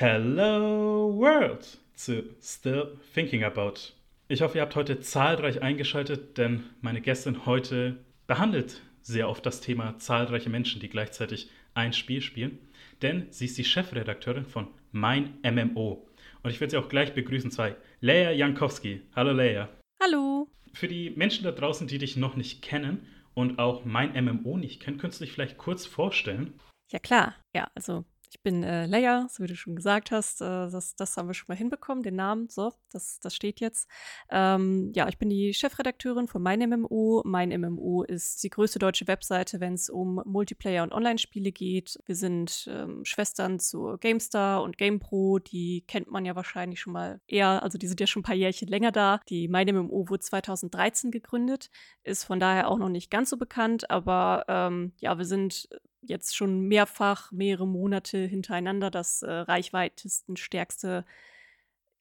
Hello World zu Still Thinking About. Ich hoffe, ihr habt heute zahlreich eingeschaltet, denn meine Gästin heute behandelt sehr oft das Thema zahlreiche Menschen, die gleichzeitig ein Spiel spielen. Denn sie ist die Chefredakteurin von Mein MMO. Und ich werde sie auch gleich begrüßen, zwei. Leia Jankowski. Hallo Leia. Hallo. Für die Menschen da draußen, die dich noch nicht kennen und auch Mein MMO nicht kennen, könntest du dich vielleicht kurz vorstellen? Ja klar. Ja, also ich bin äh, Leia, so wie du schon gesagt hast. Äh, das, das haben wir schon mal hinbekommen, den Namen. So, das, das steht jetzt. Ähm, ja, ich bin die Chefredakteurin von Mein MMO. Mein MMO ist die größte deutsche Webseite, wenn es um Multiplayer- und Online-Spiele geht. Wir sind ähm, Schwestern zu GameStar und GamePro. Die kennt man ja wahrscheinlich schon mal eher. Also, die sind ja schon ein paar Jährchen länger da. Die Mein MMO wurde 2013 gegründet, ist von daher auch noch nicht ganz so bekannt. Aber ähm, ja, wir sind jetzt schon mehrfach, mehrere Monate hintereinander das äh, reichweitesten, stärkste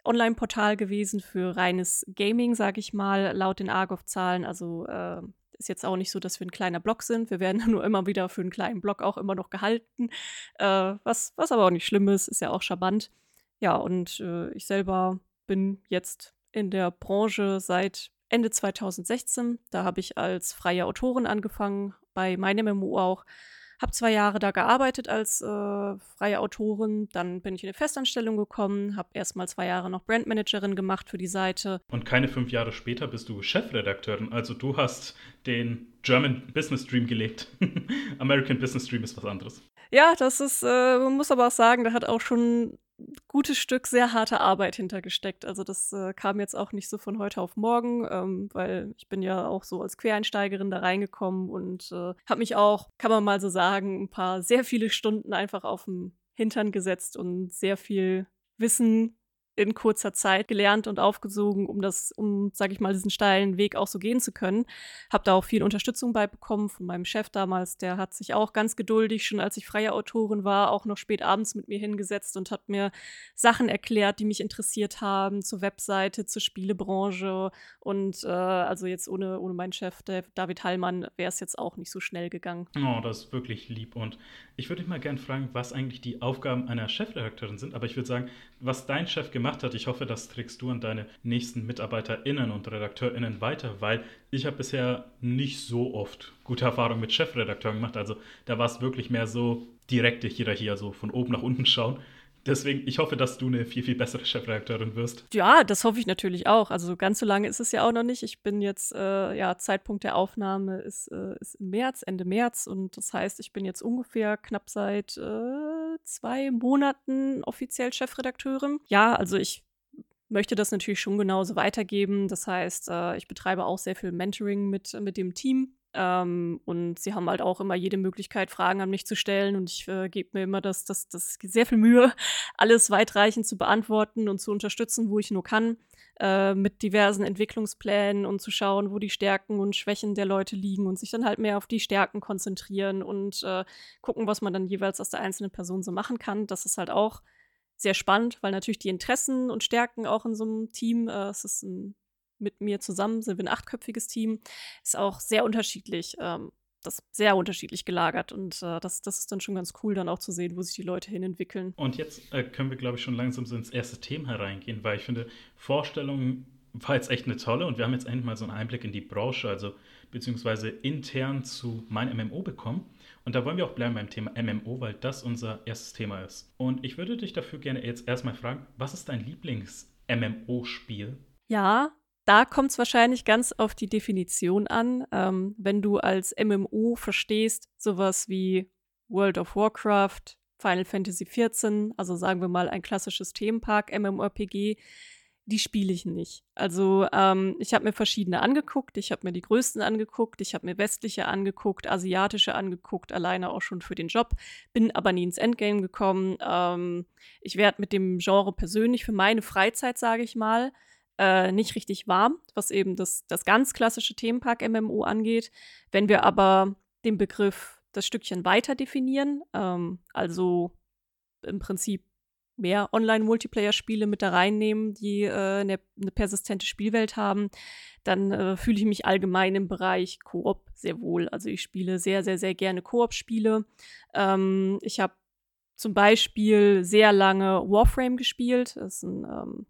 Online-Portal gewesen für reines Gaming, sage ich mal, laut den Argov-Zahlen. Also äh, ist jetzt auch nicht so, dass wir ein kleiner Blog sind. Wir werden nur immer wieder für einen kleinen Blog auch immer noch gehalten. Äh, was, was aber auch nicht schlimm ist, ist ja auch charmant. Ja, und äh, ich selber bin jetzt in der Branche seit Ende 2016. Da habe ich als freie Autorin angefangen, bei meinem MMO auch habe zwei Jahre da gearbeitet als äh, freie Autorin. Dann bin ich in eine Festanstellung gekommen, habe erstmal zwei Jahre noch Brandmanagerin gemacht für die Seite. Und keine fünf Jahre später bist du Chefredakteurin. Also du hast den German Business Dream gelebt. American Business Dream ist was anderes. Ja, das ist, äh, man muss aber auch sagen, da hat auch schon gutes Stück sehr harte Arbeit hintergesteckt. Also das äh, kam jetzt auch nicht so von heute auf morgen, ähm, weil ich bin ja auch so als Quereinsteigerin da reingekommen und äh, habe mich auch, kann man mal so sagen, ein paar sehr viele Stunden einfach auf dem Hintern gesetzt und sehr viel Wissen in kurzer Zeit gelernt und aufgesogen, um das, um, sag ich mal, diesen steilen Weg auch so gehen zu können. Hab da auch viel Unterstützung beibekommen von meinem Chef damals. Der hat sich auch ganz geduldig, schon als ich freie Autorin war, auch noch spät abends mit mir hingesetzt und hat mir Sachen erklärt, die mich interessiert haben, zur Webseite, zur Spielebranche. Und äh, also jetzt ohne, ohne meinen Chef, David Hallmann, wäre es jetzt auch nicht so schnell gegangen. Oh, das ist wirklich lieb. Und ich würde dich mal gerne fragen, was eigentlich die Aufgaben einer Chefredakteurin sind. Aber ich würde sagen, was dein Chef gemacht hat. Ich hoffe, das trägst du an deine nächsten MitarbeiterInnen und RedakteurInnen weiter, weil ich habe bisher nicht so oft gute Erfahrungen mit Chefredakteuren gemacht. Also da war es wirklich mehr so direkte Hierarchie, also von oben nach unten schauen. Deswegen, ich hoffe, dass du eine viel, viel bessere Chefredakteurin wirst. Ja, das hoffe ich natürlich auch. Also ganz so lange ist es ja auch noch nicht. Ich bin jetzt, äh, ja, Zeitpunkt der Aufnahme ist, äh, ist im März, Ende März. Und das heißt, ich bin jetzt ungefähr knapp seit äh, zwei Monaten offiziell Chefredakteurin. Ja, also ich möchte das natürlich schon genauso weitergeben. Das heißt, äh, ich betreibe auch sehr viel Mentoring mit, mit dem Team. Ähm, und sie haben halt auch immer jede Möglichkeit, Fragen an mich zu stellen. Und ich äh, gebe mir immer das, das, das sehr viel Mühe, alles weitreichend zu beantworten und zu unterstützen, wo ich nur kann. Äh, mit diversen Entwicklungsplänen und zu schauen, wo die Stärken und Schwächen der Leute liegen und sich dann halt mehr auf die Stärken konzentrieren und äh, gucken, was man dann jeweils aus der einzelnen Person so machen kann. Das ist halt auch sehr spannend, weil natürlich die Interessen und Stärken auch in so einem Team, äh, es ist ein, mit mir zusammen, sind wir ein achtköpfiges Team, ist auch sehr unterschiedlich. Ähm, das sehr unterschiedlich gelagert und äh, das, das ist dann schon ganz cool, dann auch zu sehen, wo sich die Leute hin entwickeln. Und jetzt äh, können wir, glaube ich, schon langsam so ins erste Thema hereingehen, weil ich finde, Vorstellung war jetzt echt eine tolle und wir haben jetzt endlich mal so einen Einblick in die Branche, also beziehungsweise intern zu mein MMO bekommen. Und da wollen wir auch bleiben beim Thema MMO, weil das unser erstes Thema ist. Und ich würde dich dafür gerne jetzt erstmal fragen, was ist dein Lieblings-MMO-Spiel? Ja, da kommt es wahrscheinlich ganz auf die Definition an. Ähm, wenn du als MMO verstehst, sowas wie World of Warcraft, Final Fantasy XIV, also sagen wir mal ein klassisches Themenpark MMORPG, die spiele ich nicht. Also ähm, ich habe mir verschiedene angeguckt, ich habe mir die größten angeguckt, ich habe mir westliche angeguckt, asiatische angeguckt, alleine auch schon für den Job, bin aber nie ins Endgame gekommen. Ähm, ich werde mit dem Genre persönlich für meine Freizeit, sage ich mal, äh, nicht richtig warm, was eben das, das ganz klassische Themenpark-MMO angeht. Wenn wir aber den Begriff das Stückchen weiter definieren, ähm, also im Prinzip mehr Online-Multiplayer-Spiele mit da reinnehmen, die äh, eine, persistente Spielwelt haben, dann äh, fühle ich mich allgemein im Bereich Koop sehr wohl. Also ich spiele sehr, sehr, sehr gerne Koop-Spiele. Ähm, ich habe zum Beispiel sehr lange Warframe gespielt. Das ist ein, ähm,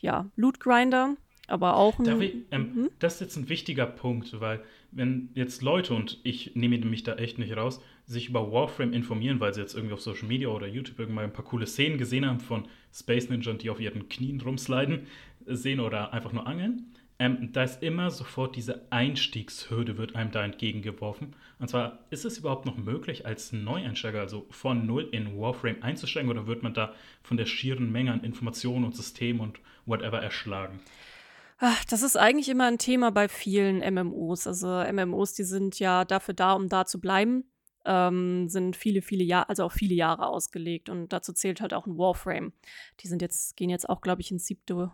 ja, Loot Grinder, aber auch ein. Ich, ähm, mhm. Das ist jetzt ein wichtiger Punkt, weil wenn jetzt Leute, und ich nehme mich da echt nicht raus, sich über Warframe informieren, weil sie jetzt irgendwie auf Social Media oder YouTube irgendwann ein paar coole Szenen gesehen haben von Space Ninja, die auf ihren Knien rumsliden, sehen oder einfach nur angeln. Ähm, da ist immer sofort diese Einstiegshürde, wird einem da entgegengeworfen. Und zwar, ist es überhaupt noch möglich, als Neueinsteiger, also von null in Warframe einzusteigen, oder wird man da von der schieren Menge an Informationen und Systemen und whatever erschlagen? Ach, das ist eigentlich immer ein Thema bei vielen MMOs. Also MMOs, die sind ja dafür da, um da zu bleiben. Ähm, sind viele, viele Jahre, also auch viele Jahre ausgelegt. Und dazu zählt halt auch ein Warframe. Die sind jetzt, gehen jetzt auch, glaube ich, ins siebte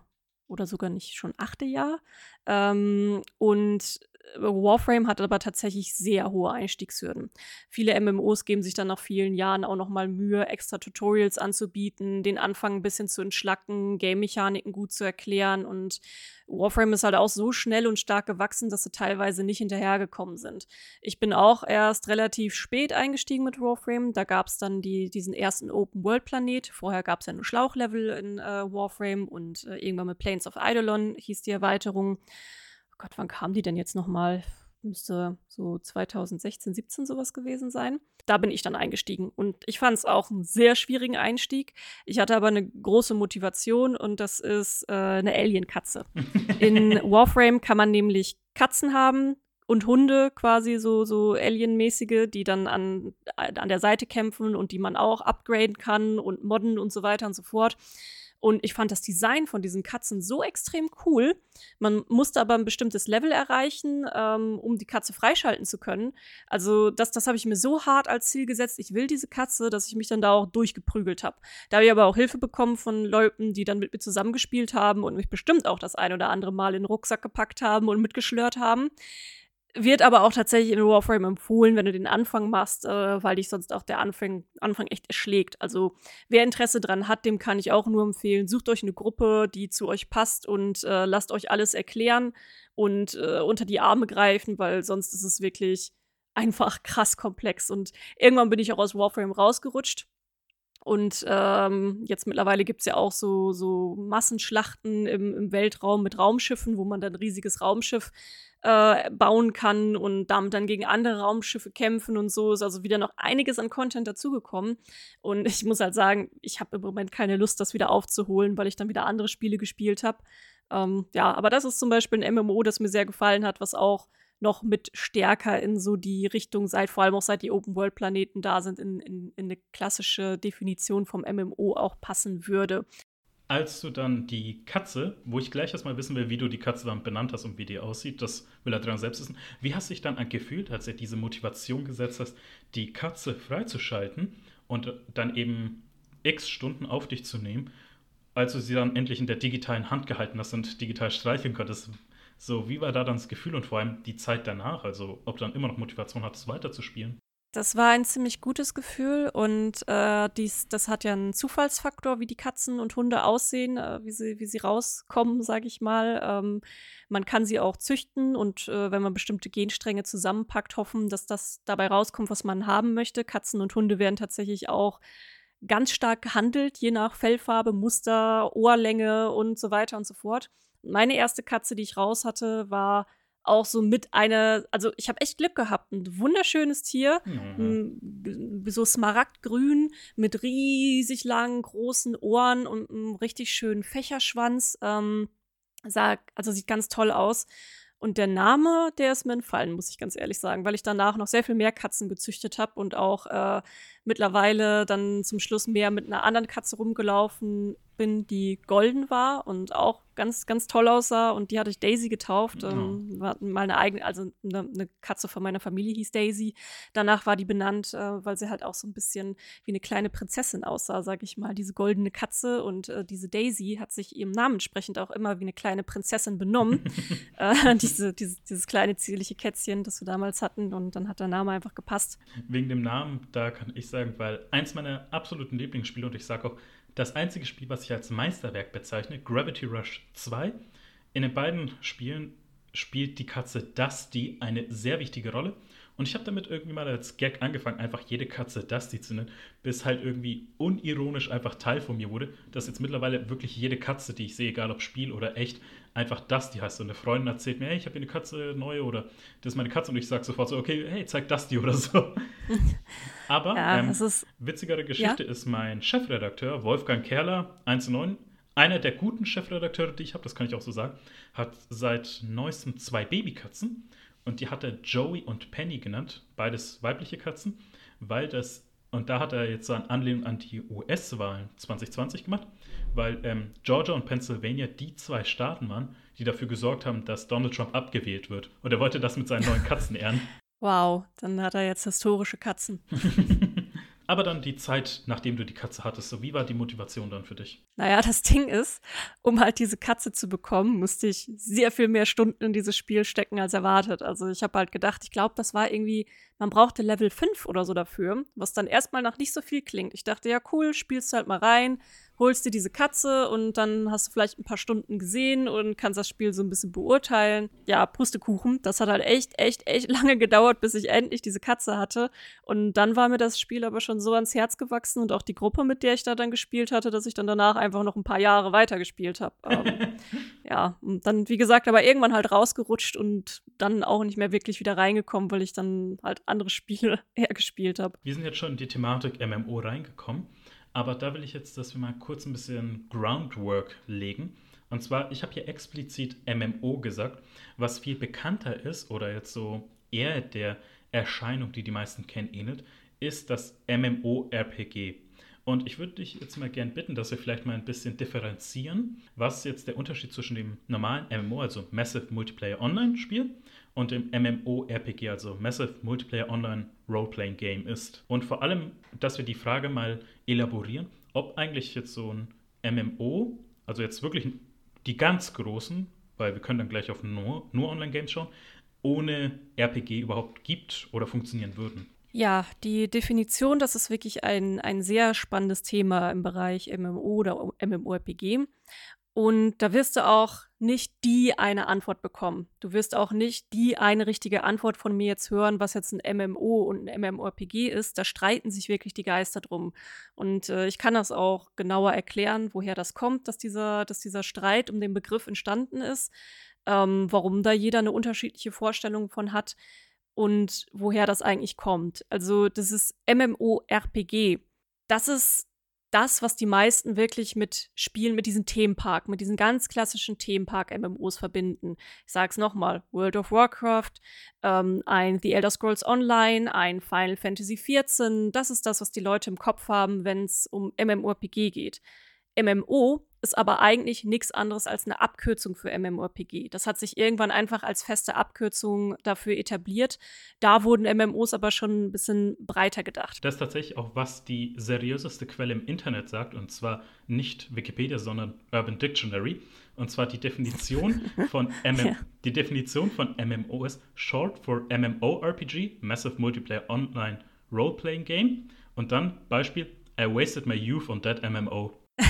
oder sogar nicht schon achte Jahr. Ähm, und Warframe hat aber tatsächlich sehr hohe Einstiegshürden. Viele MMOs geben sich dann nach vielen Jahren auch noch mal Mühe, extra Tutorials anzubieten, den Anfang ein bisschen zu entschlacken, Game-Mechaniken gut zu erklären und Warframe ist halt auch so schnell und stark gewachsen, dass sie teilweise nicht hinterhergekommen sind. Ich bin auch erst relativ spät eingestiegen mit Warframe. Da gab es dann die, diesen ersten Open-World-Planet. Vorher gab es ja nur Schlauchlevel in äh, Warframe und äh, irgendwann mit Planes of Eidolon hieß die Erweiterung. Oh Gott, wann kam die denn jetzt nochmal? Müsste so 2016, 17 sowas gewesen sein. Da bin ich dann eingestiegen und ich fand es auch einen sehr schwierigen Einstieg. Ich hatte aber eine große Motivation und das ist äh, eine Alien-Katze. In Warframe kann man nämlich Katzen haben, und Hunde quasi so, so Alien-mäßige, die dann an, an der Seite kämpfen und die man auch upgraden kann und modden und so weiter und so fort. Und ich fand das Design von diesen Katzen so extrem cool. Man musste aber ein bestimmtes Level erreichen, ähm, um die Katze freischalten zu können. Also das, das habe ich mir so hart als Ziel gesetzt. Ich will diese Katze, dass ich mich dann da auch durchgeprügelt habe. Da habe ich aber auch Hilfe bekommen von Leuten, die dann mit mir zusammengespielt haben und mich bestimmt auch das ein oder andere Mal in den Rucksack gepackt haben und mitgeschlört haben. Wird aber auch tatsächlich in Warframe empfohlen, wenn du den Anfang machst, äh, weil dich sonst auch der Anfang, Anfang echt erschlägt. Also wer Interesse dran hat, dem kann ich auch nur empfehlen, sucht euch eine Gruppe, die zu euch passt und äh, lasst euch alles erklären und äh, unter die Arme greifen, weil sonst ist es wirklich einfach krass komplex. Und irgendwann bin ich auch aus Warframe rausgerutscht. Und ähm, jetzt mittlerweile gibt es ja auch so, so Massenschlachten im, im Weltraum mit Raumschiffen, wo man dann ein riesiges Raumschiff äh, bauen kann und damit dann gegen andere Raumschiffe kämpfen und so ist also wieder noch einiges an Content dazugekommen. Und ich muss halt sagen, ich habe im Moment keine Lust, das wieder aufzuholen, weil ich dann wieder andere Spiele gespielt habe. Ähm, ja, aber das ist zum Beispiel ein MMO, das mir sehr gefallen hat, was auch noch mit stärker in so die Richtung seit, vor allem auch seit die Open-World-Planeten da sind, in, in, in eine klassische Definition vom MMO auch passen würde als du dann die Katze, wo ich gleich erstmal wissen will, wie du die Katze dann benannt hast und wie die aussieht, das will er dran selbst wissen. Wie hast du dich dann gefühlt, als er diese Motivation gesetzt hast, die Katze freizuschalten und dann eben x Stunden auf dich zu nehmen, als du sie dann endlich in der digitalen Hand gehalten hast und digital streicheln konntest? So, wie war da dann das Gefühl und vor allem die Zeit danach? Also, ob du dann immer noch Motivation hattest, weiterzuspielen? Das war ein ziemlich gutes Gefühl und äh, dies, das hat ja einen Zufallsfaktor, wie die Katzen und Hunde aussehen, äh, wie, sie, wie sie rauskommen, sage ich mal. Ähm, man kann sie auch züchten und äh, wenn man bestimmte Genstränge zusammenpackt, hoffen, dass das dabei rauskommt, was man haben möchte. Katzen und Hunde werden tatsächlich auch ganz stark gehandelt, je nach Fellfarbe, Muster, Ohrlänge und so weiter und so fort. Meine erste Katze, die ich raus hatte, war auch so mit einer, also ich habe echt Glück gehabt. Ein wunderschönes Tier, mhm. so smaragdgrün mit riesig langen, großen Ohren und einem richtig schönen Fächerschwanz. Ähm, sah, also sieht ganz toll aus. Und der Name, der ist mir entfallen, muss ich ganz ehrlich sagen, weil ich danach noch sehr viel mehr Katzen gezüchtet habe und auch äh, mittlerweile dann zum Schluss mehr mit einer anderen Katze rumgelaufen bin, die golden war und auch ganz, ganz toll aussah. Und die hatte ich Daisy getauft. Mhm. Ähm, war mal eine eigene, also eine, eine, Katze von meiner Familie hieß Daisy. Danach war die benannt, äh, weil sie halt auch so ein bisschen wie eine kleine Prinzessin aussah, sag ich mal. Diese goldene Katze und äh, diese Daisy hat sich ihrem Namen entsprechend auch immer wie eine kleine Prinzessin benommen. äh, diese, diese, dieses kleine zierliche Kätzchen, das wir damals hatten. Und dann hat der Name einfach gepasst. Wegen dem Namen, da kann ich sagen, weil eins meiner absoluten Lieblingsspiele und ich sage auch, das einzige Spiel, was ich als Meisterwerk bezeichne, Gravity Rush 2. In den beiden Spielen spielt die Katze Dusty eine sehr wichtige Rolle. Und ich habe damit irgendwie mal als Gag angefangen, einfach jede Katze Dusty zu nennen, bis halt irgendwie unironisch einfach Teil von mir wurde, dass jetzt mittlerweile wirklich jede Katze, die ich sehe, egal ob Spiel oder echt, einfach Dusty heißt. Und eine Freundin erzählt mir, hey, ich habe hier eine Katze neue oder das ist meine Katze und ich sage sofort so, okay, hey, zeig Dusty oder so. Aber ja, ähm, ist, witzigere Geschichte ja? ist mein Chefredakteur, Wolfgang Kerler, 1 9 einer der guten Chefredakteure, die ich habe, das kann ich auch so sagen, hat seit neuestem zwei Babykatzen und die hat er Joey und Penny genannt, beides weibliche Katzen, weil das, und da hat er jetzt so eine Anlehnung an die US-Wahlen 2020 gemacht, weil ähm, Georgia und Pennsylvania die zwei Staaten waren, die dafür gesorgt haben, dass Donald Trump abgewählt wird. Und er wollte das mit seinen neuen Katzen ehren. Wow, dann hat er jetzt historische Katzen. Aber dann die Zeit, nachdem du die Katze hattest, so wie war die Motivation dann für dich? Naja, das Ding ist, um halt diese Katze zu bekommen, musste ich sehr viel mehr Stunden in dieses Spiel stecken als erwartet. Also ich habe halt gedacht, ich glaube, das war irgendwie, man brauchte Level 5 oder so dafür, was dann erstmal nach nicht so viel klingt. Ich dachte, ja cool, spielst du halt mal rein, holst dir diese Katze und dann hast du vielleicht ein paar Stunden gesehen und kannst das Spiel so ein bisschen beurteilen. Ja, Pustekuchen. Das hat halt echt, echt, echt lange gedauert, bis ich endlich diese Katze hatte. Und dann war mir das Spiel aber schon so ans Herz gewachsen und auch die Gruppe, mit der ich da dann gespielt hatte, dass ich dann danach einfach noch ein paar Jahre weitergespielt habe. Ähm, ja, und dann, wie gesagt, aber irgendwann halt rausgerutscht und dann auch nicht mehr wirklich wieder reingekommen, weil ich dann halt andere Spiele hergespielt habe. Wir sind jetzt schon in die Thematik MMO reingekommen. Aber da will ich jetzt, dass wir mal kurz ein bisschen Groundwork legen. Und zwar, ich habe hier explizit MMO gesagt, was viel bekannter ist oder jetzt so eher der Erscheinung, die die meisten kennen, ähnelt, ist das MMORPG. Und ich würde dich jetzt mal gern bitten, dass wir vielleicht mal ein bisschen differenzieren, was jetzt der Unterschied zwischen dem normalen MMO, also Massive Multiplayer Online Spiel, und dem MMORPG, also Massive Multiplayer Online Role-Playing Game ist. Und vor allem, dass wir die Frage mal elaborieren, ob eigentlich jetzt so ein MMO, also jetzt wirklich die ganz großen, weil wir können dann gleich auf nur, nur Online-Games schauen, ohne RPG überhaupt gibt oder funktionieren würden. Ja, die Definition, das ist wirklich ein, ein sehr spannendes Thema im Bereich MMO oder MMORPG. Und da wirst du auch nicht die eine Antwort bekommen. Du wirst auch nicht die eine richtige Antwort von mir jetzt hören, was jetzt ein MMO und ein MMORPG ist. Da streiten sich wirklich die Geister drum. Und äh, ich kann das auch genauer erklären, woher das kommt, dass dieser, dass dieser Streit um den Begriff entstanden ist, ähm, warum da jeder eine unterschiedliche Vorstellung von hat und woher das eigentlich kommt. Also das ist MMORPG. Das ist das, was die meisten wirklich mit Spielen, mit diesem Themenpark, mit diesen ganz klassischen Themenpark-MMOs verbinden. Ich sag's nochmal: World of Warcraft, ähm, ein The Elder Scrolls Online, ein Final Fantasy XIV. Das ist das, was die Leute im Kopf haben, wenn es um MMORPG geht. MMO ist aber eigentlich nichts anderes als eine Abkürzung für MMORPG. Das hat sich irgendwann einfach als feste Abkürzung dafür etabliert. Da wurden MMOs aber schon ein bisschen breiter gedacht. Das ist tatsächlich auch, was die seriöseste Quelle im Internet sagt, und zwar nicht Wikipedia, sondern Urban Dictionary. Und zwar die Definition von MM ja. die Definition von MMO ist Short for MMORPG, Massive Multiplayer Online Role-Playing Game. Und dann Beispiel, I wasted my youth on that MMO.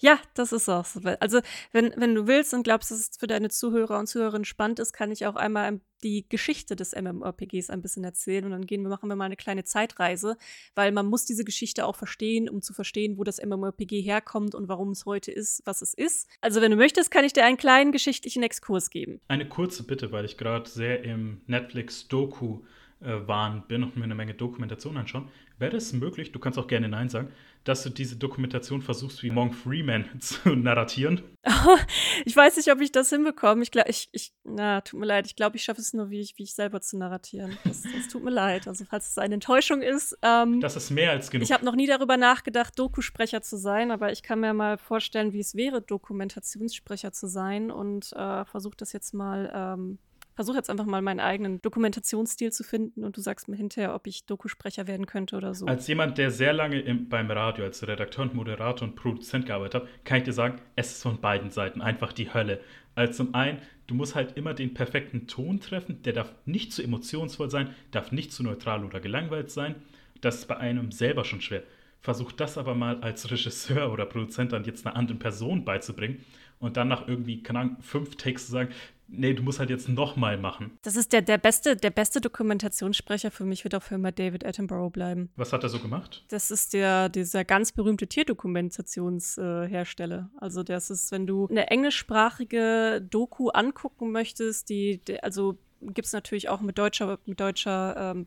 Ja, das ist auch so. Also, wenn, wenn du willst und glaubst, dass es für deine Zuhörer und Zuhörerinnen spannend ist, kann ich auch einmal die Geschichte des MMORPGs ein bisschen erzählen und dann gehen wir, machen wir mal eine kleine Zeitreise, weil man muss diese Geschichte auch verstehen, um zu verstehen, wo das MMORPG herkommt und warum es heute ist, was es ist. Also, wenn du möchtest, kann ich dir einen kleinen geschichtlichen Exkurs geben. Eine kurze Bitte, weil ich gerade sehr im Netflix-Doku äh, Wahn bin und mir eine Menge Dokumentation anschauen. Wäre es möglich, du kannst auch gerne Nein sagen, dass du diese Dokumentation versuchst, wie Monk Freeman zu narratieren? ich weiß nicht, ob ich das hinbekomme. Ich glaube, ich, ich, na, tut mir leid. Ich glaube, ich schaffe es nur, wie ich, wie ich selber zu narratieren. Das, das tut mir leid. Also, falls es eine Enttäuschung ist. Ähm, das ist mehr als genug. Ich habe noch nie darüber nachgedacht, Dokusprecher zu sein, aber ich kann mir mal vorstellen, wie es wäre, Dokumentationssprecher zu sein und äh, versuche das jetzt mal ähm, versuche jetzt einfach mal meinen eigenen Dokumentationsstil zu finden und du sagst mir hinterher, ob ich Dokusprecher werden könnte oder so. Als jemand, der sehr lange im, beim Radio als Redakteur und Moderator und Produzent gearbeitet hat, kann ich dir sagen, es ist von beiden Seiten einfach die Hölle. Also zum einen, du musst halt immer den perfekten Ton treffen, der darf nicht zu emotionsvoll sein, darf nicht zu neutral oder gelangweilt sein. Das ist bei einem selber schon schwer. versucht das aber mal als Regisseur oder Produzent dann jetzt einer anderen Person beizubringen und dann nach irgendwie, keine Ahnung, fünf Takes zu sagen, nee, du musst halt jetzt nochmal machen. Das ist der, der, beste, der beste Dokumentationssprecher für mich, wird auch für immer David Attenborough bleiben. Was hat er so gemacht? Das ist der, dieser ganz berühmte Tierdokumentationshersteller. Äh, also das ist, wenn du eine englischsprachige Doku angucken möchtest, die, die also gibt es natürlich auch mit deutscher, mit deutscher ähm,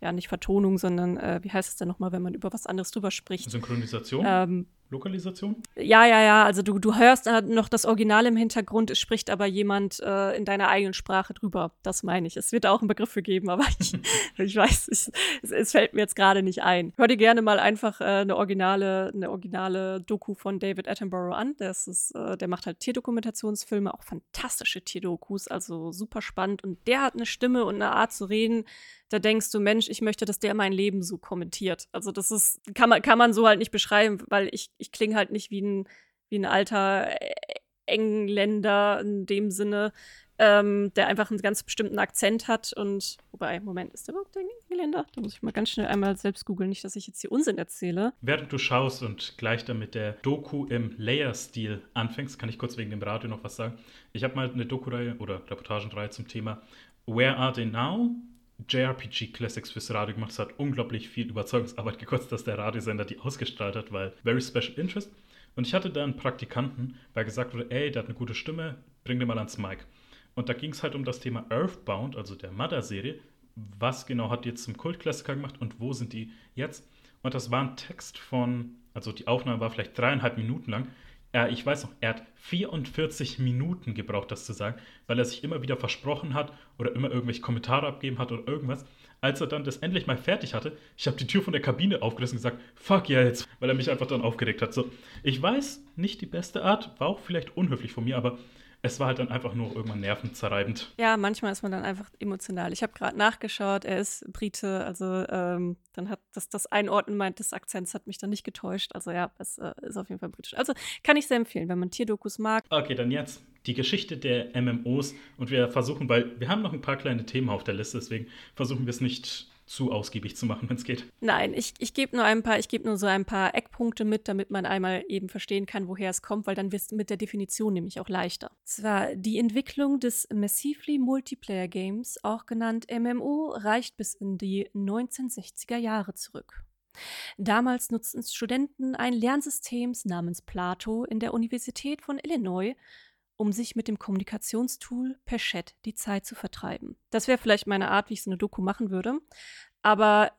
ja, nicht Vertonung, sondern äh, wie heißt es denn nochmal, wenn man über was anderes drüber spricht? Synchronisation? Ähm, Lokalisation? Ja, ja, ja. Also du, du hörst noch das Original im Hintergrund, es spricht aber jemand äh, in deiner eigenen Sprache drüber. Das meine ich. Es wird auch einen Begriff für geben, aber ich, ich weiß, ich, es, es, fällt mir jetzt gerade nicht ein. Hör dir gerne mal einfach äh, eine originale, eine originale Doku von David Attenborough an. Das ist, äh, der macht halt Tierdokumentationsfilme, auch fantastische Tierdokus, also super spannend. Und der hat eine Stimme und eine Art zu reden, da denkst du, Mensch, ich möchte, dass der mein Leben so kommentiert. Also das ist, kann man, kann man so halt nicht beschreiben, weil ich, ich klinge halt nicht wie ein, wie ein alter äh, Engländer in dem Sinne, ähm, der einfach einen ganz bestimmten Akzent hat. Und wobei, Moment, ist der überhaupt ein Engländer? Da muss ich mal ganz schnell einmal selbst googeln, nicht, dass ich jetzt hier Unsinn erzähle. Während du schaust und gleich dann mit der Doku im Layer-Stil anfängst, kann ich kurz wegen dem Radio noch was sagen. Ich habe mal eine Doku-Reihe oder Reportagenreihe zum Thema Where Are They Now? JRPG Classics fürs Radio gemacht. Es hat unglaublich viel Überzeugungsarbeit gekostet, dass der Radiosender die ausgestrahlt hat, weil very special interest. Und ich hatte da einen Praktikanten, weil gesagt wurde, ey, der hat eine gute Stimme, bring den mal ans Mic. Und da ging es halt um das Thema Earthbound, also der Mother-Serie. Was genau hat die jetzt zum Kultklassiker gemacht und wo sind die jetzt? Und das war ein Text von, also die Aufnahme war vielleicht dreieinhalb Minuten lang, er, ich weiß noch, er hat 44 Minuten gebraucht, das zu sagen, weil er sich immer wieder versprochen hat oder immer irgendwelche Kommentare abgeben hat oder irgendwas. Als er dann das endlich mal fertig hatte, ich habe die Tür von der Kabine aufgerissen und gesagt, fuck ja jetzt, weil er mich einfach dann aufgeregt hat. So, ich weiß, nicht die beste Art, war auch vielleicht unhöflich von mir, aber es war halt dann einfach nur irgendwann nervenzerreibend. Ja, manchmal ist man dann einfach emotional. Ich habe gerade nachgeschaut, er ist Brite, also ähm, dann hat das, das Einordnen meint des Akzents hat mich dann nicht getäuscht. Also ja, es äh, ist auf jeden Fall britisch. Also kann ich sehr empfehlen, wenn man Tierdokus mag. Okay, dann jetzt die Geschichte der MMOs und wir versuchen, weil wir haben noch ein paar kleine Themen auf der Liste, deswegen versuchen wir es nicht zu ausgiebig zu machen, wenn es geht. Nein, ich, ich gebe nur ein paar, ich gebe nur so ein paar Eckpunkte mit, damit man einmal eben verstehen kann, woher es kommt, weil dann wird es mit der Definition nämlich auch leichter. Zwar die Entwicklung des Massively Multiplayer Games, auch genannt MMO, reicht bis in die 1960er Jahre zurück. Damals nutzten Studenten ein Lernsystem namens Plato in der Universität von Illinois, um sich mit dem Kommunikationstool per Chat die Zeit zu vertreiben. Das wäre vielleicht meine Art, wie ich so eine Doku machen würde. Aber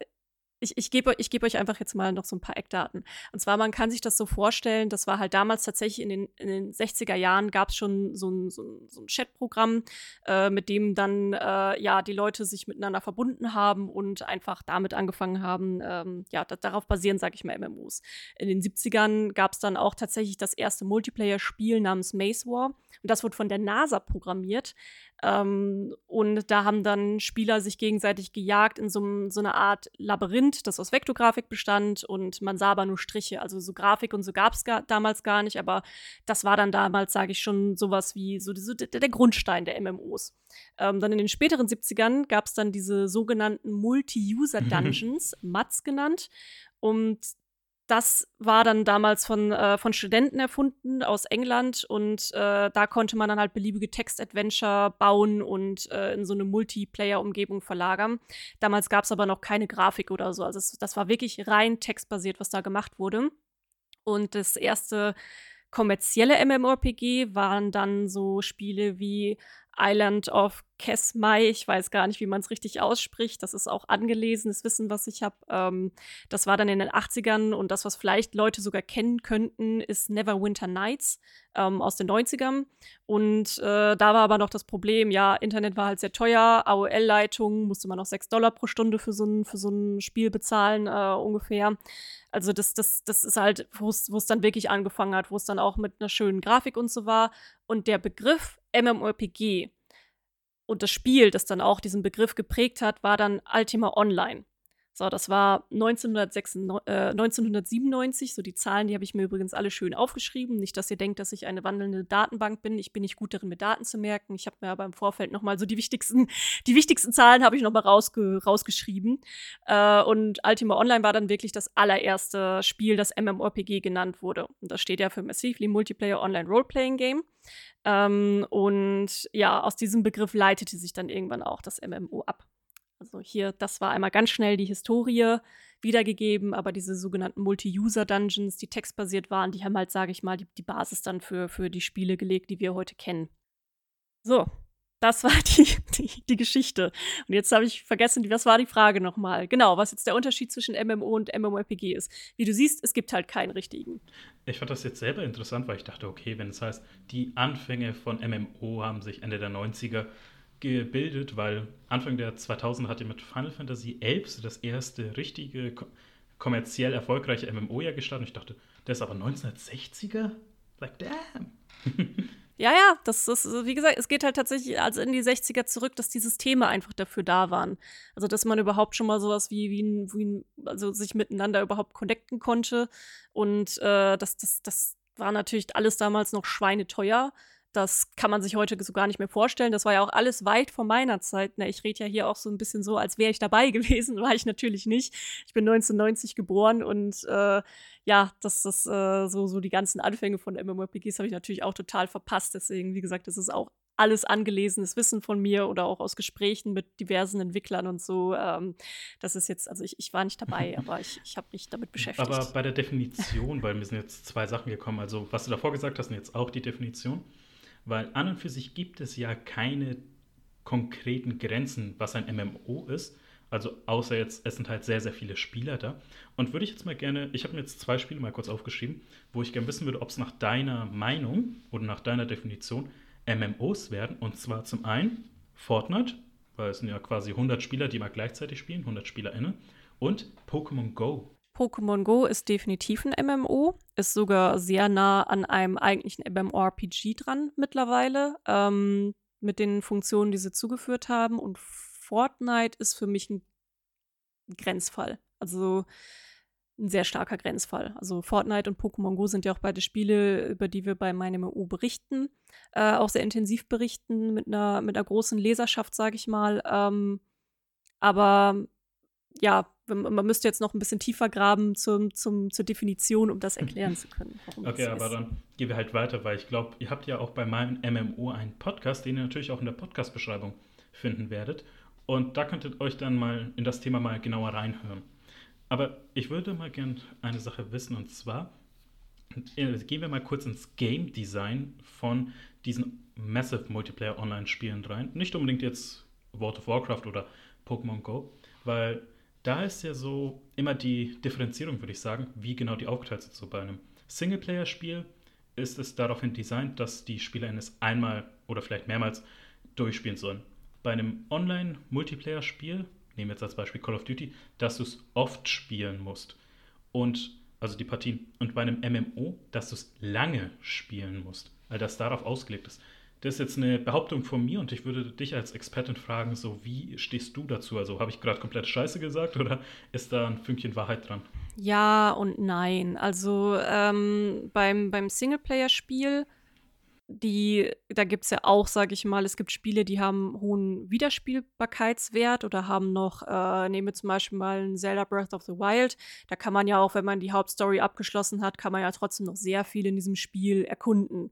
ich, ich gebe ich geb euch einfach jetzt mal noch so ein paar Eckdaten. Und zwar, man kann sich das so vorstellen, das war halt damals tatsächlich in den, in den 60er Jahren gab es schon so ein, so ein, so ein Chatprogramm, äh, mit dem dann äh, ja die Leute sich miteinander verbunden haben und einfach damit angefangen haben, ähm, ja, da, darauf basieren, sage ich mal, MMOs. In den 70ern gab es dann auch tatsächlich das erste Multiplayer-Spiel namens Maze War. Und das wurde von der NASA programmiert. Ähm, und da haben dann Spieler sich gegenseitig gejagt in so, so einer Art Labyrinth, das aus Vektorgrafik bestand und man sah aber nur Striche. Also so Grafik und so gab es damals gar nicht, aber das war dann damals, sage ich schon, sowas wie so, so der, der, Grundstein der MMOs. Ähm, dann in den späteren 70ern gab es dann diese sogenannten Multi-User-Dungeons, MATS genannt. Und das war dann damals von, äh, von Studenten erfunden aus England und äh, da konnte man dann halt beliebige Text-Adventure bauen und äh, in so eine Multiplayer-Umgebung verlagern. Damals gab es aber noch keine Grafik oder so. Also es, das war wirklich rein textbasiert, was da gemacht wurde. Und das erste kommerzielle MMORPG waren dann so Spiele wie Island of Kesmai, ich weiß gar nicht, wie man es richtig ausspricht. Das ist auch angelesenes Wissen, was ich habe. Ähm, das war dann in den 80ern und das, was vielleicht Leute sogar kennen könnten, ist Neverwinter Nights ähm, aus den 90ern. Und äh, da war aber noch das Problem, ja, Internet war halt sehr teuer, AOL-Leitung musste man noch 6 Dollar pro Stunde für so ein, für so ein Spiel bezahlen, äh, ungefähr. Also das, das, das ist halt, wo es dann wirklich angefangen hat, wo es dann auch mit einer schönen Grafik und so war. Und der Begriff MMORPG und das Spiel, das dann auch diesen Begriff geprägt hat, war dann Ultima Online. So, das war 1996, äh, 1997. So, die Zahlen, die habe ich mir übrigens alle schön aufgeschrieben. Nicht, dass ihr denkt, dass ich eine wandelnde Datenbank bin. Ich bin nicht gut darin, mir Daten zu merken. Ich habe mir aber im Vorfeld nochmal so die wichtigsten, die wichtigsten Zahlen habe ich nochmal rausge rausgeschrieben. Äh, und Ultima Online war dann wirklich das allererste Spiel, das MMORPG genannt wurde. Und das steht ja für Massively Multiplayer Online Role-Playing Game. Ähm, und ja, aus diesem Begriff leitete sich dann irgendwann auch das MMO ab. Also hier, das war einmal ganz schnell die Historie wiedergegeben, aber diese sogenannten Multi-User-Dungeons, die textbasiert waren, die haben halt, sage ich mal, die, die Basis dann für, für die Spiele gelegt, die wir heute kennen. So, das war die, die, die Geschichte. Und jetzt habe ich vergessen, was war die Frage nochmal? Genau, was jetzt der Unterschied zwischen MMO und MMORPG ist. Wie du siehst, es gibt halt keinen richtigen. Ich fand das jetzt selber interessant, weil ich dachte, okay, wenn es heißt, die Anfänge von MMO haben sich Ende der 90er gebildet, weil Anfang der 2000er hat ihr mit Final Fantasy XI das erste richtige kommerziell erfolgreiche MMO ja gestartet. Und ich dachte, der ist aber 1960er? Like, damn. ja, ja, das ist, wie gesagt, es geht halt tatsächlich also in die 60er zurück, dass die Systeme einfach dafür da waren. Also, dass man überhaupt schon mal sowas wie, wie, ein, wie ein, also sich miteinander überhaupt connecten konnte. Und äh, das, das, das war natürlich alles damals noch schweineteuer. Das kann man sich heute so gar nicht mehr vorstellen. Das war ja auch alles weit vor meiner Zeit. Na, ich rede ja hier auch so ein bisschen so, als wäre ich dabei gewesen. War ich natürlich nicht. Ich bin 1990 geboren und äh, ja, das ist äh, so, so die ganzen Anfänge von MMORPGs habe ich natürlich auch total verpasst. Deswegen, wie gesagt, das ist auch alles angelesenes Wissen von mir oder auch aus Gesprächen mit diversen Entwicklern und so. Ähm, das ist jetzt, also ich, ich war nicht dabei, aber ich, ich habe mich damit beschäftigt. Aber bei der Definition, weil mir sind jetzt zwei Sachen gekommen. Also, was du davor gesagt hast, und jetzt auch die Definition. Weil an und für sich gibt es ja keine konkreten Grenzen, was ein MMO ist. Also außer jetzt, es sind halt sehr, sehr viele Spieler da. Und würde ich jetzt mal gerne, ich habe mir jetzt zwei Spiele mal kurz aufgeschrieben, wo ich gerne wissen würde, ob es nach deiner Meinung oder nach deiner Definition MMOs werden. Und zwar zum einen Fortnite, weil es sind ja quasi 100 Spieler, die mal gleichzeitig spielen, 100 SpielerInnen. Und Pokémon Go. Pokémon Go ist definitiv ein MMO, ist sogar sehr nah an einem eigentlichen MMORPG dran mittlerweile, ähm, mit den Funktionen, die sie zugeführt haben. Und Fortnite ist für mich ein Grenzfall. Also ein sehr starker Grenzfall. Also Fortnite und Pokémon Go sind ja auch beide Spiele, über die wir bei meinem MMO berichten, äh, auch sehr intensiv berichten, mit einer, mit einer großen Leserschaft, sage ich mal. Ähm, aber ja, man müsste jetzt noch ein bisschen tiefer graben zum, zum, zur Definition, um das erklären zu können. okay, aber ist. dann gehen wir halt weiter, weil ich glaube, ihr habt ja auch bei meinem MMO einen Podcast, den ihr natürlich auch in der Podcast-Beschreibung finden werdet. Und da könnt ihr euch dann mal in das Thema mal genauer reinhören. Aber ich würde mal gerne eine Sache wissen und zwar äh, gehen wir mal kurz ins Game Design von diesen Massive Multiplayer Online-Spielen rein. Nicht unbedingt jetzt World of Warcraft oder Pokémon Go, weil da ist ja so immer die Differenzierung, würde ich sagen, wie genau die aufgeteilt sind. So bei einem Singleplayer-Spiel ist es daraufhin designt, dass die SpielerInnen es einmal oder vielleicht mehrmals durchspielen sollen. Bei einem Online-Multiplayer-Spiel, nehmen wir jetzt als Beispiel Call of Duty, dass du es oft spielen musst. Und, also die Partien. Und bei einem MMO, dass du es lange spielen musst, weil das darauf ausgelegt ist. Das ist jetzt eine Behauptung von mir und ich würde dich als Expertin fragen, so wie stehst du dazu? Also habe ich gerade komplett Scheiße gesagt oder ist da ein Fünkchen Wahrheit dran? Ja und nein. Also ähm, beim, beim Singleplayer-Spiel, die, da gibt es ja auch, sage ich mal, es gibt Spiele, die haben hohen Wiederspielbarkeitswert oder haben noch, äh, nehmen wir zum Beispiel mal ein Zelda Breath of the Wild. Da kann man ja auch, wenn man die Hauptstory abgeschlossen hat, kann man ja trotzdem noch sehr viel in diesem Spiel erkunden.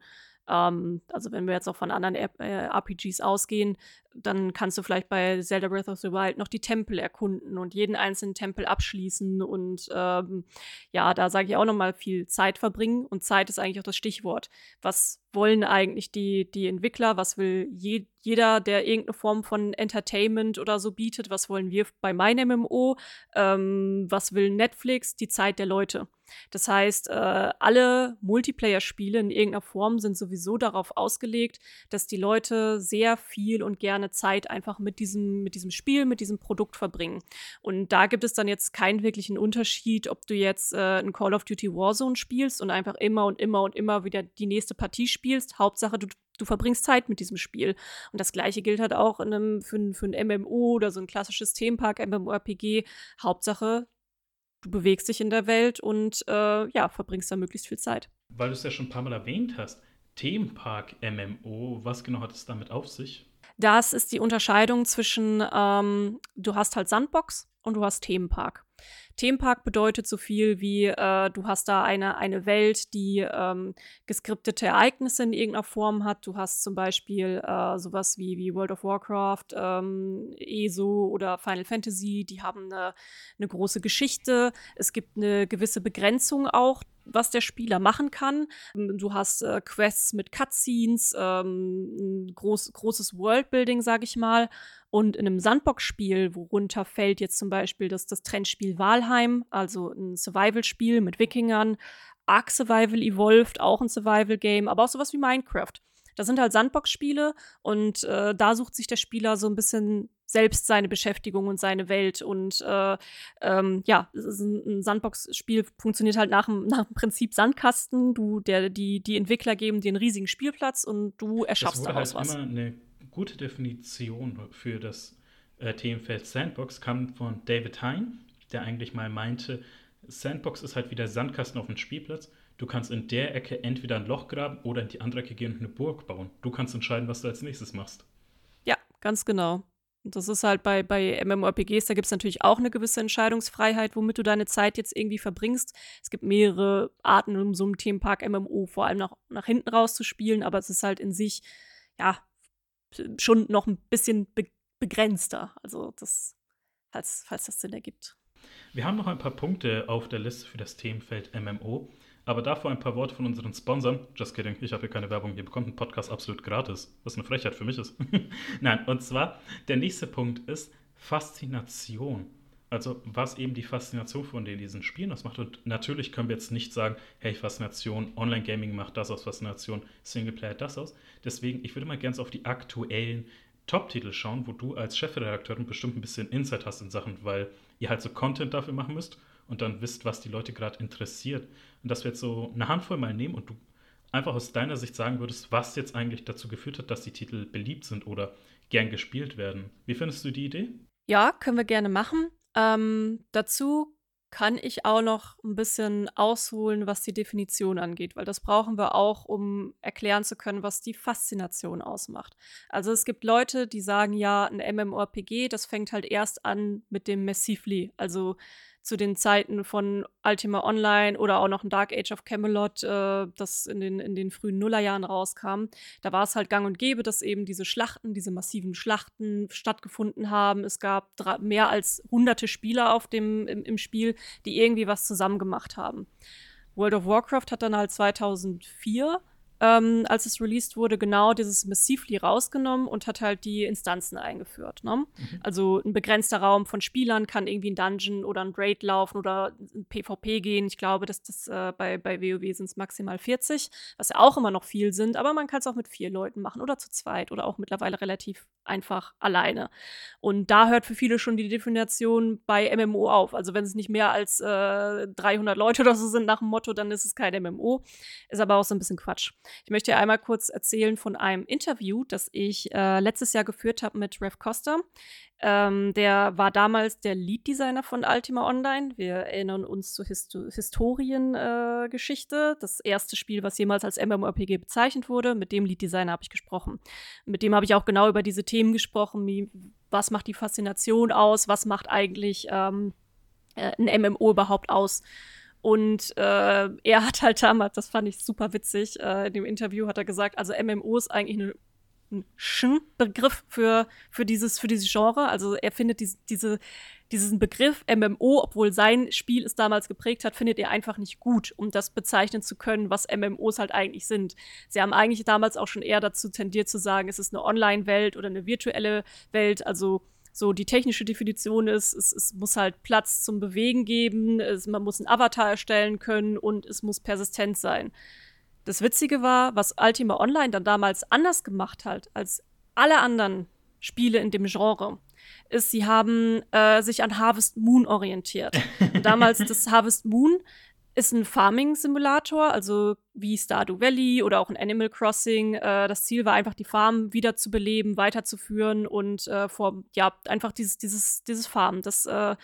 Ähm, also wenn wir jetzt auch von anderen äh, RPGs ausgehen, dann kannst du vielleicht bei Zelda Breath of the Wild noch die Tempel erkunden und jeden einzelnen Tempel abschließen und ähm, ja, da sage ich auch noch mal viel Zeit verbringen und Zeit ist eigentlich auch das Stichwort. Was wollen eigentlich die, die Entwickler? Was will je, jeder, der irgendeine Form von Entertainment oder so bietet? Was wollen wir bei meinem MMO? Ähm, was will Netflix? Die Zeit der Leute. Das heißt, äh, alle Multiplayer-Spiele in irgendeiner Form sind sowieso darauf ausgelegt, dass die Leute sehr viel und gerne Zeit einfach mit diesem, mit diesem Spiel, mit diesem Produkt verbringen. Und da gibt es dann jetzt keinen wirklichen Unterschied, ob du jetzt äh, ein Call of Duty Warzone spielst und einfach immer und immer und immer wieder die nächste Partie spielst. Hauptsache, du du verbringst Zeit mit diesem Spiel. Und das gleiche gilt halt auch in einem, für, für ein MMO oder so ein klassisches Themenpark, MMORPG. Hauptsache, du bewegst dich in der Welt und äh, ja, verbringst da möglichst viel Zeit. Weil du es ja schon ein paar Mal erwähnt hast, Themenpark MMO, was genau hat es damit auf sich? Das ist die Unterscheidung zwischen, ähm, du hast halt Sandbox und du hast Themenpark. Themenpark bedeutet so viel wie, äh, du hast da eine, eine Welt, die ähm, geskriptete Ereignisse in irgendeiner Form hat. Du hast zum Beispiel äh, sowas wie, wie World of Warcraft, ähm, ESO oder Final Fantasy, die haben eine, eine große Geschichte. Es gibt eine gewisse Begrenzung auch was der Spieler machen kann. Du hast äh, Quests mit Cutscenes, ähm, ein groß, großes Worldbuilding, sag ich mal. Und in einem Sandbox-Spiel, worunter fällt jetzt zum Beispiel das, das Trendspiel Valheim, also ein Survival-Spiel mit Wikingern, Ark Survival Evolved, auch ein Survival-Game, aber auch sowas wie Minecraft. Das sind halt Sandbox-Spiele und äh, da sucht sich der Spieler so ein bisschen selbst seine Beschäftigung und seine Welt. Und äh, ähm, ja, ein, Sandbox-Spiel funktioniert halt nach dem, nach dem Prinzip Sandkasten. Du, der, die, die Entwickler geben dir einen riesigen Spielplatz und du erschaffst daraus halt was. Immer eine gute Definition für das äh, Themenfeld Sandbox kam von David Hein, der eigentlich mal meinte, Sandbox ist halt wie der Sandkasten auf dem Spielplatz. Du kannst in der Ecke entweder ein Loch graben oder in die andere Ecke gehen und eine Burg bauen. Du kannst entscheiden, was du als nächstes machst. Ja, ganz genau. Das ist halt bei, bei MMORPGs, da gibt es natürlich auch eine gewisse Entscheidungsfreiheit, womit du deine Zeit jetzt irgendwie verbringst. Es gibt mehrere Arten, um so einen Themenpark MMO vor allem nach, nach hinten raus zu spielen, aber es ist halt in sich, ja, schon noch ein bisschen be begrenzter. Also das, falls, falls das Sinn ergibt. Wir haben noch ein paar Punkte auf der Liste für das Themenfeld MMO. Aber davor ein paar Worte von unseren Sponsoren. Just kidding, ich habe hier keine Werbung. Ihr bekommt einen Podcast absolut gratis. Was eine Frechheit für mich ist. Nein, und zwar, der nächste Punkt ist Faszination. Also, was eben die Faszination von diesen Spielen ausmacht. Und natürlich können wir jetzt nicht sagen, hey, Faszination, Online-Gaming macht das aus, Faszination, Singleplayer das aus. Deswegen, ich würde mal gerne auf die aktuellen Top-Titel schauen, wo du als Chefredakteurin bestimmt ein bisschen Insight hast in Sachen, weil ihr halt so Content dafür machen müsst und dann wisst, was die Leute gerade interessiert. Und dass wir jetzt so eine Handvoll mal nehmen und du einfach aus deiner Sicht sagen würdest, was jetzt eigentlich dazu geführt hat, dass die Titel beliebt sind oder gern gespielt werden. Wie findest du die Idee? Ja, können wir gerne machen. Ähm, dazu kann ich auch noch ein bisschen ausholen, was die Definition angeht, weil das brauchen wir auch, um erklären zu können, was die Faszination ausmacht. Also es gibt Leute, die sagen ja, ein MMORPG, das fängt halt erst an mit dem Massively, also zu den Zeiten von Ultima Online oder auch noch ein Dark Age of Camelot, äh, das in den, in den frühen Nullerjahren rauskam. Da war es halt gang und gäbe, dass eben diese Schlachten, diese massiven Schlachten stattgefunden haben. Es gab mehr als hunderte Spieler auf dem, im, im Spiel, die irgendwie was zusammen gemacht haben. World of Warcraft hat dann halt 2004 ähm, als es released wurde, genau dieses Massively rausgenommen und hat halt die Instanzen eingeführt. Ne? Mhm. Also ein begrenzter Raum von Spielern kann irgendwie ein Dungeon oder ein Raid laufen oder ein PvP gehen. Ich glaube, dass das äh, bei, bei WoW sind es maximal 40, was ja auch immer noch viel sind, aber man kann es auch mit vier Leuten machen oder zu zweit oder auch mittlerweile relativ einfach alleine. Und da hört für viele schon die Definition bei MMO auf. Also wenn es nicht mehr als äh, 300 Leute oder so sind nach dem Motto, dann ist es kein MMO. Ist aber auch so ein bisschen Quatsch. Ich möchte einmal kurz erzählen von einem Interview, das ich äh, letztes Jahr geführt habe mit Rev Costa. Ähm, der war damals der Lead-Designer von Ultima Online. Wir erinnern uns zur Histo Historiengeschichte. Äh, das erste Spiel, was jemals als MMORPG bezeichnet wurde. Mit dem Lead-Designer habe ich gesprochen. Mit dem habe ich auch genau über diese Themen gesprochen. Wie, was macht die Faszination aus? Was macht eigentlich ähm, äh, ein MMO überhaupt aus? Und äh, er hat halt damals, das fand ich super witzig, äh, in dem Interview hat er gesagt, also MMO ist eigentlich eine, ein Sch-Begriff für, für, dieses, für dieses Genre. Also er findet dies, diese, diesen Begriff MMO, obwohl sein Spiel es damals geprägt hat, findet er einfach nicht gut, um das bezeichnen zu können, was MMOs halt eigentlich sind. Sie haben eigentlich damals auch schon eher dazu tendiert zu sagen, es ist eine Online-Welt oder eine virtuelle Welt, also so die technische Definition ist, es, es muss halt Platz zum Bewegen geben, es, man muss einen Avatar erstellen können und es muss persistent sein. Das Witzige war, was Ultima Online dann damals anders gemacht hat als alle anderen Spiele in dem Genre, ist, sie haben äh, sich an Harvest Moon orientiert. Und damals das Harvest Moon ist ein Farming-Simulator, also wie Stardew Valley oder auch ein Animal Crossing. Äh, das Ziel war einfach, die Farm wieder zu beleben, weiterzuführen und äh, vor, ja, einfach dieses, dieses, dieses Farmen, das, äh,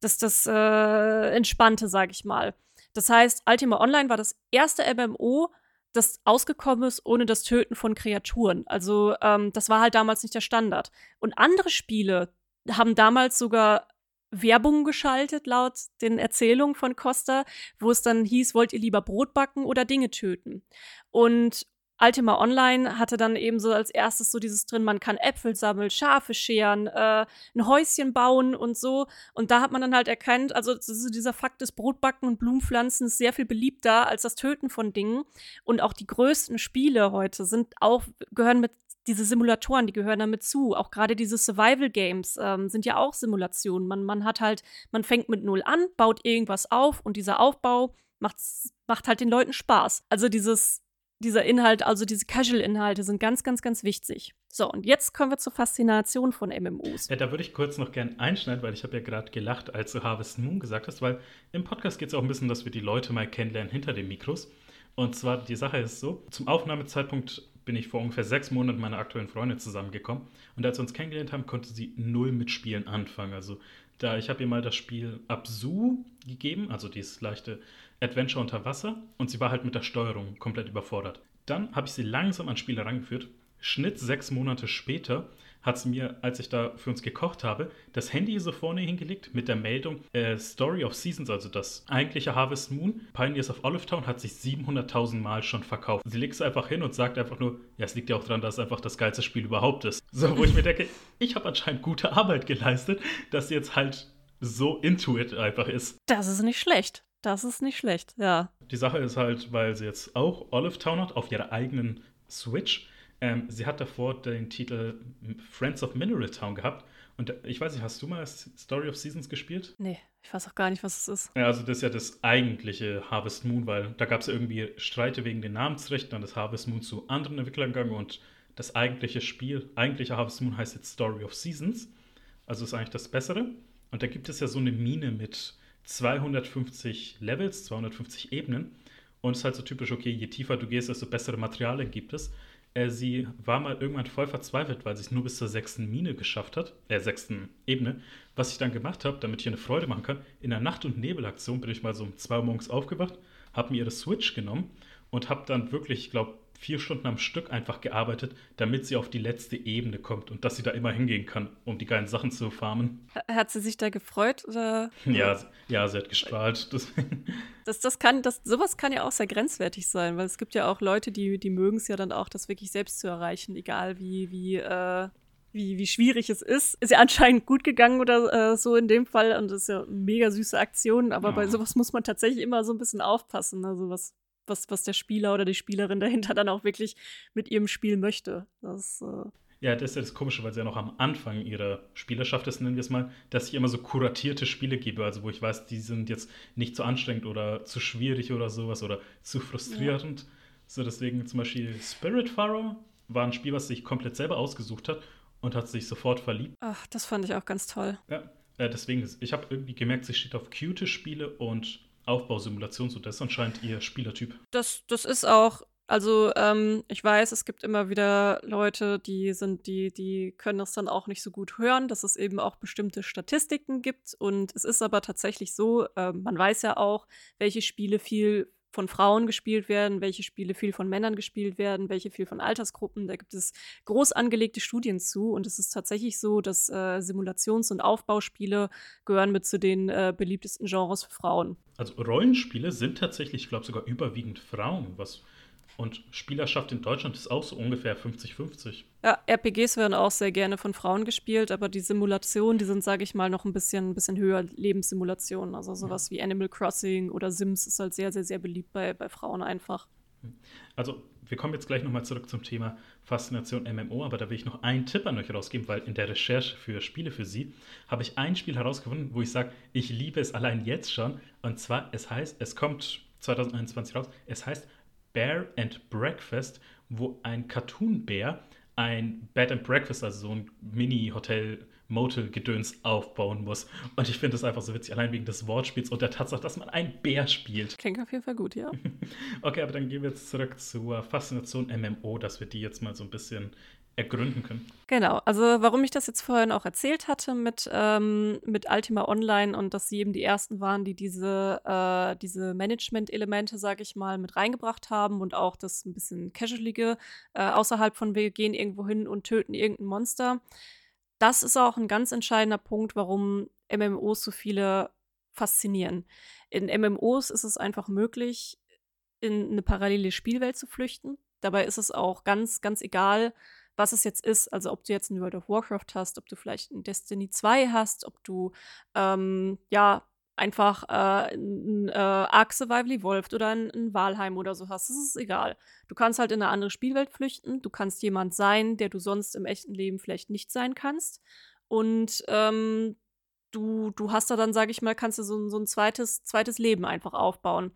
das, das äh, Entspannte, sag ich mal. Das heißt, Ultima Online war das erste MMO, das ausgekommen ist ohne das Töten von Kreaturen. Also ähm, das war halt damals nicht der Standard. Und andere Spiele haben damals sogar Werbung geschaltet, laut den Erzählungen von Costa, wo es dann hieß, wollt ihr lieber Brot backen oder Dinge töten? Und Ultima Online hatte dann eben so als erstes so dieses drin, man kann Äpfel sammeln, Schafe scheren, äh, ein Häuschen bauen und so. Und da hat man dann halt erkannt, also dieser Fakt des Brotbacken und Blumenpflanzen ist sehr viel beliebter als das Töten von Dingen. Und auch die größten Spiele heute sind auch, gehören mit diese Simulatoren, die gehören damit zu. Auch gerade diese Survival-Games ähm, sind ja auch Simulationen. Man, man hat halt, man fängt mit null an, baut irgendwas auf und dieser Aufbau macht, halt den Leuten Spaß. Also dieses, dieser Inhalt, also diese Casual-Inhalte sind ganz, ganz, ganz wichtig. So, und jetzt kommen wir zur Faszination von MMOs. Ja, da würde ich kurz noch gern einschneiden, weil ich habe ja gerade gelacht, als du Harvest Moon gesagt hast, weil im Podcast geht es auch ein bisschen, dass wir die Leute mal kennenlernen hinter den Mikros. Und zwar, die Sache ist so, zum Aufnahmezeitpunkt bin ich vor ungefähr sechs Monaten mit meiner aktuellen Freundin zusammengekommen. Und als wir uns kennengelernt haben, konnte sie null mit Spielen anfangen. Also da, ich habe ihr mal das Spiel Absu gegeben, also dieses leichte Adventure unter Wasser. Und sie war halt mit der Steuerung komplett überfordert. Dann habe ich sie langsam an Spiele rangeführt. Schnitt sechs Monate später hat sie mir, als ich da für uns gekocht habe, das Handy so vorne hingelegt mit der Meldung äh, Story of Seasons, also das eigentliche Harvest Moon. Pioneers of Olive Town hat sich 700.000 Mal schon verkauft. Sie legt es einfach hin und sagt einfach nur, ja, es liegt ja auch daran, dass es einfach das geilste Spiel überhaupt ist. So, wo ich mir denke, ich habe anscheinend gute Arbeit geleistet, dass sie jetzt halt so into it einfach ist. Das ist nicht schlecht. Das ist nicht schlecht, ja. Die Sache ist halt, weil sie jetzt auch Olive Town hat auf ihrer eigenen Switch ähm, sie hat davor den Titel Friends of Mineral Town gehabt. Und ich weiß nicht, hast du mal Story of Seasons gespielt? Nee, ich weiß auch gar nicht, was es ist. Ja, also das ist ja das eigentliche Harvest Moon, weil da gab es ja irgendwie Streite wegen den Namensrechten, dann ist Harvest Moon zu anderen Entwicklern gegangen und das eigentliche Spiel, eigentliche Harvest Moon heißt jetzt Story of Seasons. Also ist eigentlich das Bessere. Und da gibt es ja so eine Mine mit 250 Levels, 250 Ebenen. Und es ist halt so typisch, okay, je tiefer du gehst, desto bessere Materialien gibt es. Äh, sie war mal irgendwann voll verzweifelt, weil sie es nur bis zur sechsten Mine geschafft hat, äh, sechsten Ebene. Was ich dann gemacht habe, damit ich ihr eine Freude machen kann, in der Nacht- und Nebelaktion bin ich mal so um zwei Uhr morgens aufgewacht, habe mir ihre Switch genommen und habe dann wirklich, ich glaube, vier Stunden am Stück einfach gearbeitet, damit sie auf die letzte Ebene kommt und dass sie da immer hingehen kann, um die geilen Sachen zu farmen. Hat sie sich da gefreut? Oder? Ja, ja, sie hat gestrahlt. Das, das kann, das, sowas kann ja auch sehr grenzwertig sein, weil es gibt ja auch Leute, die, die mögen es ja dann auch, das wirklich selbst zu erreichen, egal wie, wie, äh, wie, wie schwierig es ist. Ist ja anscheinend gut gegangen oder äh, so in dem Fall und das ist ja mega süße Aktion, aber ja. bei sowas muss man tatsächlich immer so ein bisschen aufpassen. Also was, was, was der Spieler oder die Spielerin dahinter dann auch wirklich mit ihrem Spiel möchte. Das, äh ja, das ist ja das Komische, weil sie ja noch am Anfang ihrer Spielerschaft ist, nennen wir es mal, dass ich immer so kuratierte Spiele gebe, also wo ich weiß, die sind jetzt nicht zu anstrengend oder zu schwierig oder sowas oder zu frustrierend. Ja. So deswegen zum Beispiel Spiritfarer war ein Spiel, was sich komplett selber ausgesucht hat und hat sich sofort verliebt. Ach, das fand ich auch ganz toll. Ja, äh, deswegen, ich habe irgendwie gemerkt, sie steht auf cute Spiele und Aufbausimulation, so das ist anscheinend ihr Spielertyp. Das, das ist auch, also ähm, ich weiß, es gibt immer wieder Leute, die sind, die, die können das dann auch nicht so gut hören, dass es eben auch bestimmte Statistiken gibt. Und es ist aber tatsächlich so, äh, man weiß ja auch, welche Spiele viel von Frauen gespielt werden, welche Spiele viel von Männern gespielt werden, welche viel von Altersgruppen. Da gibt es groß angelegte Studien zu. Und es ist tatsächlich so, dass äh, Simulations- und Aufbauspiele gehören mit zu den äh, beliebtesten Genres für Frauen. Also Rollenspiele sind tatsächlich, ich glaube, sogar überwiegend Frauen, was und Spielerschaft in Deutschland ist auch so ungefähr 50-50. Ja, RPGs werden auch sehr gerne von Frauen gespielt, aber die Simulationen, die sind, sage ich mal, noch ein bisschen, ein bisschen höher Lebenssimulationen. Also sowas ja. wie Animal Crossing oder Sims ist halt sehr, sehr, sehr beliebt bei, bei Frauen einfach. Also, wir kommen jetzt gleich nochmal zurück zum Thema Faszination MMO, aber da will ich noch einen Tipp an euch rausgeben, weil in der Recherche für Spiele für Sie habe ich ein Spiel herausgefunden, wo ich sage, ich liebe es allein jetzt schon. Und zwar, es heißt, es kommt 2021 raus, es heißt Bear and Breakfast, wo ein Cartoon-Bär ein Bed and Breakfast, also so ein Mini-Hotel Motel-Gedöns aufbauen muss. Und ich finde das einfach so witzig, allein wegen des Wortspiels und der Tatsache, dass man einen Bär spielt. Klingt auf jeden Fall gut, ja. okay, aber dann gehen wir jetzt zurück zur Faszination MMO, dass wir die jetzt mal so ein bisschen ergründen können. Genau, also warum ich das jetzt vorhin auch erzählt hatte mit, ähm, mit Ultima Online und dass sie eben die ersten waren, die diese, äh, diese Management-Elemente, sage ich mal, mit reingebracht haben und auch das ein bisschen casualige, äh, außerhalb von wir gehen irgendwo hin und töten irgendein Monster das ist auch ein ganz entscheidender Punkt, warum MMOs so viele faszinieren. In MMOs ist es einfach möglich, in eine parallele Spielwelt zu flüchten. Dabei ist es auch ganz, ganz egal, was es jetzt ist. Also ob du jetzt ein World of Warcraft hast, ob du vielleicht ein Destiny 2 hast, ob du ähm, ja einfach äh, ein äh, Ark Survival Evolved oder ein, ein Walheim oder so hast. Das ist egal. Du kannst halt in eine andere Spielwelt flüchten. Du kannst jemand sein, der du sonst im echten Leben vielleicht nicht sein kannst. Und ähm, du, du hast da dann, sage ich mal, kannst du so, so ein zweites, zweites Leben einfach aufbauen.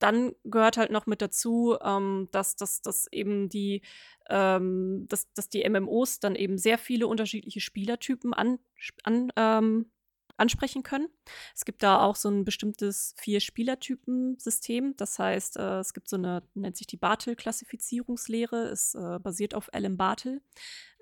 Dann gehört halt noch mit dazu, ähm, dass, dass, dass eben die, ähm, dass, dass die MMOs dann eben sehr viele unterschiedliche Spielertypen an, an ähm, ansprechen können. Es gibt da auch so ein bestimmtes Vier-Spielertypen-System. Das heißt, äh, es gibt so eine, nennt sich die Bartel-Klassifizierungslehre, ist äh, basiert auf Alan Bartel.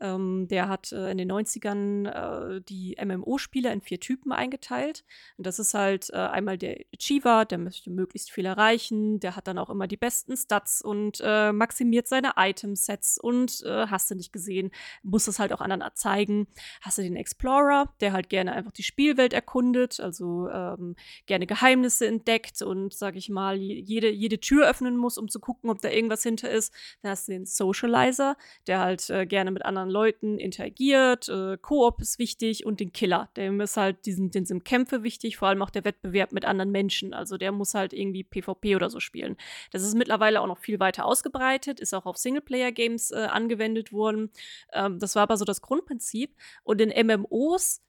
Ähm, der hat äh, in den 90ern äh, die MMO-Spieler in vier Typen eingeteilt. Und das ist halt äh, einmal der Achiever, der möchte möglichst viel erreichen, der hat dann auch immer die besten Stats und äh, maximiert seine Item-Sets und äh, hast du nicht gesehen, muss das halt auch anderen zeigen. Hast du den Explorer, der halt gerne einfach die Spielwelt erkundet, also ähm, gerne Geheimnisse entdeckt und, sag ich mal, jede, jede Tür öffnen muss, um zu gucken, ob da irgendwas hinter ist. Dann hast du den Socializer, der halt äh, gerne mit anderen anderen Leuten interagiert. Äh, Koop ist wichtig und den Killer. Dem ist halt diesen, den sind Kämpfe wichtig, vor allem auch der Wettbewerb mit anderen Menschen. Also der muss halt irgendwie PvP oder so spielen. Das ist mittlerweile auch noch viel weiter ausgebreitet, ist auch auf Singleplayer-Games äh, angewendet worden. Ähm, das war aber so das Grundprinzip. Und in MMOs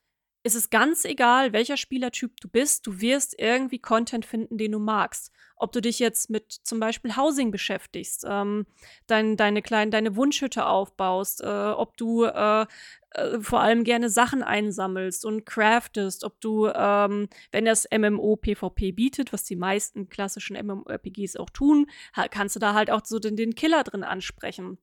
ist es ganz egal, welcher Spielertyp du bist, du wirst irgendwie Content finden, den du magst. Ob du dich jetzt mit zum Beispiel Housing beschäftigst, ähm, dein, deine kleinen, deine Wunschhütte aufbaust, äh, ob du äh, äh, vor allem gerne Sachen einsammelst und craftest, ob du, ähm, wenn das MMO PvP bietet, was die meisten klassischen MMORPGs auch tun, kannst du da halt auch so den, den Killer drin ansprechen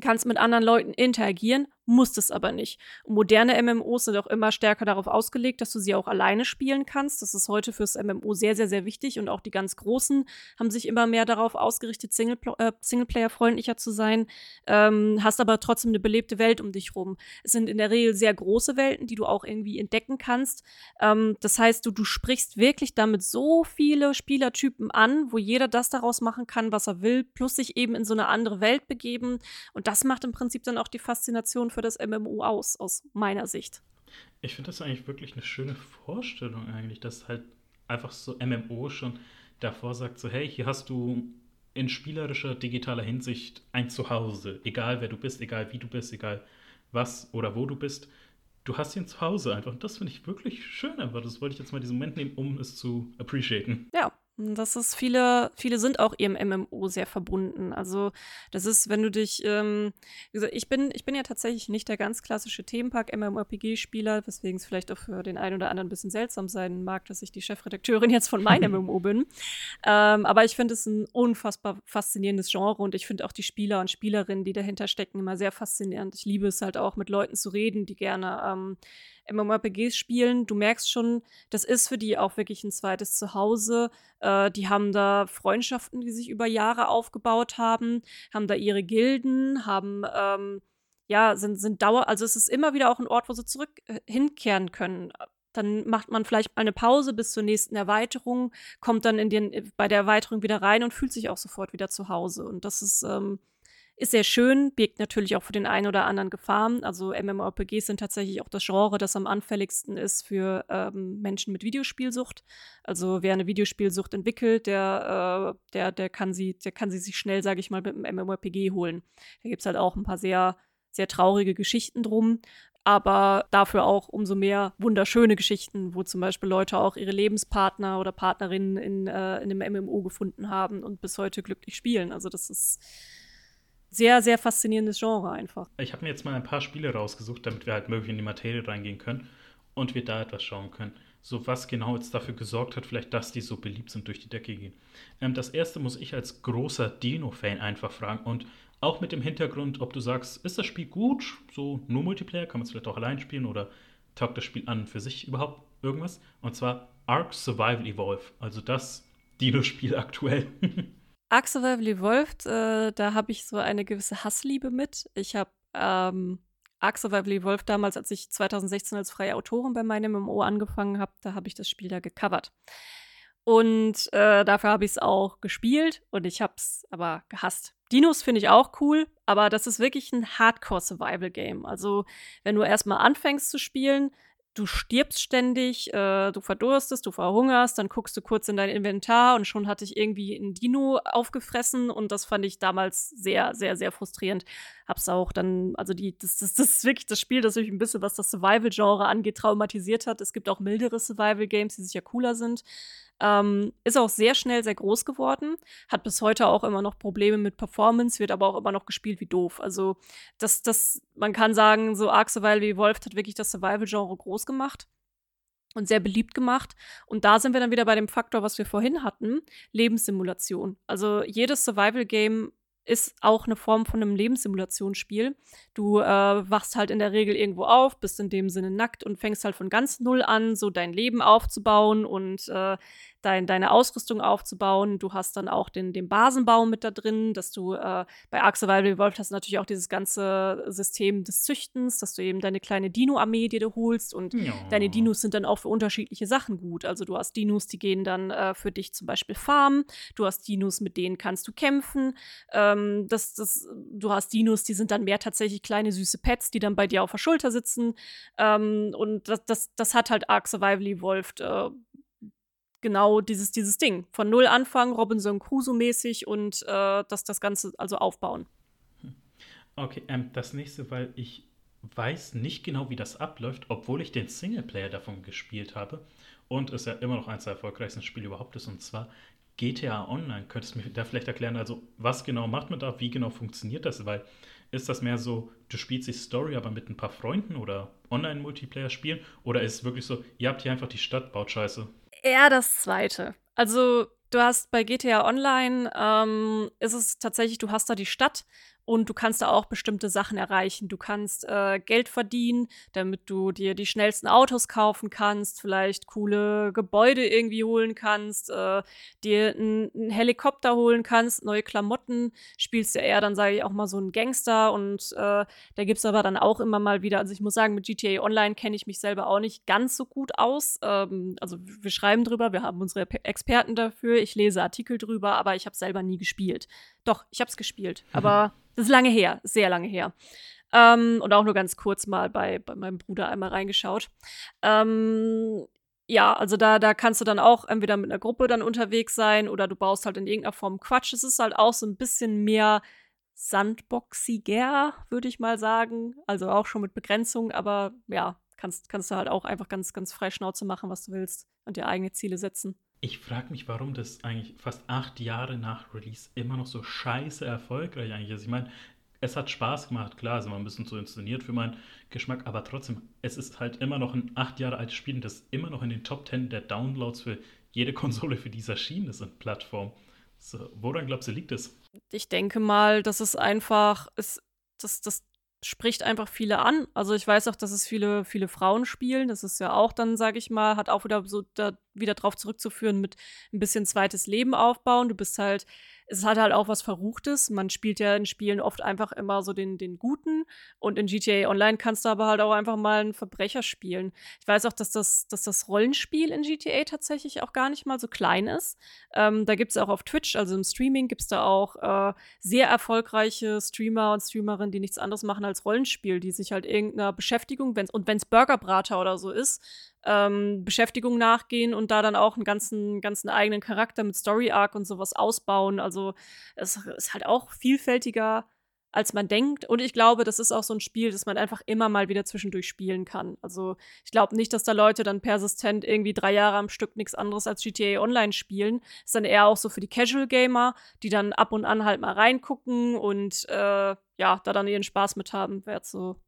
kannst mit anderen Leuten interagieren musst es aber nicht. Moderne MMOs sind auch immer stärker darauf ausgelegt, dass du sie auch alleine spielen kannst. Das ist heute fürs MMO sehr, sehr, sehr wichtig. Und auch die ganz Großen haben sich immer mehr darauf ausgerichtet, Singlepl äh, Singleplayer-freundlicher zu sein. Ähm, hast aber trotzdem eine belebte Welt um dich rum. Es sind in der Regel sehr große Welten, die du auch irgendwie entdecken kannst. Ähm, das heißt, du, du sprichst wirklich damit so viele Spielertypen an, wo jeder das daraus machen kann, was er will, plus sich eben in so eine andere Welt begeben. Und das macht im Prinzip dann auch die Faszination für das MMO aus, aus meiner Sicht. Ich finde das eigentlich wirklich eine schöne Vorstellung eigentlich, dass halt einfach so MMO schon davor sagt, so hey, hier hast du in spielerischer, digitaler Hinsicht ein Zuhause. Egal wer du bist, egal wie du bist, egal was oder wo du bist. Du hast hier ein Zuhause einfach. Und das finde ich wirklich schön einfach. Das wollte ich jetzt mal diesen Moment nehmen, um es zu appreciaten. Ja, das ist viele, viele sind auch ihrem MMO sehr verbunden. Also das ist, wenn du dich, ähm, wie gesagt, ich bin, ich bin ja tatsächlich nicht der ganz klassische Themenpark MMORPG-Spieler, weswegen es vielleicht auch für den einen oder anderen ein bisschen seltsam sein mag, dass ich die Chefredakteurin jetzt von meinem MMO bin. Ähm, aber ich finde es ein unfassbar faszinierendes Genre und ich finde auch die Spieler und Spielerinnen, die dahinter stecken, immer sehr faszinierend. Ich liebe es halt auch, mit Leuten zu reden, die gerne ähm, MMORPGs spielen, du merkst schon, das ist für die auch wirklich ein zweites Zuhause. Äh, die haben da Freundschaften, die sich über Jahre aufgebaut haben, haben da ihre Gilden, haben ähm, ja, sind, sind Dauer, also es ist immer wieder auch ein Ort, wo sie zurück äh, hinkehren können. Dann macht man vielleicht mal eine Pause bis zur nächsten Erweiterung, kommt dann in den, bei der Erweiterung wieder rein und fühlt sich auch sofort wieder zu Hause. Und das ist, ähm, ist sehr schön, birgt natürlich auch für den einen oder anderen Gefahren. Also MMORPGs sind tatsächlich auch das Genre, das am anfälligsten ist für ähm, Menschen mit Videospielsucht. Also wer eine Videospielsucht entwickelt, der, äh, der, der, kann sie, der kann sie sich schnell, sage ich mal, mit einem MMORPG holen. Da gibt es halt auch ein paar sehr, sehr traurige Geschichten drum aber dafür auch umso mehr wunderschöne Geschichten, wo zum Beispiel Leute auch ihre Lebenspartner oder Partnerinnen in, äh, in einem MMO gefunden haben und bis heute glücklich spielen. Also das ist sehr, sehr faszinierendes Genre einfach. Ich habe mir jetzt mal ein paar Spiele rausgesucht, damit wir halt möglich in die Materie reingehen können und wir da etwas schauen können. So was genau jetzt dafür gesorgt hat, vielleicht, dass die so beliebt sind, durch die Decke gehen. Ähm, das erste muss ich als großer Dino-Fan einfach fragen und auch mit dem Hintergrund, ob du sagst, ist das Spiel gut, so nur Multiplayer, kann man es vielleicht auch allein spielen oder taugt das Spiel an für sich überhaupt irgendwas? Und zwar Ark Survival Evolve, also das Dino-Spiel aktuell. Ark Survival Evolved, äh, da habe ich so eine gewisse Hassliebe mit. Ich habe ähm, Ark Survival Evolved damals, als ich 2016 als freie Autorin bei meinem MMO angefangen habe, da habe ich das Spiel da gecovert. Und äh, dafür habe ich es auch gespielt und ich habe es aber gehasst. Dinos finde ich auch cool, aber das ist wirklich ein Hardcore-Survival-Game. Also, wenn du erstmal anfängst zu spielen, du stirbst ständig, äh, du verdurstest, du verhungerst, dann guckst du kurz in dein Inventar und schon hatte ich irgendwie ein Dino aufgefressen und das fand ich damals sehr, sehr, sehr frustrierend. Hab's auch dann, also die, das, das, das ist wirklich das Spiel, das mich ein bisschen, was das Survival-Genre angeht, traumatisiert hat. Es gibt auch mildere Survival-Games, die sicher cooler sind. Ähm, ist auch sehr schnell sehr groß geworden, hat bis heute auch immer noch Probleme mit Performance, wird aber auch immer noch gespielt wie doof. Also, das, das, man kann sagen, so Ark Survival Evolved hat wirklich das Survival-Genre groß gemacht und sehr beliebt gemacht. Und da sind wir dann wieder bei dem Faktor, was wir vorhin hatten, Lebenssimulation. Also jedes Survival-Game ist auch eine Form von einem Lebenssimulationsspiel. Du äh, wachst halt in der Regel irgendwo auf, bist in dem Sinne nackt und fängst halt von ganz null an, so dein Leben aufzubauen und äh, dein, deine Ausrüstung aufzubauen. Du hast dann auch den, den Basenbau mit da drin, dass du äh, bei Ark Survival Evolved hast du natürlich auch dieses ganze System des Züchtens, dass du eben deine kleine Dino-Armee dir holst und ja. deine Dinos sind dann auch für unterschiedliche Sachen gut. Also du hast Dinos, die gehen dann äh, für dich zum Beispiel farmen, du hast Dinos, mit denen kannst du kämpfen, ähm, das, das, du hast Dinos, die sind dann mehr tatsächlich kleine süße Pets, die dann bei dir auf der Schulter sitzen ähm, und das, das, das hat halt Ark Survival Evolved äh, genau dieses, dieses Ding. Von null anfangen, Robinson Crusoe-mäßig und äh, das, das Ganze also aufbauen. Okay, ähm, das nächste, weil ich weiß nicht genau, wie das abläuft, obwohl ich den Singleplayer davon gespielt habe und es ja immer noch eines der erfolgreichsten Spiele überhaupt ist, und zwar GTA Online. Könntest du mir da vielleicht erklären, also was genau macht man da, wie genau funktioniert das? Weil ist das mehr so, du spielst die Story aber mit ein paar Freunden oder Online-Multiplayer spielen? Oder ist es wirklich so, ihr habt hier einfach die Stadt, baut Scheiße? Eher das zweite. Also, du hast bei GTA Online, ähm, ist es tatsächlich, du hast da die Stadt und du kannst da auch bestimmte Sachen erreichen. Du kannst äh, Geld verdienen, damit du dir die schnellsten Autos kaufen kannst, vielleicht coole Gebäude irgendwie holen kannst, äh, dir einen Helikopter holen kannst, neue Klamotten. Spielst du eher dann, sage ich auch mal, so einen Gangster. Und äh, da gibt es aber dann auch immer mal wieder, also ich muss sagen, mit GTA Online kenne ich mich selber auch nicht ganz so gut aus. Ähm, also wir schreiben drüber, wir haben unsere Experten dafür, ich lese Artikel drüber, aber ich habe selber nie gespielt. Doch, ich habe es gespielt, mhm. aber das ist lange her, sehr lange her. Ähm, und auch nur ganz kurz mal bei, bei meinem Bruder einmal reingeschaut. Ähm, ja, also da, da kannst du dann auch entweder mit einer Gruppe dann unterwegs sein oder du baust halt in irgendeiner Form Quatsch. Es ist halt auch so ein bisschen mehr sandboxiger, würde ich mal sagen. Also auch schon mit Begrenzung, aber ja, kannst, kannst du halt auch einfach ganz, ganz frei Schnauze machen, was du willst und dir eigene Ziele setzen. Ich frage mich, warum das eigentlich fast acht Jahre nach Release immer noch so scheiße erfolgreich eigentlich ist. Ich meine, es hat Spaß gemacht, klar, ist immer ein bisschen zu inszeniert für meinen Geschmack, aber trotzdem, es ist halt immer noch ein acht Jahre altes Spiel und das immer noch in den Top Ten der Downloads für jede Konsole, für die es erschienen ist und Plattform. So, woran glaubst du, liegt es? Ich denke mal, dass es einfach, ist, dass das spricht einfach viele an. Also ich weiß auch, dass es viele, viele Frauen spielen. Das ist ja auch dann, sage ich mal, hat auch wieder so da, wieder drauf zurückzuführen mit ein bisschen zweites Leben aufbauen. Du bist halt es hat halt auch was Verruchtes. Man spielt ja in Spielen oft einfach immer so den, den Guten. Und in GTA Online kannst du aber halt auch einfach mal einen Verbrecher spielen. Ich weiß auch, dass das, dass das Rollenspiel in GTA tatsächlich auch gar nicht mal so klein ist. Ähm, da gibt es auch auf Twitch, also im Streaming, gibt es da auch äh, sehr erfolgreiche Streamer und Streamerinnen, die nichts anderes machen als Rollenspiel, die sich halt irgendeiner Beschäftigung, wenn's, und wenn es Burgerbrater oder so ist, ähm, Beschäftigung nachgehen und da dann auch einen ganzen, ganzen eigenen Charakter mit Story Arc und sowas ausbauen. Also es ist halt auch vielfältiger als man denkt. Und ich glaube, das ist auch so ein Spiel, das man einfach immer mal wieder zwischendurch spielen kann. Also ich glaube nicht, dass da Leute dann persistent irgendwie drei Jahre am Stück nichts anderes als GTA Online spielen. Ist dann eher auch so für die Casual Gamer, die dann ab und an halt mal reingucken und äh, ja, da dann ihren Spaß mit haben. Wäre so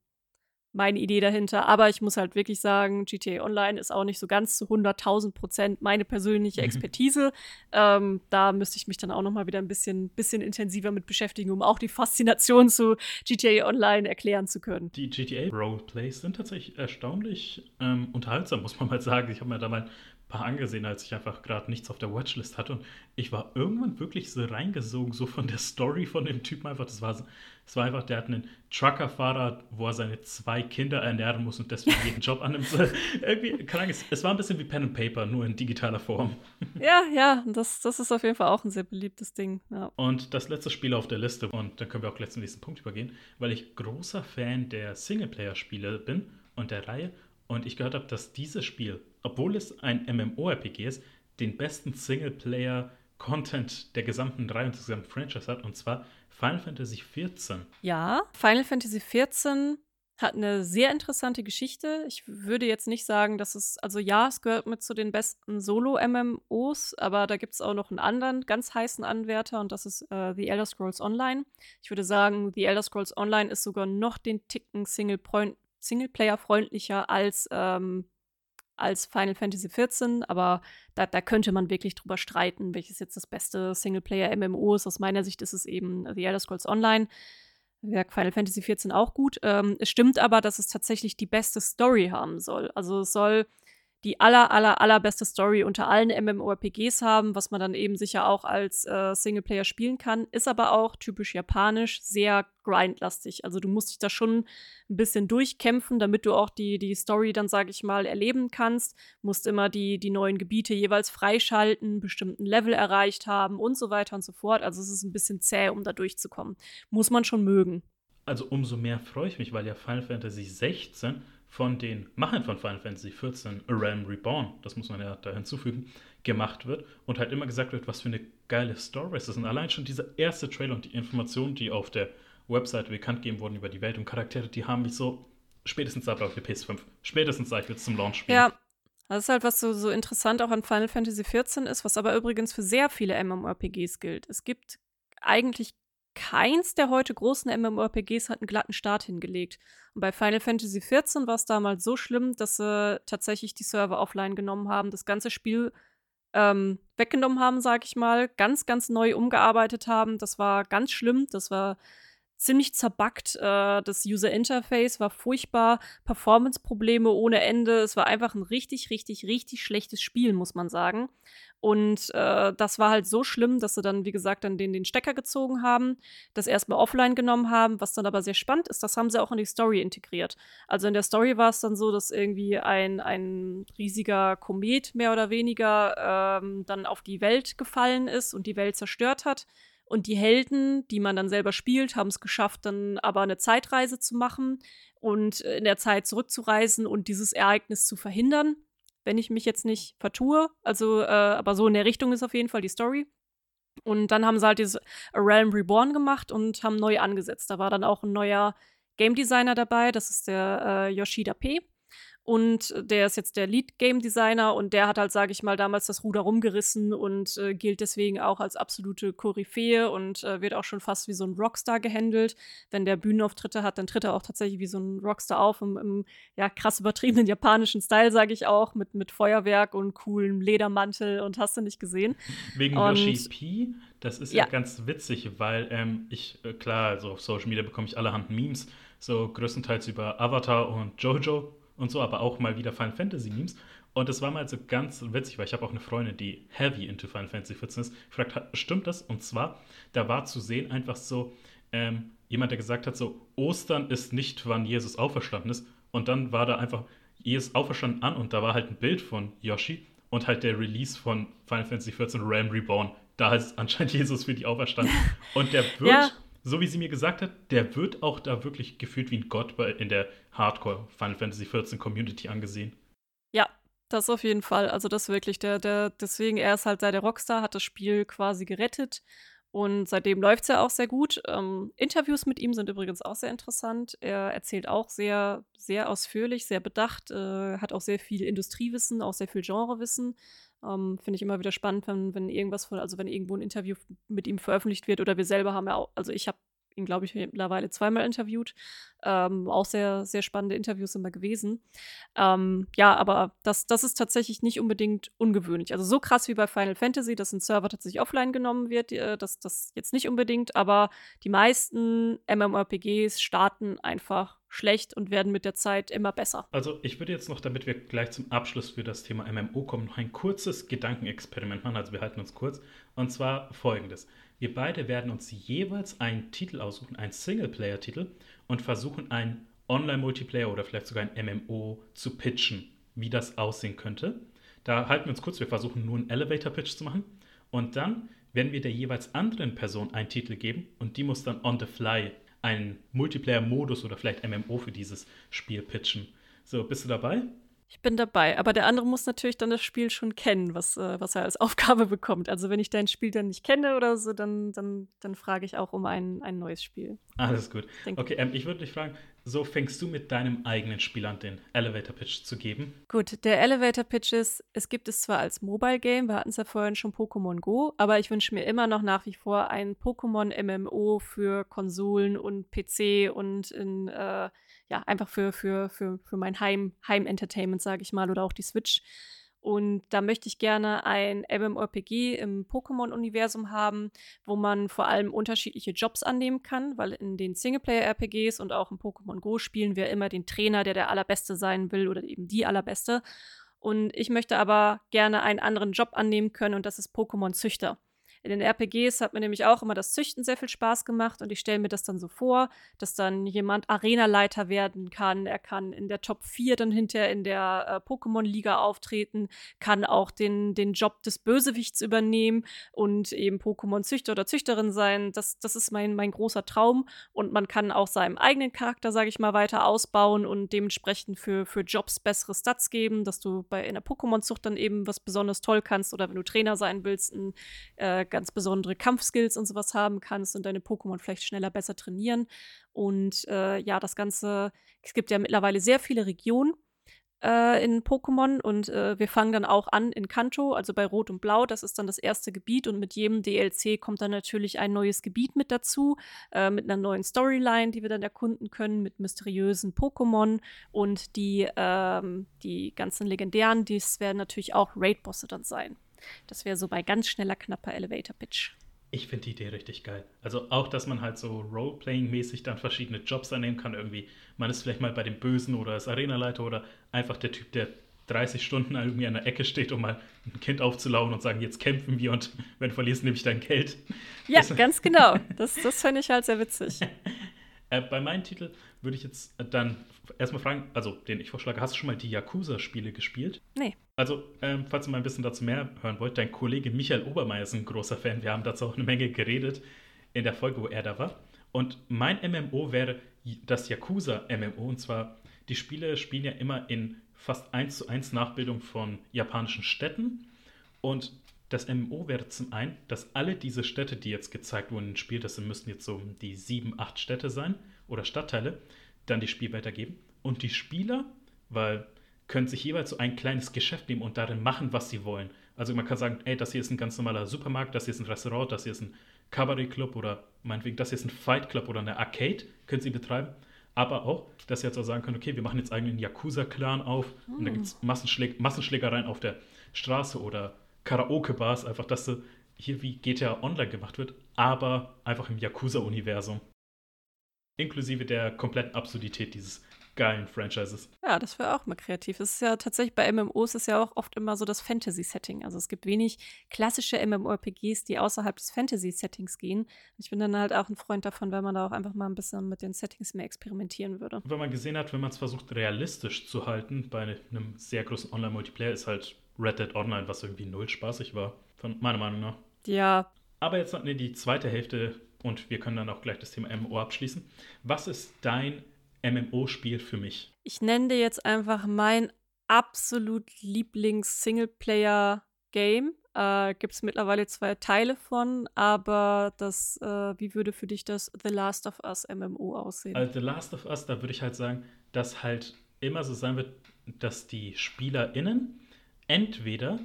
meine Idee dahinter. Aber ich muss halt wirklich sagen, GTA Online ist auch nicht so ganz zu 100.000 Prozent meine persönliche mhm. Expertise. ähm, da müsste ich mich dann auch noch mal wieder ein bisschen, bisschen intensiver mit beschäftigen, um auch die Faszination zu GTA Online erklären zu können. Die GTA Roleplays sind tatsächlich erstaunlich ähm, unterhaltsam, muss man mal sagen. Ich habe mir da mal paar angesehen, als ich einfach gerade nichts auf der Watchlist hatte. Und ich war irgendwann wirklich so reingesogen, so von der Story von dem Typen einfach. Das war, das war einfach, der hat einen Truckerfahrer, wo er seine zwei Kinder ernähren muss und deswegen jeden Job annimmt. Irgendwie, es, es war ein bisschen wie Pen and Paper, nur in digitaler Form. Ja, ja, das, das ist auf jeden Fall auch ein sehr beliebtes Ding. Ja. Und das letzte Spiel auf der Liste, und dann können wir auch gleich zum nächsten Punkt übergehen, weil ich großer Fan der Singleplayer-Spiele bin und der Reihe und ich gehört habe, dass dieses Spiel, obwohl es ein MMORPG ist, den besten Singleplayer-Content der gesamten Reihe und des gesamten Franchise hat, und zwar Final Fantasy XIV. Ja, Final Fantasy XIV hat eine sehr interessante Geschichte. Ich würde jetzt nicht sagen, dass es, also ja, es gehört mit zu den besten Solo-MMOs, aber da gibt es auch noch einen anderen ganz heißen Anwärter und das ist äh, The Elder Scrolls Online. Ich würde sagen, The Elder Scrolls Online ist sogar noch den Ticken Single-Point Singleplayer-freundlicher als, ähm, als Final Fantasy XIV, aber da, da, könnte man wirklich drüber streiten, welches jetzt das beste Singleplayer-MMO ist. Aus meiner Sicht ist es eben The Elder Scrolls Online. Wirkt Final Fantasy XIV auch gut. Ähm, es stimmt aber, dass es tatsächlich die beste Story haben soll. Also es soll die aller, aller, allerbeste Story unter allen MMORPGs haben, was man dann eben sicher auch als äh, Singleplayer spielen kann, ist aber auch typisch japanisch sehr grindlastig. Also du musst dich da schon ein bisschen durchkämpfen, damit du auch die, die Story dann, sage ich mal, erleben kannst. Musst immer die, die neuen Gebiete jeweils freischalten, bestimmten Level erreicht haben und so weiter und so fort. Also es ist ein bisschen zäh, um da durchzukommen. Muss man schon mögen. Also umso mehr freue ich mich, weil ja Final Fantasy 16 von den Machern von Final Fantasy XIV, A Realm Reborn, das muss man ja da hinzufügen, gemacht wird und halt immer gesagt wird, was für eine geile Story es ist. Und allein schon dieser erste Trailer und die Informationen, die auf der Webseite bekannt gegeben wurden über die Welt und Charaktere, die haben mich so spätestens da brauche ich PS5. Spätestens seit wir zum Launch spielen. Ja, das ist halt, was so, so interessant auch an Final Fantasy XIV ist, was aber übrigens für sehr viele MMORPGs gilt. Es gibt eigentlich keins der heute großen MMORPGs hat einen glatten Start hingelegt. Und bei Final Fantasy XIV war es damals so schlimm, dass sie tatsächlich die Server offline genommen haben, das ganze Spiel ähm, weggenommen haben, sag ich mal, ganz, ganz neu umgearbeitet haben. Das war ganz schlimm. Das war ziemlich zerbackt. Äh, das User Interface war furchtbar, Performance-Probleme ohne Ende. Es war einfach ein richtig, richtig, richtig schlechtes Spiel, muss man sagen. Und äh, das war halt so schlimm, dass sie dann, wie gesagt, dann den, den Stecker gezogen haben, das erstmal offline genommen haben. Was dann aber sehr spannend ist, das haben sie auch in die Story integriert. Also in der Story war es dann so, dass irgendwie ein, ein riesiger Komet mehr oder weniger ähm, dann auf die Welt gefallen ist und die Welt zerstört hat. Und die Helden, die man dann selber spielt, haben es geschafft, dann aber eine Zeitreise zu machen und in der Zeit zurückzureisen und dieses Ereignis zu verhindern, wenn ich mich jetzt nicht vertue. Also, äh, aber so in der Richtung ist auf jeden Fall die Story. Und dann haben sie halt dieses A Realm Reborn gemacht und haben neu angesetzt. Da war dann auch ein neuer Game Designer dabei, das ist der äh, Yoshida P. Und der ist jetzt der Lead-Game-Designer und der hat halt, sage ich mal, damals das Ruder rumgerissen und äh, gilt deswegen auch als absolute Koryphäe und äh, wird auch schon fast wie so ein Rockstar gehandelt. Wenn der Bühnenauftritte hat, dann tritt er auch tatsächlich wie so ein Rockstar auf, im, im ja, krass übertriebenen japanischen Style, sage ich auch, mit, mit Feuerwerk und coolem Ledermantel und hast du nicht gesehen. Wegen und, Yoshi P, das ist ja, ja ganz witzig, weil ähm, ich, äh, klar, also auf Social Media bekomme ich allerhand Memes, so größtenteils über Avatar und Jojo und so, aber auch mal wieder Final Fantasy Memes. Und das war mal so ganz witzig, weil ich habe auch eine Freundin, die heavy into Final Fantasy 14 ist, gefragt hat, stimmt das? Und zwar, da war zu sehen einfach so, ähm, jemand, der gesagt hat, so, Ostern ist nicht, wann Jesus auferstanden ist. Und dann war da einfach Jesus auferstanden an und da war halt ein Bild von Yoshi und halt der Release von Final Fantasy 14 Ram Reborn. Da ist anscheinend Jesus für die auferstanden. Und der wird ja so wie sie mir gesagt hat, der wird auch da wirklich gefühlt wie ein Gott in der Hardcore Final Fantasy XIV Community angesehen. Ja, das auf jeden Fall. Also das wirklich, der, der, deswegen, er ist halt der Rockstar, hat das Spiel quasi gerettet Und seitdem läuft es ja auch sehr gut. Ähm, Interviews mit ihm sind übrigens auch sehr interessant. Er erzählt auch sehr, sehr ausführlich, sehr bedacht, äh, hat auch sehr viel Industriewissen, auch sehr viel Genrewissen. Ähm, Finde ich immer wieder spannend, wenn, wenn irgendwas von, also wenn irgendwo ein Interview mit ihm veröffentlicht wird oder wir selber haben ja auch, also ich habe ihn, glaube ich, mittlerweile zweimal interviewt. Ähm, auch sehr, sehr spannende Interviews immer gewesen. Ähm, ja, aber das, das ist tatsächlich nicht unbedingt ungewöhnlich. Also so krass wie bei Final Fantasy, dass ein Server tatsächlich offline genommen wird, äh, das, das jetzt nicht unbedingt, aber die meisten MMORPGs starten einfach schlecht und werden mit der Zeit immer besser. Also ich würde jetzt noch, damit wir gleich zum Abschluss für das Thema MMO kommen, noch ein kurzes Gedankenexperiment machen. Also wir halten uns kurz. Und zwar folgendes. Wir beide werden uns jeweils einen Titel aussuchen, einen Singleplayer-Titel und versuchen einen Online-Multiplayer oder vielleicht sogar ein MMO zu pitchen, wie das aussehen könnte. Da halten wir uns kurz, wir versuchen nur einen Elevator-Pitch zu machen und dann werden wir der jeweils anderen Person einen Titel geben und die muss dann on the fly einen Multiplayer-Modus oder vielleicht MMO für dieses Spiel pitchen. So, bist du dabei? Ich bin dabei, aber der andere muss natürlich dann das Spiel schon kennen, was, äh, was er als Aufgabe bekommt. Also wenn ich dein Spiel dann nicht kenne oder so, dann, dann, dann frage ich auch um ein, ein neues Spiel. Alles gut. Denk okay, ähm, ich würde dich fragen, so fängst du mit deinem eigenen Spiel an, den Elevator Pitch zu geben? Gut, der Elevator Pitch ist, es gibt es zwar als Mobile Game, wir hatten es ja vorhin schon Pokémon Go, aber ich wünsche mir immer noch nach wie vor ein Pokémon MMO für Konsolen und PC und in äh, ja, einfach für, für, für, für mein Heim, Heim-Entertainment, sage ich mal, oder auch die Switch. Und da möchte ich gerne ein MMORPG im Pokémon-Universum haben, wo man vor allem unterschiedliche Jobs annehmen kann, weil in den Singleplayer-RPGs und auch im Pokémon Go spielen wir immer den Trainer, der der Allerbeste sein will oder eben die Allerbeste. Und ich möchte aber gerne einen anderen Job annehmen können und das ist Pokémon-Züchter. In den RPGs hat mir nämlich auch immer das Züchten sehr viel Spaß gemacht und ich stelle mir das dann so vor, dass dann jemand Arenaleiter werden kann. Er kann in der Top 4 dann hinterher in der äh, Pokémon-Liga auftreten, kann auch den, den Job des Bösewichts übernehmen und eben Pokémon-Züchter oder Züchterin sein. Das, das ist mein, mein großer Traum und man kann auch seinem eigenen Charakter, sage ich mal, weiter ausbauen und dementsprechend für, für Jobs bessere Stats geben, dass du bei einer Pokémon-Zucht dann eben was besonders toll kannst oder wenn du Trainer sein willst, ein äh, ganz besondere Kampfskills und sowas haben kannst und deine Pokémon vielleicht schneller besser trainieren. Und äh, ja, das Ganze, es gibt ja mittlerweile sehr viele Regionen äh, in Pokémon und äh, wir fangen dann auch an in Kanto, also bei Rot und Blau, das ist dann das erste Gebiet und mit jedem DLC kommt dann natürlich ein neues Gebiet mit dazu, äh, mit einer neuen Storyline, die wir dann erkunden können, mit mysteriösen Pokémon und die, ähm, die ganzen legendären, dies werden natürlich auch Raid-Bosse dann sein. Das wäre so bei ganz schneller, knapper Elevator-Pitch. Ich finde die Idee richtig geil. Also auch, dass man halt so Roleplaying-mäßig dann verschiedene Jobs annehmen kann. Irgendwie, man ist vielleicht mal bei dem Bösen oder als Arenaleiter oder einfach der Typ, der 30 Stunden irgendwie an der Ecke steht, um mal ein Kind aufzulaufen und sagen, jetzt kämpfen wir und wenn du verlierst, nehme ich dein Geld. Ja, das, ganz genau. Das, das fände ich halt sehr witzig. äh, bei meinem Titel würde ich jetzt dann erstmal fragen, also den ich vorschlage, hast du schon mal die Yakuza-Spiele gespielt? Nee. Also, ähm, falls ihr mal ein bisschen dazu mehr hören wollt, dein Kollege Michael Obermeier ist ein großer Fan. Wir haben dazu auch eine Menge geredet in der Folge, wo er da war. Und mein MMO wäre das Yakuza-MMO. Und zwar, die Spiele spielen ja immer in fast 1 zu 1 Nachbildung von japanischen Städten. Und das MMO wäre zum einen, dass alle diese Städte, die jetzt gezeigt wurden im Spiel, das müssten jetzt so die sieben, acht Städte sein oder Stadtteile, dann die Spiel weitergeben. Und die Spieler, weil können sich jeweils so ein kleines Geschäft nehmen und darin machen, was sie wollen. Also man kann sagen, ey, das hier ist ein ganz normaler Supermarkt, das hier ist ein Restaurant, das hier ist ein Cabaret-Club oder meinetwegen, das hier ist ein Fight-Club oder eine Arcade, können sie betreiben. Aber auch, dass sie jetzt auch sagen können, okay, wir machen jetzt einen Yakuza-Clan auf oh. und da gibt es Massenschläg Massenschlägereien auf der Straße oder Karaoke-Bars, einfach, dass hier wie GTA Online gemacht wird, aber einfach im Yakuza-Universum. Inklusive der kompletten Absurdität dieses geilen Franchises. Ja, das wäre auch mal kreativ. Es ist ja tatsächlich bei MMOs ist ja auch oft immer so das Fantasy-Setting. Also es gibt wenig klassische MMORPGs, die außerhalb des Fantasy-Settings gehen. Ich bin dann halt auch ein Freund davon, wenn man da auch einfach mal ein bisschen mit den Settings mehr experimentieren würde. Wenn man gesehen hat, wenn man es versucht, realistisch zu halten, bei einem sehr großen Online-Multiplayer ist halt Red Dead Online, was irgendwie null spaßig war, von meiner Meinung nach. Ja. Aber jetzt hatten wir die zweite Hälfte und wir können dann auch gleich das Thema MMO abschließen. Was ist dein MMO-Spiel für mich? Ich nenne dir jetzt einfach mein absolut Lieblings-Singleplayer-Game. Äh, Gibt es mittlerweile zwei Teile von, aber das, äh, wie würde für dich das The Last of Us MMO aussehen? Also The Last of Us, da würde ich halt sagen, dass halt immer so sein wird, dass die SpielerInnen entweder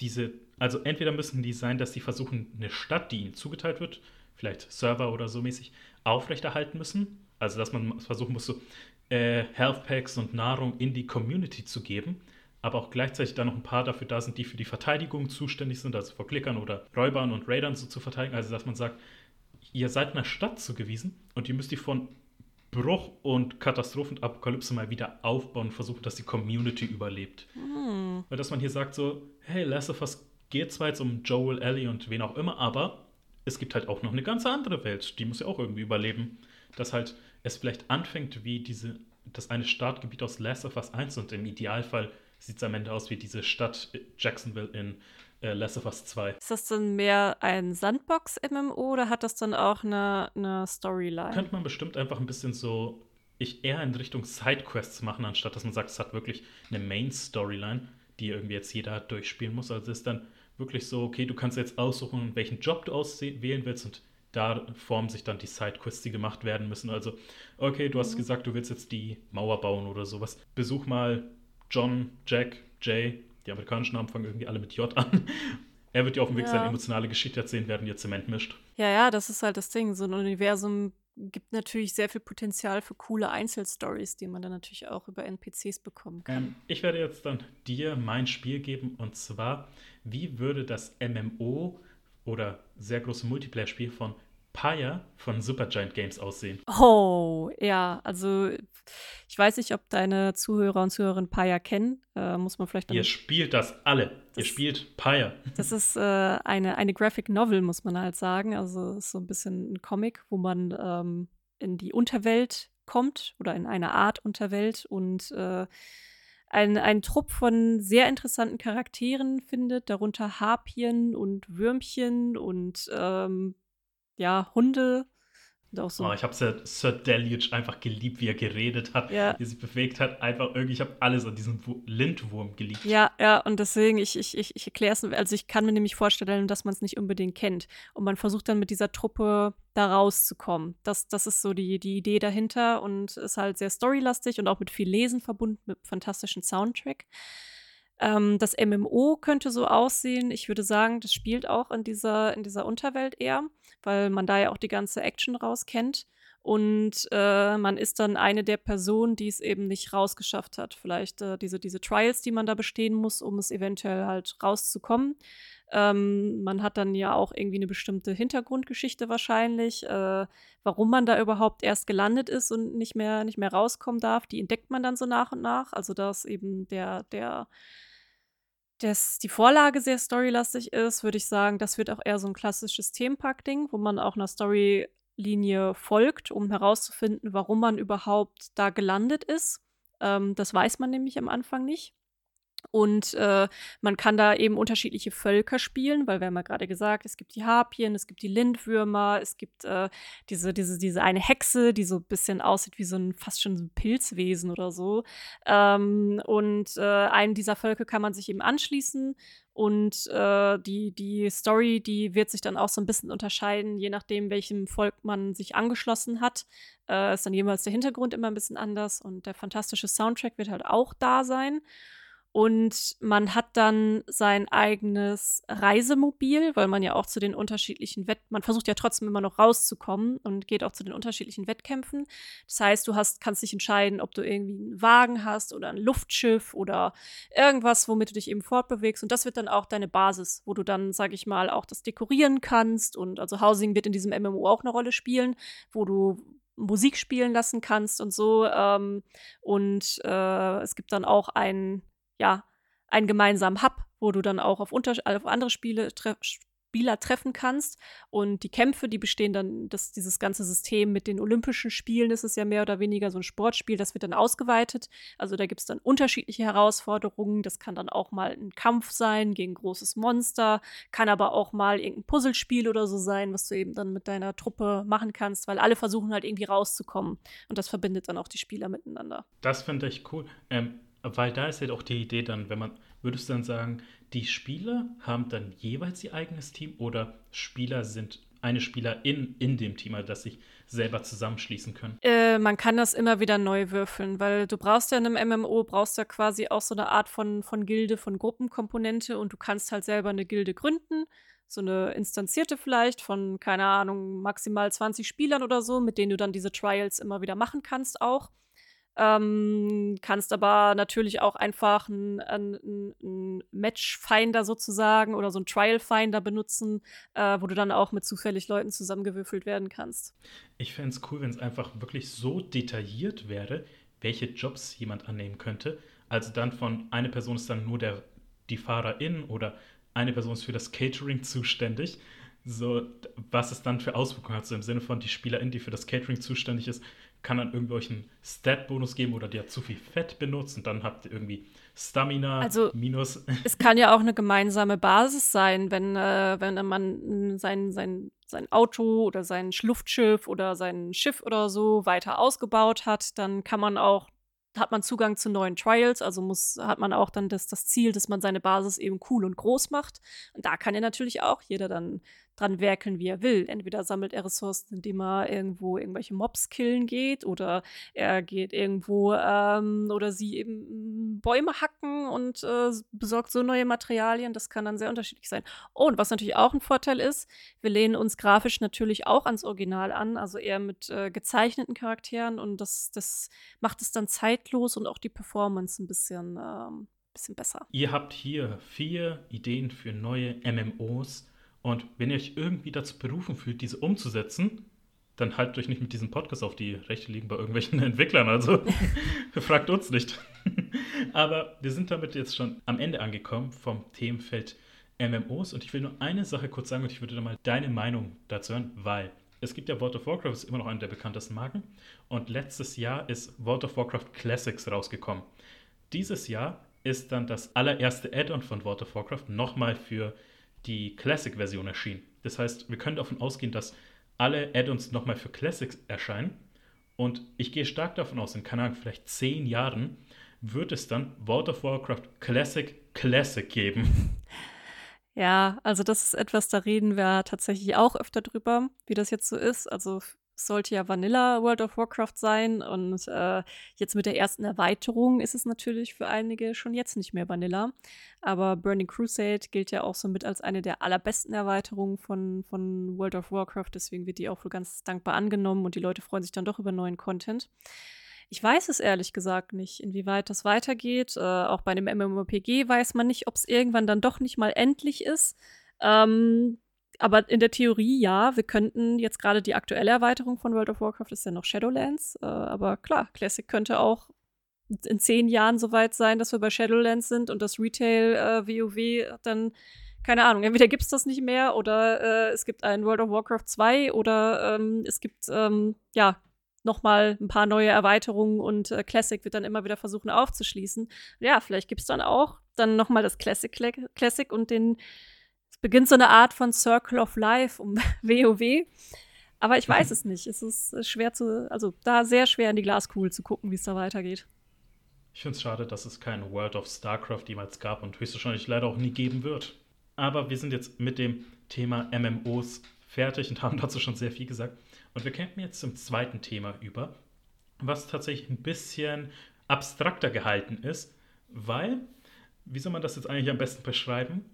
diese, also entweder müssen die sein, dass sie versuchen, eine Stadt, die ihnen zugeteilt wird, vielleicht Server oder so mäßig, aufrechterhalten müssen. Also dass man versuchen muss, so äh, Health Packs und Nahrung in die Community zu geben, aber auch gleichzeitig dann noch ein paar dafür da sind, die für die Verteidigung zuständig sind, also vor Klickern oder Räubern und Raidern so zu verteidigen. Also dass man sagt, ihr seid einer Stadt zugewiesen und ihr müsst die von Bruch und Katastrophen und Apokalypse mal wieder aufbauen und versuchen, dass die Community überlebt. Mhm. Weil dass man hier sagt so, hey, Last of Us geht zwar jetzt um Joel, Ellie und wen auch immer, aber es gibt halt auch noch eine ganz andere Welt, die muss ja auch irgendwie überleben. Dass halt es vielleicht anfängt wie diese, das eine Startgebiet aus Last of Us 1 und im Idealfall sieht es am Ende aus wie diese Stadt Jacksonville in äh, Last of Us 2. Ist das dann mehr ein Sandbox-MMO oder hat das dann auch eine, eine Storyline? Könnte man bestimmt einfach ein bisschen so ich eher in Richtung Sidequests machen, anstatt dass man sagt, es hat wirklich eine Main-Storyline, die irgendwie jetzt jeder durchspielen muss. Also es ist dann wirklich so, okay, du kannst jetzt aussuchen, welchen Job du auswählen willst und da formen sich dann die Sidequests, die gemacht werden müssen. Also, okay, du hast mhm. gesagt, du willst jetzt die Mauer bauen oder sowas. Besuch mal John, Jack, Jay, die amerikanischen Namen fangen irgendwie alle mit J an. Er wird ja auf dem Weg ja. seine emotionale Geschichte erzählen, während ihr Zement mischt. Ja, ja, das ist halt das Ding. So ein Universum gibt natürlich sehr viel Potenzial für coole Einzelstories, die man dann natürlich auch über NPCs bekommen kann. Ähm, ich werde jetzt dann dir mein Spiel geben und zwar, wie würde das MMO oder sehr große Multiplayer-Spiel von Paya von Supergiant Games aussehen? Oh, ja, also ich weiß nicht, ob deine Zuhörer und Zuhörerinnen Paya kennen. Äh, muss man vielleicht. Ihr spielt das alle. Das, Ihr spielt Paya. Das ist äh, eine, eine Graphic Novel, muss man halt sagen. Also ist so ein bisschen ein Comic, wo man ähm, in die Unterwelt kommt oder in eine Art Unterwelt und äh, ein, einen Trupp von sehr interessanten Charakteren findet, darunter Harpien und Würmchen und ähm, ja, Hunde. So. Oh, ich habe Sir, Sir Deluge einfach geliebt, wie er geredet hat, ja. wie er sich bewegt hat. Einfach irgendwie, ich habe alles an diesem Lindwurm geliebt. Ja, ja, und deswegen, ich, ich, ich, ich erkläre es, also ich kann mir nämlich vorstellen, dass man es nicht unbedingt kennt. Und man versucht dann mit dieser Truppe da rauszukommen. Das, das ist so die, die Idee dahinter und ist halt sehr storylastig und auch mit viel Lesen verbunden, mit fantastischen Soundtrack. Ähm, das MMO könnte so aussehen. Ich würde sagen, das spielt auch in dieser, in dieser Unterwelt eher, weil man da ja auch die ganze Action raus kennt. Und äh, man ist dann eine der Personen, die es eben nicht rausgeschafft hat. Vielleicht äh, diese, diese Trials, die man da bestehen muss, um es eventuell halt rauszukommen. Ähm, man hat dann ja auch irgendwie eine bestimmte Hintergrundgeschichte wahrscheinlich, äh, warum man da überhaupt erst gelandet ist und nicht mehr, nicht mehr rauskommen darf. Die entdeckt man dann so nach und nach. Also dass eben der, der dass die Vorlage sehr storylastig ist, würde ich sagen, das wird auch eher so ein klassisches Themenpark-Ding, wo man auch einer Storylinie folgt, um herauszufinden, warum man überhaupt da gelandet ist. Ähm, das weiß man nämlich am Anfang nicht. Und äh, man kann da eben unterschiedliche Völker spielen, weil wir haben ja gerade gesagt, es gibt die Harpien, es gibt die Lindwürmer, es gibt äh, diese, diese, diese eine Hexe, die so ein bisschen aussieht wie so ein fast schon so ein Pilzwesen oder so. Ähm, und äh, einem dieser Völker kann man sich eben anschließen. Und äh, die, die Story, die wird sich dann auch so ein bisschen unterscheiden, je nachdem, welchem Volk man sich angeschlossen hat. Äh, ist dann jeweils der Hintergrund immer ein bisschen anders und der fantastische Soundtrack wird halt auch da sein. Und man hat dann sein eigenes Reisemobil, weil man ja auch zu den unterschiedlichen Wett, man versucht ja trotzdem immer noch rauszukommen und geht auch zu den unterschiedlichen Wettkämpfen. Das heißt, du hast, kannst dich entscheiden, ob du irgendwie einen Wagen hast oder ein Luftschiff oder irgendwas, womit du dich eben fortbewegst. Und das wird dann auch deine Basis, wo du dann, sag ich mal, auch das dekorieren kannst. Und also Housing wird in diesem MMO auch eine Rolle spielen, wo du Musik spielen lassen kannst und so. Ähm, und äh, es gibt dann auch ein ja, einen gemeinsamen Hub, wo du dann auch auf, auf andere Spiele tre Spieler treffen kannst. Und die Kämpfe, die bestehen dann, das, dieses ganze System mit den Olympischen Spielen, ist es ja mehr oder weniger so ein Sportspiel, das wird dann ausgeweitet. Also da gibt es dann unterschiedliche Herausforderungen. Das kann dann auch mal ein Kampf sein gegen ein großes Monster, kann aber auch mal irgendein Puzzlespiel oder so sein, was du eben dann mit deiner Truppe machen kannst, weil alle versuchen halt irgendwie rauszukommen. Und das verbindet dann auch die Spieler miteinander. Das finde ich cool. Ähm, Weil da ist halt auch die Idee dann, wenn man, würdest du dann sagen, die Spieler haben dann jeweils ihr eigenes Team oder Spieler sind eine Spielerin in dem Team, also dass sich selber zusammenschließen können? Äh, man kann das immer wieder neu würfeln, weil du brauchst ja in einem MMO, brauchst ja quasi auch so eine Art von, von Gilde, von Gruppenkomponente und du kannst halt selber eine Gilde gründen. So eine instanzierte vielleicht von, keine Ahnung, maximal 20 Spielern oder so, mit denen du dann diese Trials immer wieder machen kannst auch. Ähm, kannst aber natürlich auch einfach einen ein Matchfinder sozusagen oder so einen Trial-Finder benutzen, äh, wo du dann auch mit zufällig Leuten zusammengewürfelt werden kannst. Ich fände es cool, wenn es einfach wirklich so detailliert wäre, welche Jobs jemand annehmen könnte. Also dann von eine Person ist dann nur der, die Fahrerin oder eine Person ist für das Catering zuständig. So, was es dann für Auswirkungen hat, so im Sinne von die Spielerin, die für das Catering zuständig ist, kann dann irgendwelchen Stat-Bonus geben oder die hat zu viel Fett benutzt und dann habt ihr irgendwie Stamina also, minus. Es kann ja auch eine gemeinsame Basis sein, wenn, äh, wenn man sein, sein, sein Auto oder sein Schluftschiff oder sein Schiff oder so weiter ausgebaut hat, dann kann man auch hat man Zugang zu neuen Trials, also muss, hat man auch dann das, das Ziel, dass man seine Basis eben cool und groß macht. Und da kann ja natürlich auch jeder dann dran werkeln, wie er will. Entweder sammelt er Ressourcen, indem er irgendwo irgendwelche Mobs killen geht oder er geht irgendwo ähm, oder sie eben Bäume hacken und äh, besorgt so neue Materialien. Das kann dann sehr unterschiedlich sein. Und was natürlich auch ein Vorteil ist, wir lehnen uns grafisch natürlich auch ans Original an, also eher mit äh, gezeichneten Charakteren und das, das macht es dann zeitlos und auch die Performance ein bisschen, ähm, bisschen besser. Ihr habt hier vier Ideen für neue MMOs und wenn ihr euch irgendwie dazu berufen fühlt, diese umzusetzen, dann haltet euch nicht mit diesem Podcast auf. Die Rechte liegen bei irgendwelchen Entwicklern, also fragt uns nicht. Aber wir sind damit jetzt schon am Ende angekommen vom Themenfeld MMOs und ich will nur eine Sache kurz sagen und ich würde da mal deine Meinung dazu hören, weil es gibt ja World of Warcraft, ist immer noch eine der bekanntesten Marken und letztes Jahr ist World of Warcraft Classics rausgekommen. Dieses Jahr ist dann das allererste Add-on von World of Warcraft nochmal für die Classic-Version erschien. Das heißt, wir können davon ausgehen, dass alle Add-ons nochmal für Classics erscheinen. Und ich gehe stark davon aus, in, Ahnung, vielleicht zehn Jahren wird es dann World of Warcraft Classic Classic geben. Ja, also das ist etwas, da reden wir tatsächlich auch öfter drüber, wie das jetzt so ist. Also sollte ja Vanilla World of Warcraft sein und äh, jetzt mit der ersten Erweiterung ist es natürlich für einige schon jetzt nicht mehr Vanilla. Aber Burning Crusade gilt ja auch so mit als eine der allerbesten Erweiterungen von, von World of Warcraft. Deswegen wird die auch wohl ganz dankbar angenommen und die Leute freuen sich dann doch über neuen Content. Ich weiß es ehrlich gesagt nicht, inwieweit das weitergeht. Äh, auch bei einem MMORPG weiß man nicht, ob es irgendwann dann doch nicht mal endlich ist. Ähm, aber in der Theorie ja, wir könnten jetzt gerade die aktuelle Erweiterung von World of Warcraft ist ja noch Shadowlands, äh, aber klar, Classic könnte auch in zehn Jahren soweit sein, dass wir bei Shadowlands sind und das Retail äh, WoW dann keine Ahnung, entweder gibt es das nicht mehr oder äh, es gibt ein World of Warcraft 2 oder ähm, es gibt ähm, ja nochmal ein paar neue Erweiterungen und äh, Classic wird dann immer wieder versuchen aufzuschließen. Ja, vielleicht gibt es dann auch dann nochmal das Classic Classic und den es beginnt so eine Art von Circle of Life um WoW. Aber ich weiß es nicht. Es ist schwer zu, also da sehr schwer in die Glaskugel zu gucken, wie es da weitergeht. Ich finde es schade, dass es kein World of StarCraft jemals gab und höchstwahrscheinlich leider auch nie geben wird. Aber wir sind jetzt mit dem Thema MMOs fertig und haben dazu schon sehr viel gesagt. Und wir kämpfen jetzt zum zweiten Thema über, was tatsächlich ein bisschen abstrakter gehalten ist, weil, wie soll man das jetzt eigentlich am besten beschreiben?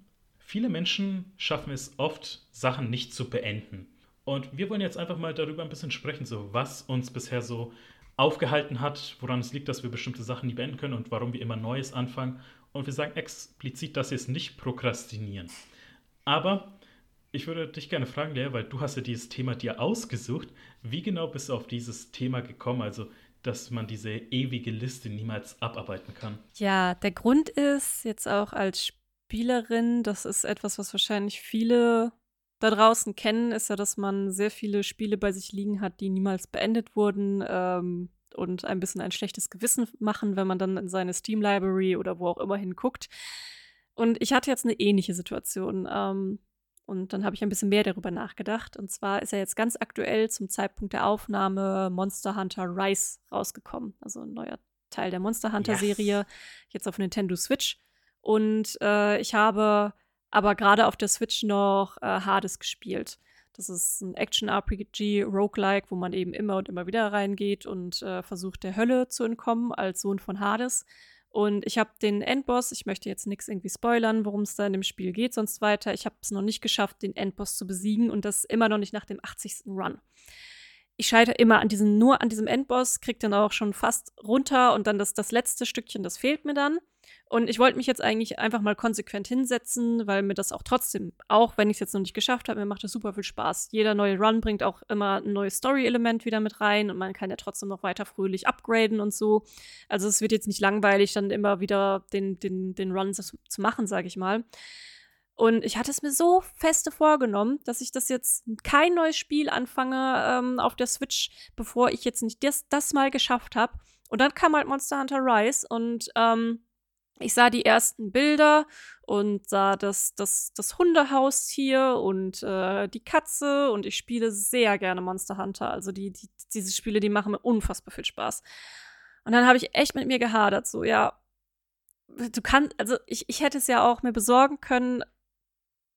Viele Menschen schaffen es oft, Sachen nicht zu beenden. Und wir wollen jetzt einfach mal darüber ein bisschen sprechen, so was uns bisher so aufgehalten hat, woran es liegt, dass wir bestimmte Sachen nie beenden können und warum wir immer Neues anfangen. Und wir sagen explizit, dass wir es nicht prokrastinieren. Aber ich würde dich gerne fragen, Lea, weil du hast ja dieses Thema dir ausgesucht. Wie genau bist du auf dieses Thema gekommen? Also, dass man diese ewige Liste niemals abarbeiten kann. Ja, der Grund ist jetzt auch als Spielerin, das ist etwas, was wahrscheinlich viele da draußen kennen, ist ja, dass man sehr viele Spiele bei sich liegen hat, die niemals beendet wurden ähm, und ein bisschen ein schlechtes Gewissen machen, wenn man dann in seine Steam-Library oder wo auch immer hinguckt. Und ich hatte jetzt eine ähnliche Situation. Ähm, und dann habe ich ein bisschen mehr darüber nachgedacht. Und zwar ist ja jetzt ganz aktuell zum Zeitpunkt der Aufnahme Monster Hunter Rise rausgekommen. Also ein neuer Teil der Monster Hunter-Serie, yes. jetzt auf Nintendo Switch. Und äh, ich habe aber gerade auf der Switch noch äh, Hades gespielt. Das ist ein Action-RPG, Roguelike, wo man eben immer und immer wieder reingeht und äh, versucht, der Hölle zu entkommen als Sohn von Hades. Und ich habe den Endboss, ich möchte jetzt nichts irgendwie spoilern, worum es da in dem Spiel geht, sonst weiter. Ich habe es noch nicht geschafft, den Endboss zu besiegen und das immer noch nicht nach dem 80. Run. Ich scheitere immer an diesem, nur an diesem Endboss, krieg dann auch schon fast runter und dann das, das letzte Stückchen, das fehlt mir dann. Und ich wollte mich jetzt eigentlich einfach mal konsequent hinsetzen, weil mir das auch trotzdem, auch wenn ich es jetzt noch nicht geschafft habe, mir macht das super viel Spaß. Jeder neue Run bringt auch immer ein neues Story-Element wieder mit rein und man kann ja trotzdem noch weiter fröhlich upgraden und so. Also es wird jetzt nicht langweilig, dann immer wieder den, den, den Run zu, zu machen, sage ich mal. Und ich hatte es mir so feste vorgenommen, dass ich das jetzt kein neues Spiel anfange ähm, auf der Switch, bevor ich jetzt nicht das, das mal geschafft habe. Und dann kam halt Monster Hunter Rise und ähm, ich sah die ersten Bilder und sah das, das, das Hundehaustier und äh, die Katze und ich spiele sehr gerne Monster Hunter. Also die, die, diese Spiele, die machen mir unfassbar viel Spaß. Und dann habe ich echt mit mir gehadert, so, ja, du kannst, also ich, ich hätte es ja auch mir besorgen können,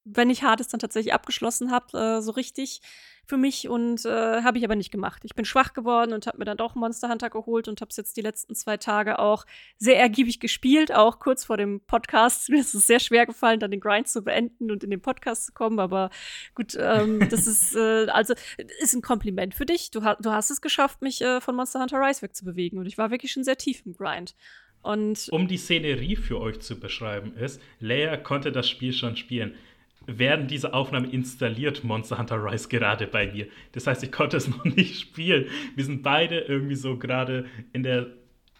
wenn ich Hades dann tatsächlich abgeschlossen habe, äh, so richtig für mich und äh, habe ich aber nicht gemacht. Ich bin schwach geworden und habe mir dann doch Monster Hunter geholt und habe es jetzt die letzten zwei Tage auch sehr ergiebig gespielt, auch kurz vor dem Podcast. Mir ist es sehr schwer gefallen, dann den Grind zu beenden und in den Podcast zu kommen, aber gut, ähm, das ist äh, also ist ein Kompliment für dich. Du, ha du hast es geschafft, mich äh, von Monster Hunter Rise wegzubewegen und ich war wirklich schon sehr tief im Grind. Und um die Szenerie für euch zu beschreiben ist, Leia konnte das Spiel schon spielen während dieser Aufnahme installiert Monster Hunter Rise gerade bei mir. Das heißt, ich konnte es noch nicht spielen. Wir sind beide irgendwie so gerade in der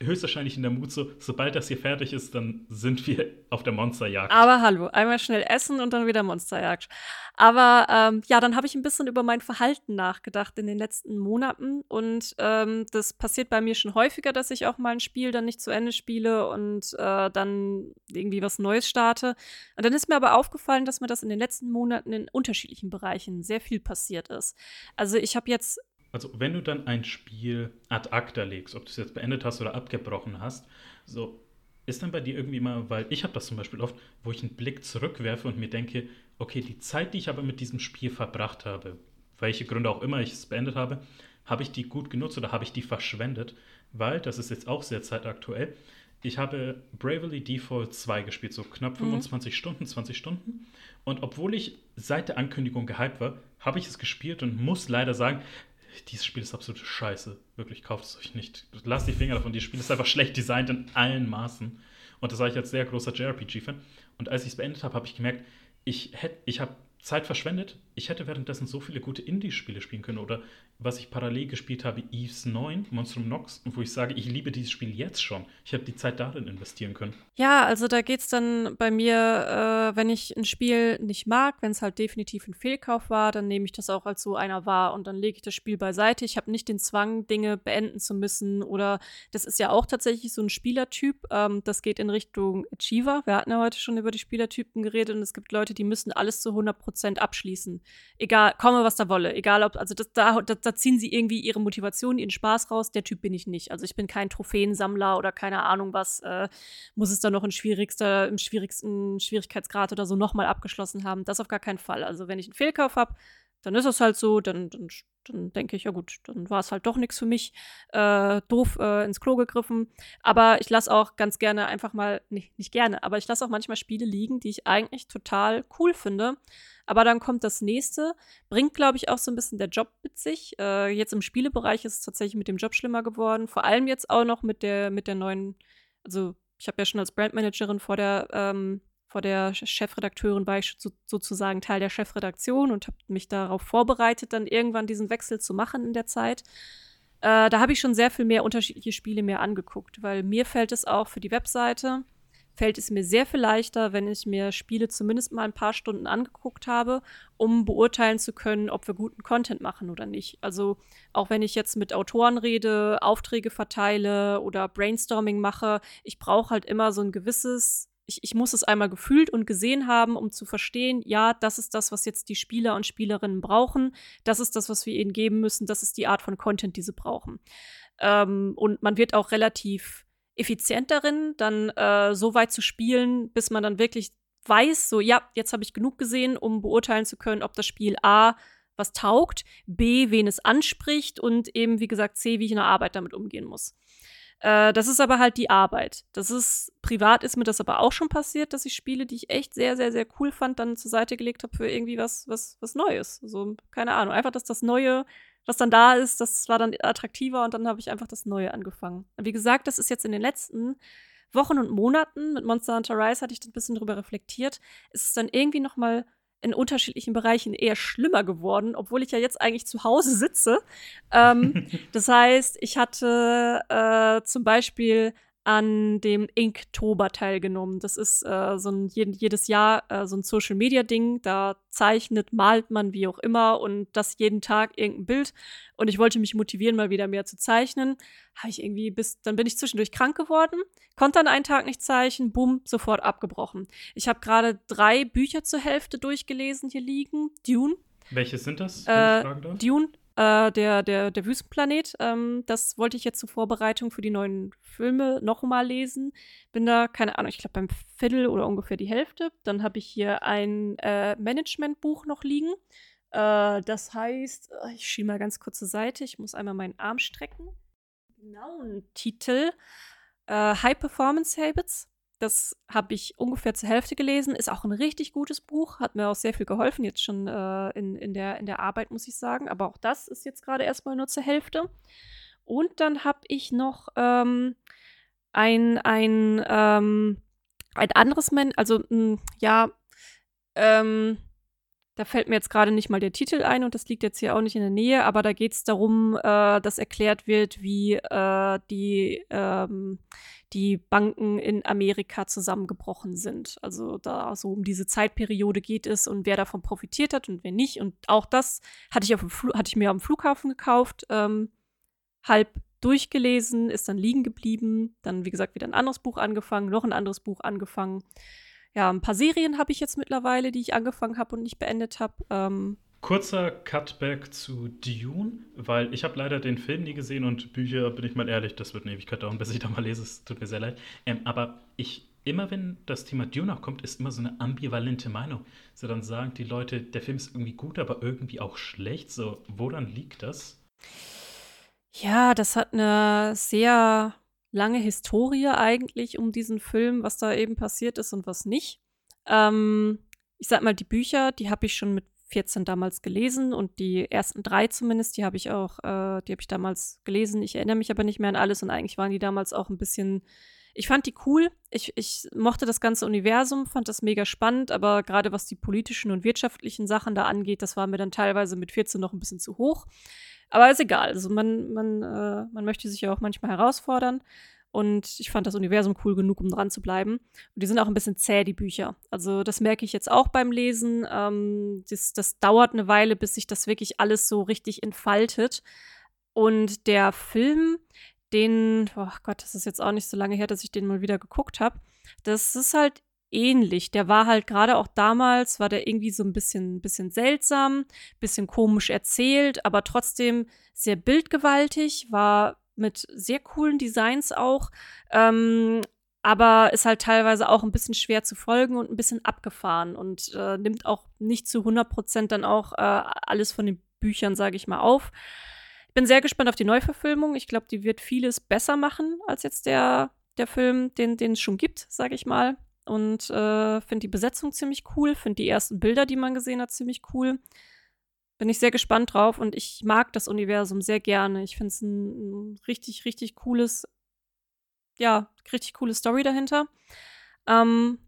höchstwahrscheinlich in der Mut so, sobald das hier fertig ist, dann sind wir auf der Monsterjagd. Aber hallo, einmal schnell essen und dann wieder Monsterjagd. Aber ähm, ja, dann habe ich ein bisschen über mein Verhalten nachgedacht in den letzten Monaten und ähm, das passiert bei mir schon häufiger, dass ich auch mal ein Spiel dann nicht zu Ende spiele und äh, dann irgendwie was Neues starte. Und dann ist mir aber aufgefallen, dass mir das in den letzten Monaten in unterschiedlichen Bereichen sehr viel passiert ist. Also ich habe jetzt also wenn du dann ein Spiel ad acta legst, ob du es jetzt beendet hast oder abgebrochen hast, so ist dann bei dir irgendwie mal, weil ich habe das zum Beispiel oft, wo ich einen Blick zurückwerfe und mir denke, okay, die Zeit, die ich aber mit diesem Spiel verbracht habe, welche Gründe auch immer ich es beendet habe, habe ich die gut genutzt oder habe ich die verschwendet? Weil, das ist jetzt auch sehr zeitaktuell, ich habe Bravely Default 2 gespielt, so knapp 25 mhm. Stunden, 20 Stunden. Und obwohl ich seit der Ankündigung gehypt war, habe ich es gespielt und muss leider sagen, dieses Spiel ist absolut scheiße. Wirklich, kauft es euch nicht. Lasst die Finger davon. Dieses Spiel ist einfach schlecht designt in allen Maßen. Und das sage ich als sehr großer JRPG-Fan. Und als ich es beendet habe, habe ich gemerkt, ich, ich habe Zeit verschwendet. Ich hätte währenddessen so viele gute Indie-Spiele spielen können. Oder was ich parallel gespielt habe, Eves 9, Monstrum Nox, wo ich sage, ich liebe dieses Spiel jetzt schon. Ich hätte die Zeit darin investieren können. Ja, also da geht es dann bei mir, äh, wenn ich ein Spiel nicht mag, wenn es halt definitiv ein Fehlkauf war, dann nehme ich das auch als so einer wahr und dann lege ich das Spiel beiseite. Ich habe nicht den Zwang, Dinge beenden zu müssen. Oder das ist ja auch tatsächlich so ein Spielertyp. Ähm, das geht in Richtung Achiever. Wir hatten ja heute schon über die Spielertypen geredet und es gibt Leute, die müssen alles zu 100% abschließen. Egal, komme was da wolle. Egal ob, also das, da, das, da ziehen sie irgendwie ihre Motivation, ihren Spaß raus. Der Typ bin ich nicht. Also ich bin kein Trophäensammler oder keine Ahnung was. Äh, muss es dann noch in schwierigster, im schwierigsten Schwierigkeitsgrad oder so nochmal abgeschlossen haben. Das auf gar keinen Fall. Also wenn ich einen Fehlkauf habe, dann ist es halt so, dann, dann, dann denke ich, ja gut, dann war es halt doch nichts für mich. Äh, doof äh, ins Klo gegriffen. Aber ich lasse auch ganz gerne einfach mal, nicht, nicht gerne, aber ich lasse auch manchmal Spiele liegen, die ich eigentlich total cool finde. Aber dann kommt das nächste, bringt, glaube ich, auch so ein bisschen der Job mit sich. Äh, jetzt im Spielebereich ist es tatsächlich mit dem Job schlimmer geworden. Vor allem jetzt auch noch mit der, mit der neuen, also ich habe ja schon als Brandmanagerin vor der ähm, vor der Chefredakteurin war ich so, sozusagen Teil der Chefredaktion und habe mich darauf vorbereitet, dann irgendwann diesen Wechsel zu machen in der Zeit. Äh, da habe ich schon sehr viel mehr unterschiedliche Spiele mir angeguckt, weil mir fällt es auch für die Webseite, fällt es mir sehr viel leichter, wenn ich mir Spiele zumindest mal ein paar Stunden angeguckt habe, um beurteilen zu können, ob wir guten Content machen oder nicht. Also auch wenn ich jetzt mit Autoren rede, Aufträge verteile oder Brainstorming mache, ich brauche halt immer so ein gewisses ich, ich muss es einmal gefühlt und gesehen haben, um zu verstehen, ja, das ist das, was jetzt die Spieler und Spielerinnen brauchen. Das ist das, was wir ihnen geben müssen. Das ist die Art von Content, die sie brauchen. Ähm, und man wird auch relativ effizient darin, dann äh, so weit zu spielen, bis man dann wirklich weiß, so, ja, jetzt habe ich genug gesehen, um beurteilen zu können, ob das Spiel A was taugt, B, wen es anspricht und eben, wie gesagt, C, wie ich in der Arbeit damit umgehen muss. Äh, das ist aber halt die Arbeit. Das ist, privat ist mir das aber auch schon passiert, dass ich Spiele, die ich echt sehr, sehr, sehr cool fand, dann zur Seite gelegt habe für irgendwie was, was, was Neues. So, keine Ahnung. Einfach, dass das Neue, was dann da ist, das war dann attraktiver und dann habe ich einfach das Neue angefangen. Wie gesagt, das ist jetzt in den letzten Wochen und Monaten mit Monster Hunter Rise hatte ich ein bisschen drüber reflektiert. Es ist dann irgendwie noch mal in unterschiedlichen Bereichen eher schlimmer geworden, obwohl ich ja jetzt eigentlich zu Hause sitze. Ähm, das heißt, ich hatte äh, zum Beispiel an dem Inktober teilgenommen. Das ist äh, so ein jedes Jahr äh, so ein Social Media Ding. Da zeichnet, malt man wie auch immer und das jeden Tag irgendein Bild. Und ich wollte mich motivieren, mal wieder mehr zu zeichnen. Habe ich irgendwie bis, dann bin ich zwischendurch krank geworden, konnte dann einen Tag nicht zeichnen, bumm, sofort abgebrochen. Ich habe gerade drei Bücher zur Hälfte durchgelesen hier liegen. Dune. Welche sind das? Äh, Dune, äh, der, der, der Wüstenplanet. Ähm, das wollte ich jetzt zur Vorbereitung für die neuen Filme noch mal lesen. Bin da, keine Ahnung, ich glaube beim Viertel oder ungefähr die Hälfte. Dann habe ich hier ein äh, Managementbuch noch liegen. Äh, das heißt, äh, ich schiebe mal ganz kurz zur Seite, ich muss einmal meinen Arm strecken. Genauen Titel: äh, High Performance Habits. Das habe ich ungefähr zur Hälfte gelesen. Ist auch ein richtig gutes Buch. Hat mir auch sehr viel geholfen, jetzt schon äh, in, in, der, in der Arbeit, muss ich sagen. Aber auch das ist jetzt gerade erstmal nur zur Hälfte. Und dann habe ich noch ähm, ein, ein, ähm, ein anderes, Men also mh, hm, ja, ähm, da fällt mir jetzt gerade nicht mal der Titel ein und das liegt jetzt hier auch nicht in der Nähe, aber da geht es darum, äh, dass erklärt wird, wie äh, die, ähm, die Banken in Amerika zusammengebrochen sind. Also da so um diese Zeitperiode geht es und wer davon profitiert hat und wer nicht. Und auch das hatte ich, hatte ich mir am Flughafen gekauft, ähm, halb durchgelesen, ist dann liegen geblieben. Dann, wie gesagt, wieder ein anderes Buch angefangen, noch ein anderes Buch angefangen ja, ein paar Serien habe ich jetzt mittlerweile, die ich angefangen habe und nicht beendet habe. Ähm, Kurzer Cutback zu Dune, weil ich habe leider den Film nie gesehen und Bücher, bin ich mal ehrlich, das wird eine Ewigkeit dauern, bis ich da mal lese. Es tut mir sehr leid. Ähm, aber ich, immer wenn das Thema Dune auch kommt, ist immer so eine ambivalente Meinung. So dann sagen die Leute, der Film ist irgendwie gut, aber irgendwie auch schlecht. So, woran liegt das? Ja, das hat eine sehr lange Historie eigentlich um diesen Film, was da eben passiert ist und was nicht. Ähm, ich sag mal, die Bücher, die habe ich schon mit 14 damals gelesen und die ersten drei zumindest, die habe ich auch, äh, die habe ich damals gelesen. Ich erinnere mich aber nicht mehr an alles und eigentlich waren die damals auch ein bisschen. Ich fand die cool. Ich, ich mochte das ganze Universum, fand das mega spannend, aber gerade was die politischen und wirtschaftlichen Sachen da angeht, das war mir dann teilweise mit 14 noch ein bisschen zu hoch. Aber ist egal. Also man, man, äh, man möchte sich ja auch manchmal herausfordern. Und ich fand das Universum cool genug, um dran zu bleiben. Und die sind auch ein bisschen zäh, die Bücher. Also das merke ich jetzt auch beim Lesen. Ähm, das, das dauert eine Weile, bis sich das wirklich alles so richtig entfaltet. Und der Film, den, oh Gott, das ist jetzt auch nicht so lange her, dass ich den mal wieder geguckt habe. Das ist halt ähnlich. Der war halt gerade auch damals, war der irgendwie so ein bisschen, bisschen seltsam, bisschen komisch erzählt, aber trotzdem sehr bildgewaltig, war mit sehr coolen Designs auch. Ähm, aber ist halt teilweise auch ein bisschen schwer zu folgen und ein bisschen abgefahren und äh, nimmt auch nicht zu 100 Prozent dann auch äh, alles von den Büchern, sage ich mal, auf. Ich bin sehr gespannt auf die Neuverfilmung. Ich glaube, die wird vieles besser machen als jetzt der, der Film, den, den es schon gibt, sage ich mal und äh, finde die Besetzung ziemlich cool, finde die ersten Bilder, die man gesehen hat, ziemlich cool. Bin ich sehr gespannt drauf und ich mag das Universum sehr gerne. Ich finde es ein, ein, richtig, richtig cooles, ja, richtig coole Story dahinter. Ähm,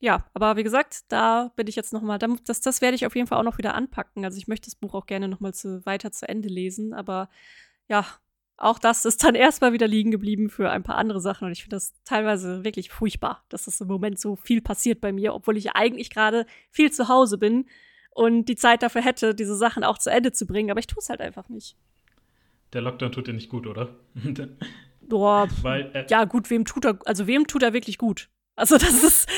ja, aber wie gesagt, da bin ich jetzt noch mal, das, das werde ich auf jeden Fall auch noch wieder anpacken. Also ich möchte das Buch auch gerne noch mal zu, weiter zu Ende lesen, aber ja, auch das ist dann erstmal wieder liegen geblieben für ein paar andere Sachen. Und ich finde das teilweise wirklich furchtbar, dass das im Moment so viel passiert bei mir, obwohl ich eigentlich gerade viel zu Hause bin und die Zeit dafür hätte, diese Sachen auch zu Ende zu bringen. Aber ich tue es halt einfach nicht. Der Lockdown tut dir nicht gut, oder? Boah, Weil, äh, ja, gut, wem tut er, also wem tut er wirklich gut? Also das ist,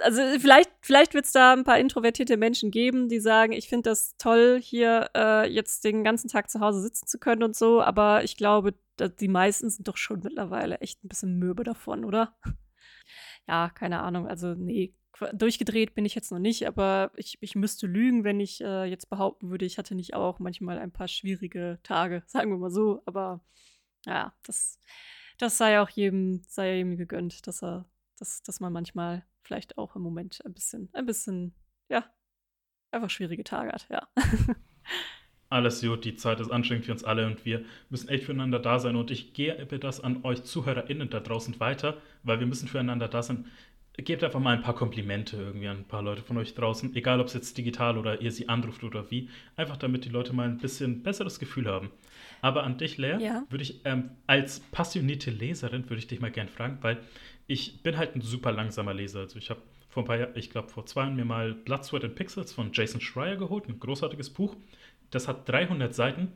also vielleicht, vielleicht wird es da ein paar introvertierte Menschen geben, die sagen, ich finde das toll, hier äh, jetzt den ganzen Tag zu Hause sitzen zu können und so, aber ich glaube, die meisten sind doch schon mittlerweile echt ein bisschen mürbe davon, oder? Ja, keine Ahnung. Also, nee, durchgedreht bin ich jetzt noch nicht, aber ich, ich müsste lügen, wenn ich äh, jetzt behaupten würde, ich hatte nicht auch manchmal ein paar schwierige Tage, sagen wir mal so. Aber ja, das, das sei auch jedem, sei jedem gegönnt, dass er, dass, dass man manchmal vielleicht auch im Moment ein bisschen, ein bisschen, ja, einfach schwierige Tage hat, ja. Alles gut, die Zeit ist anstrengend für uns alle und wir müssen echt füreinander da sein. Und ich gebe das an euch ZuhörerInnen da draußen weiter, weil wir müssen füreinander da sein. Gebt einfach mal ein paar Komplimente irgendwie an ein paar Leute von euch draußen, egal ob es jetzt digital oder ihr sie anruft oder wie. Einfach damit die Leute mal ein bisschen besseres Gefühl haben. Aber an dich, Lea, ja. würde ich ähm, als passionierte Leserin, würde ich dich mal gern fragen, weil ich bin halt ein super langsamer Leser. Also ich habe vor ein paar Jahren, ich glaube vor zwei Jahren mir mal Blood, Sweat and Pixels von Jason Schreier geholt, ein großartiges Buch. Das hat 300 Seiten.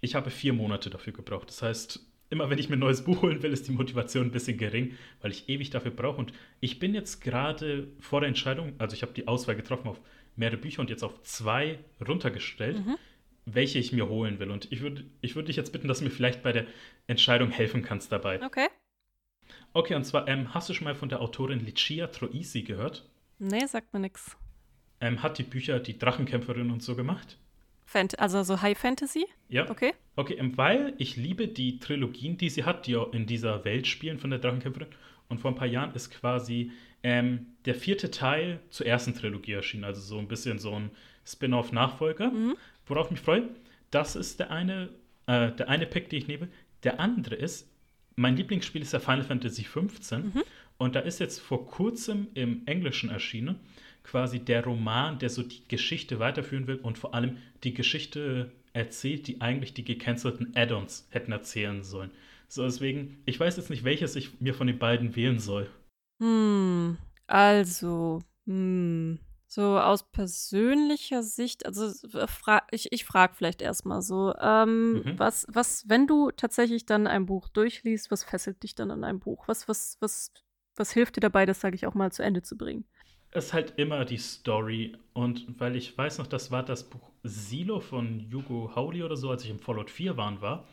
Ich habe vier Monate dafür gebraucht. Das heißt, immer wenn ich mir ein neues Buch holen will, ist die Motivation ein bisschen gering, weil ich ewig dafür brauche. Und ich bin jetzt gerade vor der Entscheidung, also ich habe die Auswahl getroffen auf mehrere Bücher und jetzt auf zwei runtergestellt, mhm. welche ich mir holen will. Und ich würde ich würd dich jetzt bitten, dass du mir vielleicht bei der Entscheidung helfen kannst dabei. Okay. Okay, und zwar, ähm, hast du schon mal von der Autorin Licia Troisi gehört? Nee, sagt mir nichts. Ähm, hat die Bücher Die Drachenkämpferin und so gemacht? Fant also so High Fantasy? Ja. Okay. Okay, ähm, weil ich liebe die Trilogien, die sie hat, die in dieser Welt spielen von der Drachenkämpferin. Und vor ein paar Jahren ist quasi ähm, der vierte Teil zur ersten Trilogie erschienen. Also so ein bisschen so ein Spin-off-Nachfolger. Mhm. Worauf ich mich freue. Das ist der eine, äh, der eine Pick, den ich nehme. Der andere ist, mein Lieblingsspiel ist der Final Fantasy XV. Mhm. Und da ist jetzt vor kurzem im Englischen erschienen quasi der Roman, der so die Geschichte weiterführen will und vor allem die Geschichte erzählt, die eigentlich die gecancelten Add-ons hätten erzählen sollen. So, deswegen, ich weiß jetzt nicht, welches ich mir von den beiden wählen soll. Hm, also, hm, so aus persönlicher Sicht, also fra ich, ich frage vielleicht erstmal so, ähm, mhm. was, was, wenn du tatsächlich dann ein Buch durchliest, was fesselt dich dann an einem Buch? Was, was, was, was hilft dir dabei, das, sage ich auch mal, zu Ende zu bringen? Es ist halt immer die Story. Und weil ich weiß noch, das war das Buch Silo von Hugo Howley oder so, als ich im Fallout 4 waren war.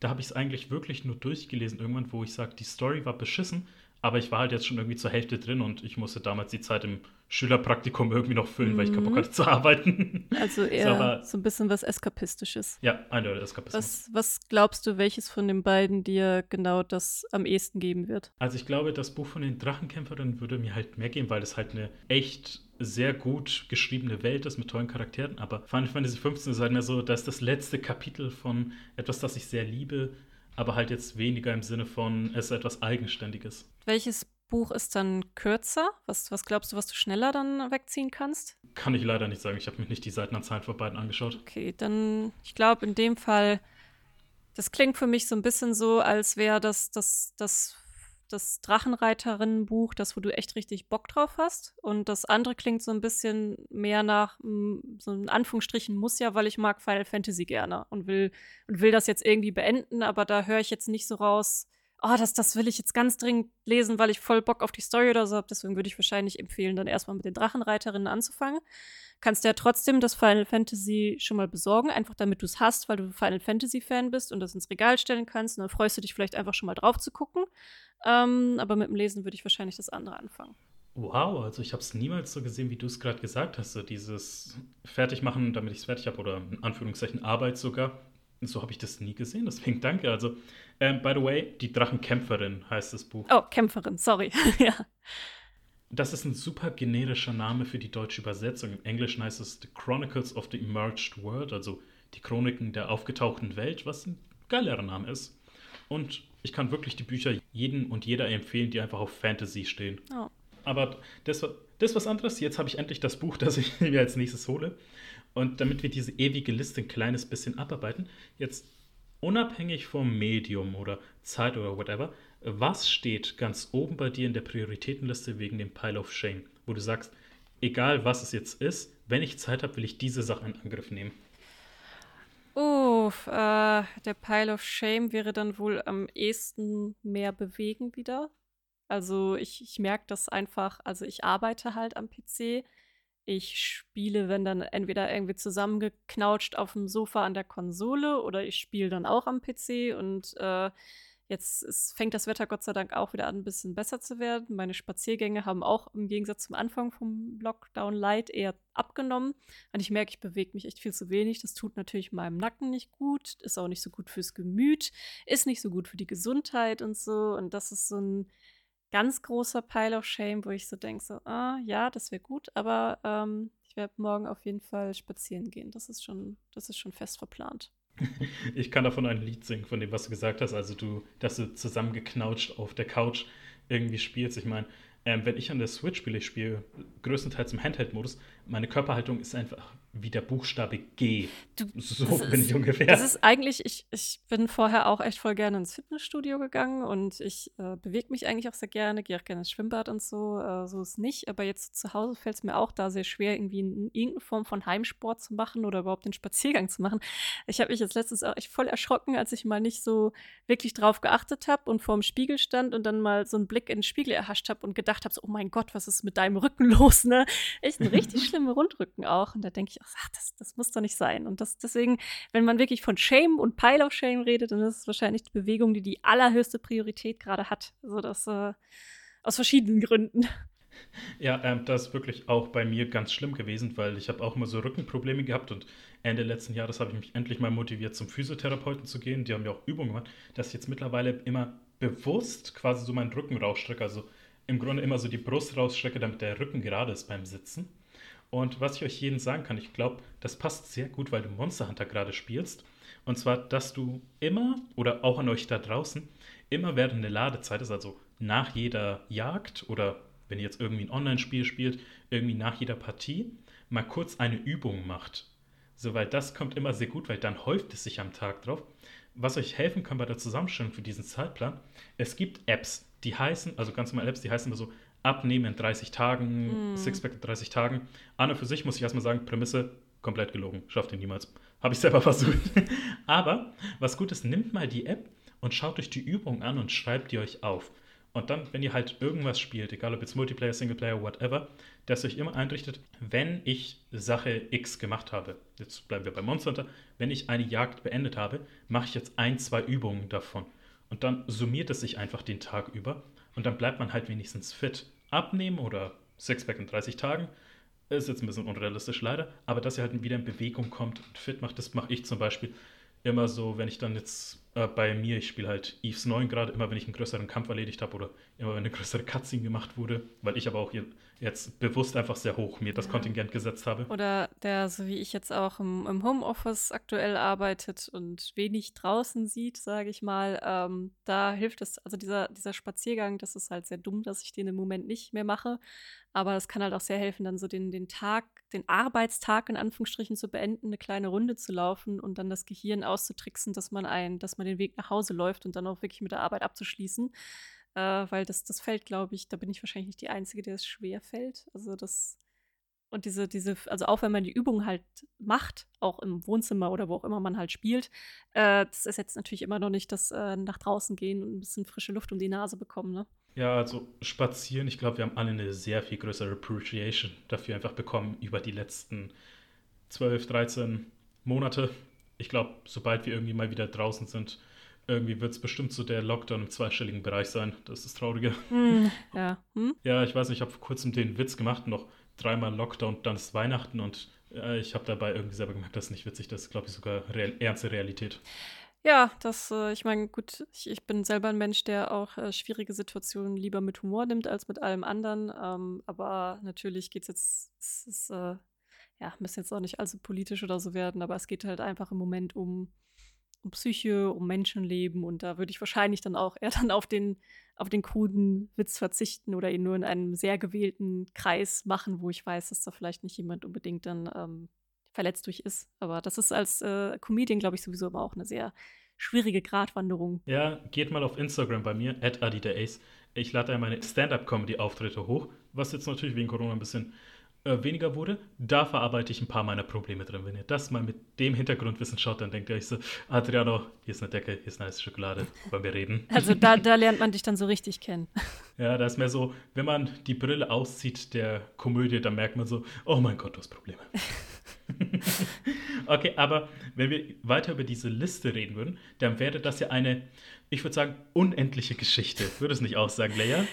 Da habe ich es eigentlich wirklich nur durchgelesen, irgendwann, wo ich sage, die Story war beschissen, aber ich war halt jetzt schon irgendwie zur Hälfte drin und ich musste damals die Zeit im Schülerpraktikum irgendwie noch füllen, mhm. weil ich keinen Bock hatte zu arbeiten. Also eher so, so ein bisschen was Eskapistisches. Ja, eindeutig Eskapismus. Was, was glaubst du, welches von den beiden dir genau das am ehesten geben wird? Also ich glaube, das Buch von den Drachenkämpferinnen würde mir halt mehr geben, weil es halt eine echt sehr gut geschriebene Welt ist mit tollen Charakteren. Aber Final Fantasy XV ist halt mehr so, das ist das letzte Kapitel von etwas, das ich sehr liebe aber halt jetzt weniger im Sinne von, es ist etwas Eigenständiges. Welches Buch ist dann kürzer? Was, was glaubst du, was du schneller dann wegziehen kannst? Kann ich leider nicht sagen. Ich habe mir nicht die Seitenanzahl von beiden angeschaut. Okay, dann, ich glaube, in dem Fall, das klingt für mich so ein bisschen so, als wäre das, das, das das Drachenreiterinnenbuch, das, wo du echt richtig Bock drauf hast. Und das andere klingt so ein bisschen mehr nach so in Anführungsstrichen muss ja, weil ich mag Final Fantasy gerne und will, und will das jetzt irgendwie beenden, aber da höre ich jetzt nicht so raus, oh, das, das will ich jetzt ganz dringend lesen, weil ich voll Bock auf die Story oder so habe. Deswegen würde ich wahrscheinlich empfehlen, dann erstmal mit den Drachenreiterinnen anzufangen. Kannst ja trotzdem das Final Fantasy schon mal besorgen, einfach damit du es hast, weil du Final Fantasy Fan bist und das ins Regal stellen kannst. Und dann freust du dich vielleicht einfach schon mal drauf zu gucken. Ähm, aber mit dem Lesen würde ich wahrscheinlich das andere anfangen. Wow, also ich habe es niemals so gesehen, wie du es gerade gesagt hast. So dieses Fertigmachen, damit ich es fertig habe, oder in Anführungszeichen Arbeit sogar. So habe ich das nie gesehen, deswegen danke. Also, ähm, by the way, die Drachenkämpferin heißt das Buch. Oh, Kämpferin, sorry. ja. Das ist ein super generischer Name für die deutsche Übersetzung. Im Englischen heißt es The Chronicles of the Emerged World, also die Chroniken der aufgetauchten Welt, was ein geilerer Name ist. Und ich kann wirklich die Bücher jedem und jeder empfehlen, die einfach auf Fantasy stehen. Oh. Aber das, das ist was anderes. Jetzt habe ich endlich das Buch, das ich mir als nächstes hole. Und damit wir diese ewige Liste ein kleines bisschen abarbeiten, jetzt unabhängig vom Medium oder Zeit oder whatever, was steht ganz oben bei dir in der Prioritätenliste wegen dem Pile of Shame, wo du sagst, egal was es jetzt ist, wenn ich Zeit habe, will ich diese Sache in Angriff nehmen? Uff, äh, der Pile of Shame wäre dann wohl am ehesten mehr bewegen wieder. Also ich, ich merke das einfach, also ich arbeite halt am PC Ich spiele, wenn dann entweder irgendwie zusammengeknautscht auf dem Sofa an der Konsole oder ich spiele dann auch am PC und äh, Jetzt ist, fängt das Wetter Gott sei Dank auch wieder an, ein bisschen besser zu werden. Meine Spaziergänge haben auch im Gegensatz zum Anfang vom Lockdown Light eher abgenommen. Und ich merke, ich bewege mich echt viel zu wenig. Das tut natürlich meinem Nacken nicht gut, ist auch nicht so gut fürs Gemüt, ist nicht so gut für die Gesundheit und so. Und das ist so ein ganz großer Pile of Shame, wo ich so denke, so, ah, ja, das wäre gut, aber ähm, ich werde morgen auf jeden Fall spazieren gehen. Das ist schon, das ist schon fest verplant. Ich kann davon ein Lied singen, von dem, was du gesagt hast. Also du, dass du zusammengeknautscht auf der Couch irgendwie spielst. Ich meine, ähm, wenn ich an der Switch spiele, ich spiele größtenteils im Handheld-Modus, meine Körperhaltung ist einfach wie der Buchstabe G. Du, so bin ist, ich ungefähr. Das ist eigentlich, ich, ich bin vorher auch echt voll gerne ins Fitnessstudio gegangen und ich äh, bewege mich eigentlich auch sehr gerne, gehe auch gerne ins Schwimmbad und so. Äh, so ist nicht. Aber jetzt zu Hause fällt es mir auch da sehr schwer, irgendwie in, irgendeine Form von Heimsport zu machen oder überhaupt den Spaziergang zu machen. Ich habe mich jetzt letztens auch echt voll erschrocken, als ich mal nicht so wirklich drauf geachtet habe und vorm Spiegel stand und dann mal so einen Blick in den Spiegel erhascht habe und gedacht habe: so, Oh mein Gott, was ist mit deinem Rücken los? Ne? Echt ein richtig schlimmer Rundrücken auch. Und da denke ich, ach, das, das muss doch nicht sein. Und das, deswegen, wenn man wirklich von Shame und Pile of Shame redet, dann ist es wahrscheinlich die Bewegung, die die allerhöchste Priorität gerade hat. Also das äh, aus verschiedenen Gründen. Ja, ähm, das ist wirklich auch bei mir ganz schlimm gewesen, weil ich habe auch immer so Rückenprobleme gehabt und Ende letzten Jahres habe ich mich endlich mal motiviert, zum Physiotherapeuten zu gehen. Die haben mir auch Übungen gemacht, dass ich jetzt mittlerweile immer bewusst quasi so meinen Rücken rausstrecke, also im Grunde immer so die Brust rausstrecke, damit der Rücken gerade ist beim Sitzen. Und was ich euch jeden sagen kann, ich glaube, das passt sehr gut, weil du Monster Hunter gerade spielst. Und zwar, dass du immer oder auch an euch da draußen immer während der Ladezeit ist, also nach jeder Jagd oder wenn ihr jetzt irgendwie ein Online-Spiel spielt, irgendwie nach jeder Partie, mal kurz eine Übung macht. So, weil das kommt immer sehr gut, weil dann häuft es sich am Tag drauf. Was euch helfen kann bei der Zusammenstellung für diesen Zeitplan, es gibt Apps, die heißen, also ganz normal Apps, die heißen immer so Abnehmen in 30 Tagen, mm. Sixpack in 30 Tagen. An und für sich muss ich erstmal sagen, Prämisse komplett gelogen. Schafft ihr niemals. Habe ich selber versucht. Aber was gut ist, nimmt mal die App und schaut euch die Übung an und schreibt die euch auf. Und dann, wenn ihr halt irgendwas spielt, egal ob jetzt Multiplayer, Singleplayer, whatever, dass euch immer einrichtet, wenn ich Sache X gemacht habe, jetzt bleiben wir bei Monster Hunter, wenn ich eine Jagd beendet habe, mache ich jetzt ein, zwei Übungen davon. Und dann summiert es sich einfach den Tag über und dann bleibt man halt wenigstens fit. Abnehmen oder Sixpack in 30 Tagen ist jetzt ein bisschen unrealistisch leider, aber dass ihr halt wieder in Bewegung kommt und fit macht, das mache ich zum Beispiel immer so, wenn ich dann jetzt äh, bei mir, ich spiele halt Eves 9 gerade, immer wenn ich einen größeren Kampf erledigt habe oder immer wenn eine größere Cutscene gemacht wurde, weil ich aber auch hier jetzt bewusst einfach sehr hoch mir das ja. Kontingent gesetzt habe. Oder der, so wie ich jetzt auch im, im Homeoffice aktuell arbeitet und wenig draußen sieht, sage ich mal, ähm, da hilft es, also dieser, dieser Spaziergang, das ist halt sehr dumm, dass ich den im Moment nicht mehr mache. Aber es kann halt auch sehr helfen, dann so den, den Tag, den Arbeitstag in Anführungsstrichen zu beenden, eine kleine Runde zu laufen und dann das Gehirn auszutricksen, dass man ein, dass man den Weg nach Hause läuft und dann auch wirklich mit der Arbeit abzuschließen. Äh, weil das, das fällt, glaube ich, da bin ich wahrscheinlich nicht die Einzige, der es schwer fällt. Also das, und diese, diese, also auch wenn man die Übung halt macht, auch im Wohnzimmer oder wo auch immer man halt spielt, äh, das ist jetzt natürlich immer noch nicht das äh, nach draußen gehen und ein bisschen frische Luft um die Nase bekommen, ne? Ja, also spazieren, ich glaube, wir haben alle eine sehr viel größere Appreciation dafür einfach bekommen über die letzten 12, 13 Monate. Ich glaube, sobald wir irgendwie mal wieder draußen sind, irgendwie wird es bestimmt so der Lockdown im zweistelligen Bereich sein. Das ist das Traurige. Mm, ja. Hm? ja, ich weiß nicht, ich habe vor kurzem den Witz gemacht, noch dreimal Lockdown, dann ist Weihnachten und äh, ich habe dabei irgendwie selber gemerkt, das ist nicht witzig, das ist, glaube ich, sogar real, ernste Realität. Ja, das, äh, ich meine, gut, ich, ich, bin selber ein Mensch, der auch äh, schwierige Situationen lieber mit Humor nimmt als mit allem anderen. Ähm, aber natürlich geht es jetzt, es ist, äh, ja, müssen jetzt auch nicht allzu politisch oder so werden, aber es geht halt einfach im Moment um, um Psyche, um Menschenleben und da würde ich wahrscheinlich dann auch eher dann auf den, auf den kruden Witz verzichten oder ihn nur in einem sehr gewählten Kreis machen, wo ich weiß, dass da vielleicht nicht jemand unbedingt dann ähm, verletzt durch ist. Aber das ist als äh, Comedian, glaube ich, sowieso aber auch eine sehr schwierige Gratwanderung. Ja, geht mal auf Instagram bei mir, at Ace. Ich lade ja meine Stand-Up-Comedy-Auftritte hoch, was jetzt natürlich wegen Corona ein bisschen äh, weniger wurde. Da verarbeite ich ein paar meiner Probleme drin. Wenn ihr das mal mit dem Hintergrundwissen schaut, dann denkt ihr euch so, Adriano, hier ist eine Decke, hier ist eine heiße Schokolade, wollen wir reden. Also da, da lernt man dich dann so richtig kennen. Ja, da ist mehr so, wenn man die Brille auszieht der Komödie, dann merkt man so, oh mein Gott, du hast Probleme. okay, aber wenn wir weiter über diese Liste reden würden, dann wäre das ja eine, ich würde sagen, unendliche Geschichte. Würde es nicht auch sagen, Leia?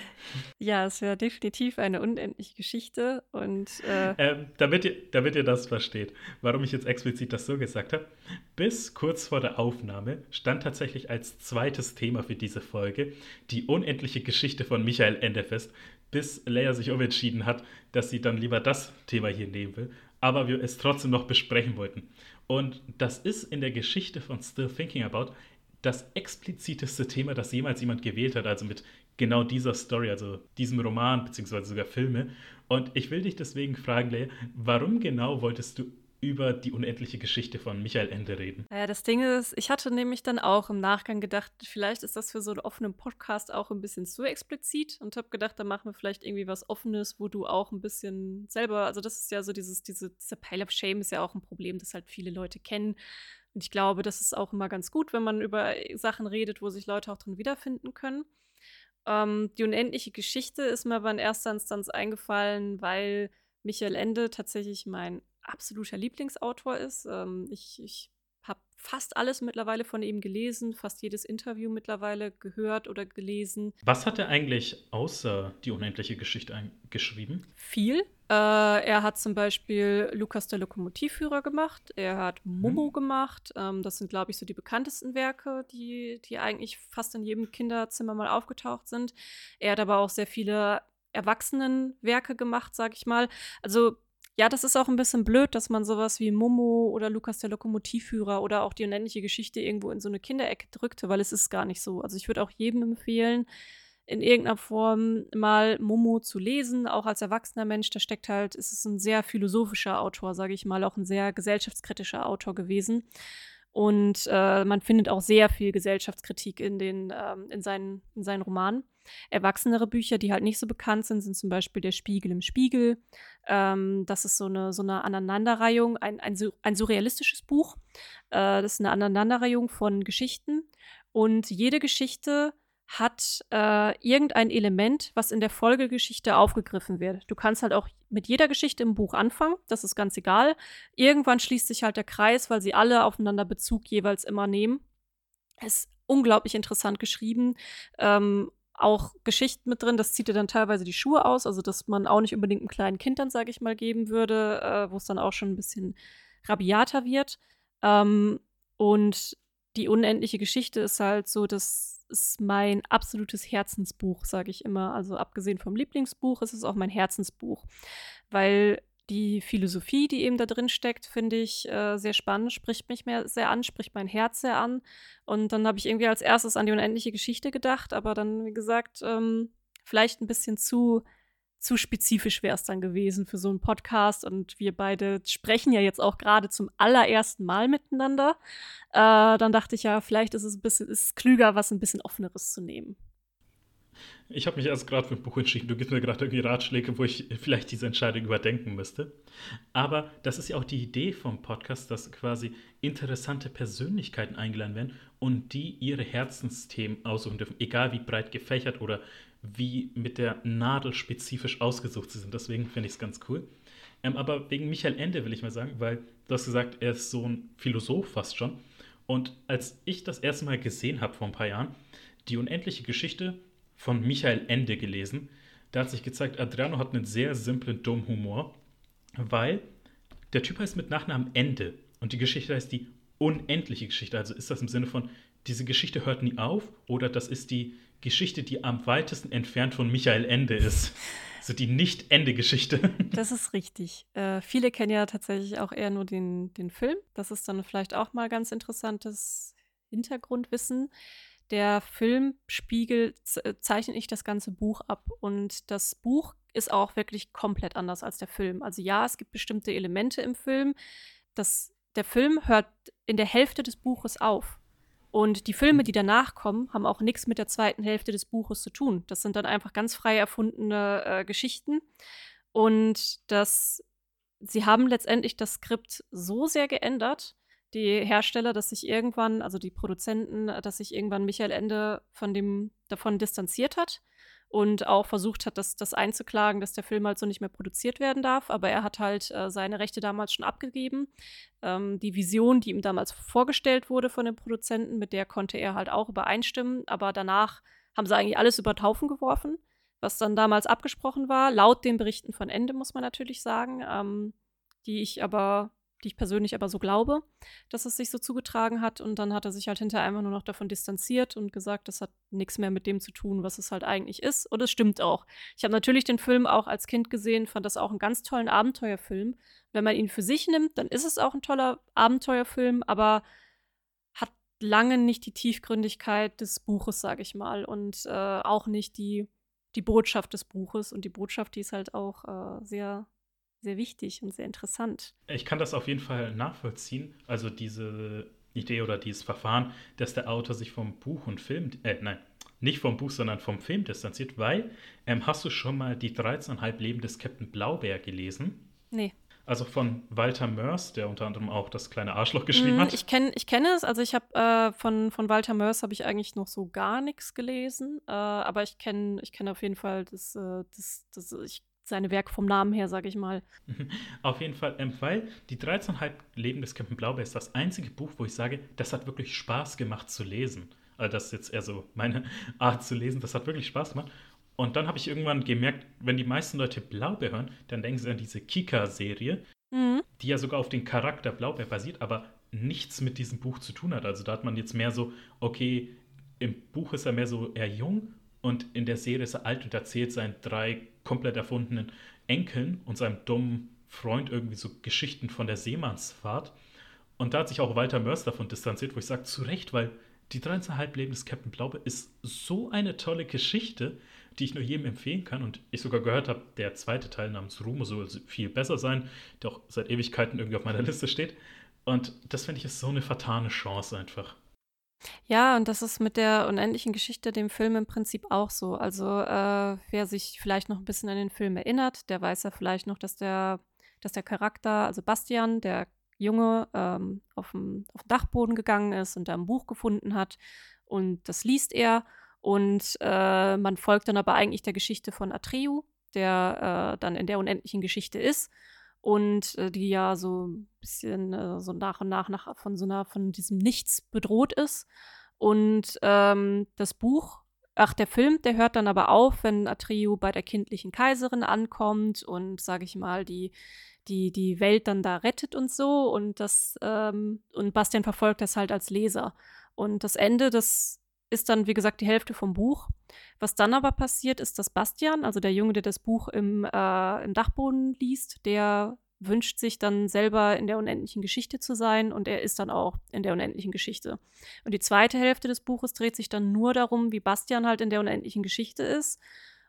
Ja, es wäre definitiv eine unendliche Geschichte und äh ähm, damit, ihr, damit ihr das versteht, warum ich jetzt explizit das so gesagt habe, bis kurz vor der Aufnahme stand tatsächlich als zweites Thema für diese Folge die unendliche Geschichte von Michael Ende fest, bis Leia sich umentschieden hat, dass sie dann lieber das Thema hier nehmen will aber wir es trotzdem noch besprechen wollten. Und das ist in der Geschichte von Still Thinking About das expliziteste Thema, das jemals jemand gewählt hat, also mit genau dieser Story, also diesem Roman, beziehungsweise sogar Filme. Und ich will dich deswegen fragen, Leia, warum genau wolltest du über die unendliche Geschichte von Michael Ende reden. Ja, das Ding ist, ich hatte nämlich dann auch im Nachgang gedacht, vielleicht ist das für so einen offenen Podcast auch ein bisschen zu explizit und habe gedacht, da machen wir vielleicht irgendwie was Offenes, wo du auch ein bisschen selber, also das ist ja so dieses, diese, dieser Pile of Shame ist ja auch ein Problem, das halt viele Leute kennen. Und ich glaube, das ist auch immer ganz gut, wenn man über Sachen redet, wo sich Leute auch drin wiederfinden können. Ähm, die unendliche Geschichte ist mir aber in erster Instanz eingefallen, weil Michael Ende tatsächlich mein absoluter Lieblingsautor ist. Ähm, ich ich fast alles mittlerweile von ihm gelesen, fast jedes Interview mittlerweile gehört oder gelesen. Was hat er eigentlich außer die unendliche Geschichte geschrieben? Viel. Äh, er hat zum Beispiel Lukas der Lokomotivführer gemacht, er hat Momo hm. gemacht. Ähm, das sind, glaube ich, so die bekanntesten Werke, die, die eigentlich fast in jedem Kinderzimmer mal aufgetaucht sind. Er hat aber auch sehr viele Erwachsenenwerke gemacht, sag ich mal. Also ja, das ist auch ein bisschen blöd, dass man sowas wie Momo oder Lukas der Lokomotivführer oder auch die unendliche Geschichte irgendwo in so eine Kinderecke drückte, weil es ist gar nicht so. Also ich würde auch jedem empfehlen, in irgendeiner Form mal Momo zu lesen, auch als erwachsener Mensch. Da steckt halt, es ist ein sehr philosophischer Autor, sage ich mal, auch ein sehr gesellschaftskritischer Autor gewesen. Und äh, man findet auch sehr viel Gesellschaftskritik in, den, ähm, in, seinen, in seinen Romanen. Erwachsenere Bücher, die halt nicht so bekannt sind, sind zum Beispiel Der Spiegel im Spiegel. Ähm, das ist so eine, so eine Aneinanderreihung, ein, ein, ein surrealistisches Buch. Äh, das ist eine Aneinanderreihung von Geschichten. Und jede Geschichte hat äh, irgendein Element, was in der Folgegeschichte aufgegriffen wird. Du kannst halt auch mit jeder Geschichte im Buch anfangen, das ist ganz egal. Irgendwann schließt sich halt der Kreis, weil sie alle aufeinander Bezug jeweils immer nehmen. Ist unglaublich interessant geschrieben. Ähm, auch Geschichten mit drin, das zieht dir dann teilweise die Schuhe aus, also dass man auch nicht unbedingt einem kleinen Kind dann, sage ich mal, geben würde, äh, wo es dann auch schon ein bisschen rabiater wird. Ähm, und die unendliche Geschichte ist halt so, dass ist mein absolutes Herzensbuch, sage ich immer. Also abgesehen vom Lieblingsbuch ist es auch mein Herzensbuch, weil die Philosophie, die eben da drin steckt, finde ich äh, sehr spannend, spricht mich mehr sehr an, spricht mein Herz sehr an. Und dann habe ich irgendwie als erstes an die unendliche Geschichte gedacht, aber dann, wie gesagt, ähm, vielleicht ein bisschen zu zu spezifisch wäre es dann gewesen für so einen Podcast. Und wir beide sprechen ja jetzt auch gerade zum allerersten Mal miteinander. Äh, dann dachte ich ja, vielleicht ist es ein bisschen ist klüger, was ein bisschen offeneres zu nehmen. Ich habe mich erst gerade für ein Buch entschieden. Du gibst mir gerade irgendwie Ratschläge, wo ich vielleicht diese Entscheidung überdenken müsste. Aber das ist ja auch die Idee vom Podcast, dass quasi interessante Persönlichkeiten eingeladen werden und die ihre Herzensthemen aussuchen dürfen, egal wie breit gefächert oder wie mit der Nadel spezifisch ausgesucht sie sind. Deswegen finde ich es ganz cool. Ähm, aber wegen Michael Ende will ich mal sagen, weil du hast gesagt, er ist so ein Philosoph fast schon. Und als ich das erste Mal gesehen habe vor ein paar Jahren, die unendliche Geschichte von Michael Ende gelesen, da hat sich gezeigt, Adriano hat einen sehr simplen, dummen Humor, weil der Typ heißt mit Nachnamen Ende und die Geschichte heißt die unendliche Geschichte. Also ist das im Sinne von, diese Geschichte hört nie auf oder das ist die Geschichte, die am weitesten entfernt von Michael Ende ist. Also die Nicht-Ende-Geschichte. Das ist richtig. Äh, viele kennen ja tatsächlich auch eher nur den, den Film. Das ist dann vielleicht auch mal ganz interessantes Hintergrundwissen. Der Film spiegelt, zeichnet nicht das ganze Buch ab. Und das Buch ist auch wirklich komplett anders als der Film. Also ja, es gibt bestimmte Elemente im Film. Das, der Film hört in der Hälfte des Buches auf. Und die Filme, die danach kommen, haben auch nichts mit der zweiten Hälfte des Buches zu tun. Das sind dann einfach ganz frei erfundene äh, Geschichten. Und das, sie haben letztendlich das Skript so sehr geändert, die Hersteller, dass sich irgendwann, also die Produzenten, dass sich irgendwann Michael Ende von dem davon distanziert hat und auch versucht hat, das, das einzuklagen, dass der Film halt so nicht mehr produziert werden darf. Aber er hat halt äh, seine Rechte damals schon abgegeben. Ähm, die Vision, die ihm damals vorgestellt wurde von den Produzenten, mit der konnte er halt auch übereinstimmen. Aber danach haben sie eigentlich alles über den Haufen geworfen, was dann damals abgesprochen war. Laut den Berichten von Ende, muss man natürlich sagen, ähm, die ich aber die ich persönlich aber so glaube, dass es sich so zugetragen hat. Und dann hat er sich halt hinterher einfach nur noch davon distanziert und gesagt, das hat nichts mehr mit dem zu tun, was es halt eigentlich ist. Und es stimmt auch. Ich habe natürlich den Film auch als Kind gesehen, fand das auch einen ganz tollen Abenteuerfilm. Wenn man ihn für sich nimmt, dann ist es auch ein toller Abenteuerfilm, aber hat lange nicht die Tiefgründigkeit des Buches, sage ich mal. Und äh, auch nicht die, die Botschaft des Buches. Und die Botschaft, die ist halt auch äh, sehr sehr wichtig und sehr interessant. Ich kann das auf jeden Fall nachvollziehen. Also diese Idee oder dieses Verfahren, dass der Autor sich vom Buch und Film, äh, nein, nicht vom Buch, sondern vom Film distanziert, weil, ähm, hast du schon mal die 13,5 Leben des Captain Blaubeer gelesen? Nee. Also von Walter Mörs, der unter anderem auch das kleine Arschloch geschrieben mm, hat. Ich kenne ich kenn es, also ich habe äh, von, von Walter Mörs habe ich eigentlich noch so gar nichts gelesen, äh, aber ich kenne ich kenn auf jeden Fall das, äh, das, das, ich seine Werke vom Namen her, sage ich mal. Auf jeden Fall, ähm, weil die 13,5 Leben des Captain Blaubeer ist das einzige Buch, wo ich sage, das hat wirklich Spaß gemacht zu lesen. Also das ist jetzt eher so meine Art zu lesen, das hat wirklich Spaß gemacht. Und dann habe ich irgendwann gemerkt, wenn die meisten Leute Blaubeer hören, dann denken sie an diese Kika-Serie, mhm. die ja sogar auf den Charakter Blaubeer basiert, aber nichts mit diesem Buch zu tun hat. Also da hat man jetzt mehr so, okay, im Buch ist er mehr so eher jung und in der Serie ist er alt und erzählt seinen drei komplett erfundenen Enkeln und seinem dummen Freund irgendwie so Geschichten von der Seemannsfahrt. Und da hat sich auch Walter Mörs davon distanziert, wo ich sage, zu Recht, weil die 13,5 Leben des Captain Blaube ist so eine tolle Geschichte, die ich nur jedem empfehlen kann. Und ich sogar gehört habe, der zweite Teil namens Rumo soll viel besser sein, der auch seit Ewigkeiten irgendwie auf meiner Liste steht. Und das finde ich ist so eine vertane Chance einfach. Ja, und das ist mit der unendlichen Geschichte dem Film im Prinzip auch so. Also, äh, wer sich vielleicht noch ein bisschen an den Film erinnert, der weiß ja vielleicht noch, dass der, dass der Charakter, also Bastian, der Junge, ähm, auf dem Dachboden gegangen ist und da ein Buch gefunden hat. Und das liest er. Und äh, man folgt dann aber eigentlich der Geschichte von Atreu, der äh, dann in der unendlichen Geschichte ist und äh, die ja so ein bisschen äh, so nach und nach, nach von so einer, von diesem Nichts bedroht ist. Und ähm, das Buch, ach, der Film, der hört dann aber auf, wenn Atreu bei der kindlichen Kaiserin ankommt und, sage ich mal, die, die, die Welt dann da rettet und so. Und das, ähm, und Bastian verfolgt das halt als Leser. Und das Ende, das ist dann, wie gesagt, die Hälfte vom Buch. Was dann aber passiert, ist, dass Bastian, also der Junge, der das Buch im, äh, im Dachboden liest, der wünscht sich dann selber in der unendlichen Geschichte zu sein und er ist dann auch in der unendlichen Geschichte. Und die zweite Hälfte des Buches dreht sich dann nur darum, wie Bastian halt in der unendlichen Geschichte ist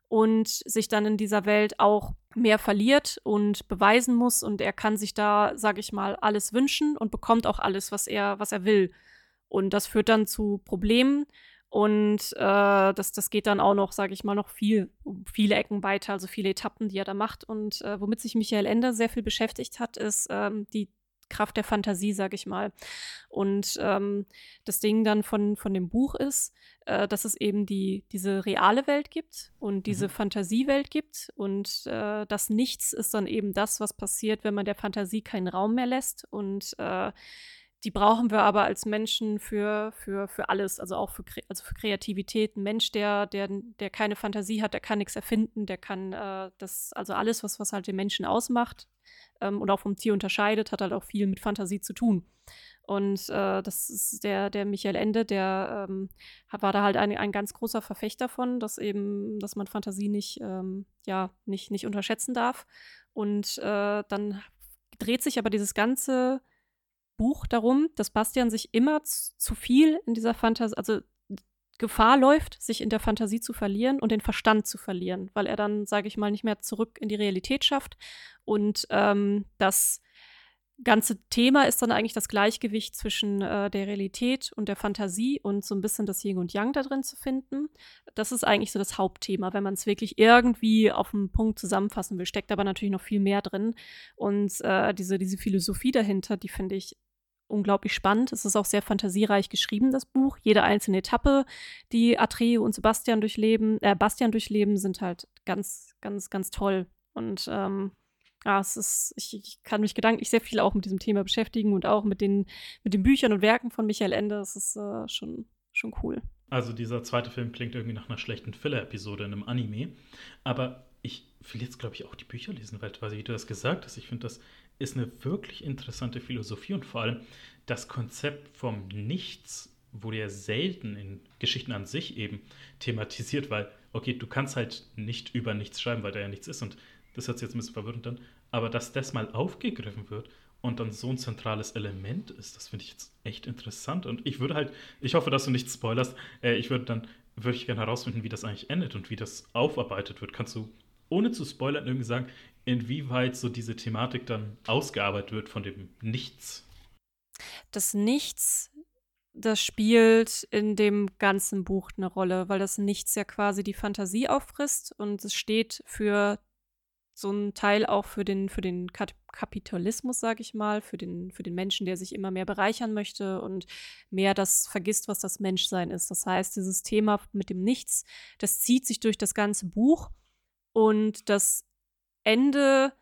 und sich dann in dieser Welt auch mehr verliert und beweisen muss und er kann sich da, sage ich mal, alles wünschen und bekommt auch alles, was er, was er will. Und das führt dann zu Problemen und äh, das, das geht dann auch noch, sage ich mal, noch viel, viele Ecken weiter, also viele Etappen, die er da macht. Und äh, womit sich Michael Ender sehr viel beschäftigt hat, ist ähm, die Kraft der Fantasie, sage ich mal. Und ähm, das Ding dann von, von dem Buch ist, äh, dass es eben die, diese reale Welt gibt und diese mhm. Fantasiewelt gibt. Und äh, das Nichts ist dann eben das, was passiert, wenn man der Fantasie keinen Raum mehr lässt. Und äh, die brauchen wir aber als Menschen für, für, für alles, also auch für, also für Kreativität. Ein Mensch, der, der, der keine Fantasie hat, der kann nichts erfinden, der kann äh, das, also alles, was, was halt den Menschen ausmacht ähm, und auch vom Tier unterscheidet, hat halt auch viel mit Fantasie zu tun. Und äh, das ist der, der Michael Ende, der ähm, war da halt ein, ein ganz großer Verfechter von, dass eben, dass man Fantasie nicht, ähm, ja, nicht, nicht unterschätzen darf. Und äh, dann dreht sich aber dieses ganze Buch darum, dass Bastian sich immer zu viel in dieser Fantasie, also Gefahr läuft, sich in der Fantasie zu verlieren und den Verstand zu verlieren, weil er dann, sage ich mal, nicht mehr zurück in die Realität schafft. Und ähm, das ganze Thema ist dann eigentlich das Gleichgewicht zwischen äh, der Realität und der Fantasie und so ein bisschen das Yin und Yang da drin zu finden. Das ist eigentlich so das Hauptthema, wenn man es wirklich irgendwie auf einen Punkt zusammenfassen will. Steckt aber natürlich noch viel mehr drin. Und äh, diese, diese Philosophie dahinter, die finde ich unglaublich spannend. Es ist auch sehr fantasiereich geschrieben, das Buch. Jede einzelne Etappe, die Atreo und Sebastian durchleben, äh, Bastian durchleben, sind halt ganz, ganz, ganz toll. Und ähm, ja, es ist, ich, ich, kann mich gedanklich sehr viel auch mit diesem Thema beschäftigen und auch mit den, mit den Büchern und Werken von Michael Ende. Das ist äh, schon, schon cool. Also dieser zweite Film klingt irgendwie nach einer schlechten Filler-Episode in einem Anime. Aber ich will jetzt, glaube ich, auch die Bücher lesen, weil, weil wie du das gesagt hast, ich finde, das ist eine wirklich interessante Philosophie und vor allem das Konzept vom Nichts wurde ja selten in Geschichten an sich eben thematisiert, weil, okay, du kannst halt nicht über nichts schreiben, weil da ja nichts ist und das hört sich jetzt ein bisschen verwirrend an, aber dass das mal aufgegriffen wird und dann so ein zentrales Element ist, das finde ich jetzt echt interessant und ich würde halt, ich hoffe, dass du nichts spoilerst, äh, ich würde dann, würde ich gerne herausfinden, wie das eigentlich endet und wie das aufarbeitet wird. Kannst du, ohne zu spoilern, irgendwie sagen, inwieweit so diese Thematik dann ausgearbeitet wird von dem Nichts? Das Nichts das spielt in dem ganzen Buch eine Rolle, weil das Nichts ja quasi die Fantasie auffrisst und es steht für so einen Teil auch für den, für den Kapitalismus, sage ich mal, für den, für den Menschen, der sich immer mehr bereichern möchte und mehr das vergisst, was das Menschsein ist. Das heißt, dieses Thema mit dem Nichts, das zieht sich durch das ganze Buch und das Ende,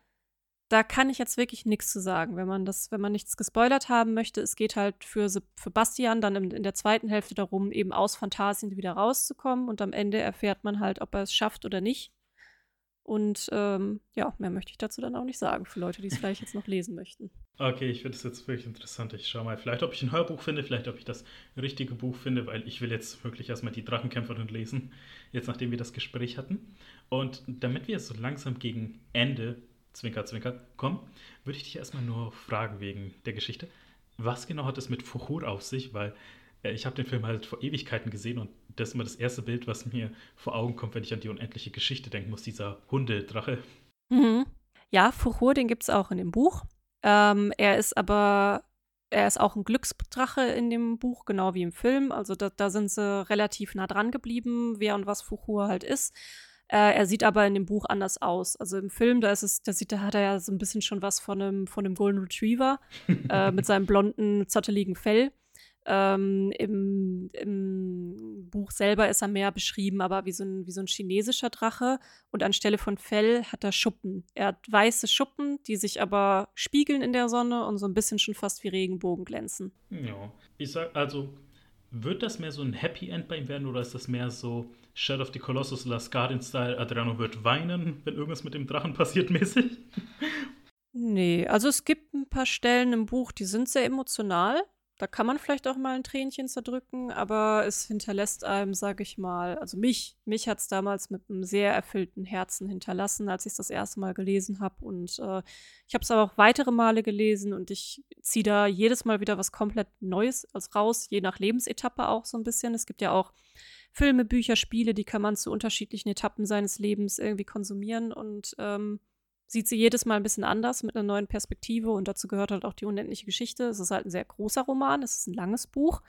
da kann ich jetzt wirklich nichts zu sagen, wenn man das, wenn man nichts gespoilert haben möchte. Es geht halt für, für Bastian dann in, in der zweiten Hälfte darum, eben aus Phantasien wieder rauszukommen und am Ende erfährt man halt, ob er es schafft oder nicht. Und ähm, ja, mehr möchte ich dazu dann auch nicht sagen, für Leute, die es vielleicht jetzt noch lesen möchten. Okay, ich finde es jetzt wirklich interessant. Ich schaue mal, vielleicht ob ich ein Hörbuch finde, vielleicht ob ich das richtige Buch finde, weil ich will jetzt wirklich erstmal die Drachenkämpferin lesen, jetzt nachdem wir das Gespräch hatten. Und damit wir so langsam gegen Ende, Zwinker, Zwinker, kommen, würde ich dich erstmal nur fragen wegen der Geschichte. Was genau hat es mit Fuchur auf sich? Weil äh, ich habe den Film halt vor Ewigkeiten gesehen und das ist immer das erste Bild, was mir vor Augen kommt, wenn ich an die unendliche Geschichte denken muss, dieser Hundedrache. Mhm. Ja, Fuchur, den gibt es auch in dem Buch. Ähm, er ist aber, er ist auch ein Glücksdrache in dem Buch, genau wie im Film. Also da, da sind sie relativ nah dran geblieben, wer und was Fuchur halt ist. Äh, er sieht aber in dem Buch anders aus. Also im Film, da ist es, da sieht, da hat er ja so ein bisschen schon was von einem, von einem Golden Retriever äh, mit seinem blonden, zotteligen Fell. Ähm, im, im, Buch selber ist er mehr beschrieben, aber wie so, ein, wie so ein chinesischer Drache. Und anstelle von Fell hat er Schuppen. Er hat weiße Schuppen, die sich aber spiegeln in der Sonne und so ein bisschen schon fast wie Regenbogen glänzen. Ja, ich sag, also wird das mehr so ein Happy End bei ihm werden oder ist das mehr so Shadow of the Colossus Last Guardian Style? Adriano wird weinen, wenn irgendwas mit dem Drachen passiert, mäßig? Nee, also es gibt ein paar Stellen im Buch, die sind sehr emotional. Da kann man vielleicht auch mal ein Tränchen zerdrücken, aber es hinterlässt einem, sage ich mal, also mich, mich hat es damals mit einem sehr erfüllten Herzen hinterlassen, als ich es das erste Mal gelesen habe. Und äh, ich habe es aber auch weitere Male gelesen und ich ziehe da jedes Mal wieder was komplett Neues als raus, je nach Lebensetappe auch so ein bisschen. Es gibt ja auch Filme, Bücher, Spiele, die kann man zu unterschiedlichen Etappen seines Lebens irgendwie konsumieren und ähm, sieht sie jedes Mal ein bisschen anders mit einer neuen Perspektive und dazu gehört halt auch die unendliche Geschichte. Es ist halt ein sehr großer Roman, es ist ein langes Buch.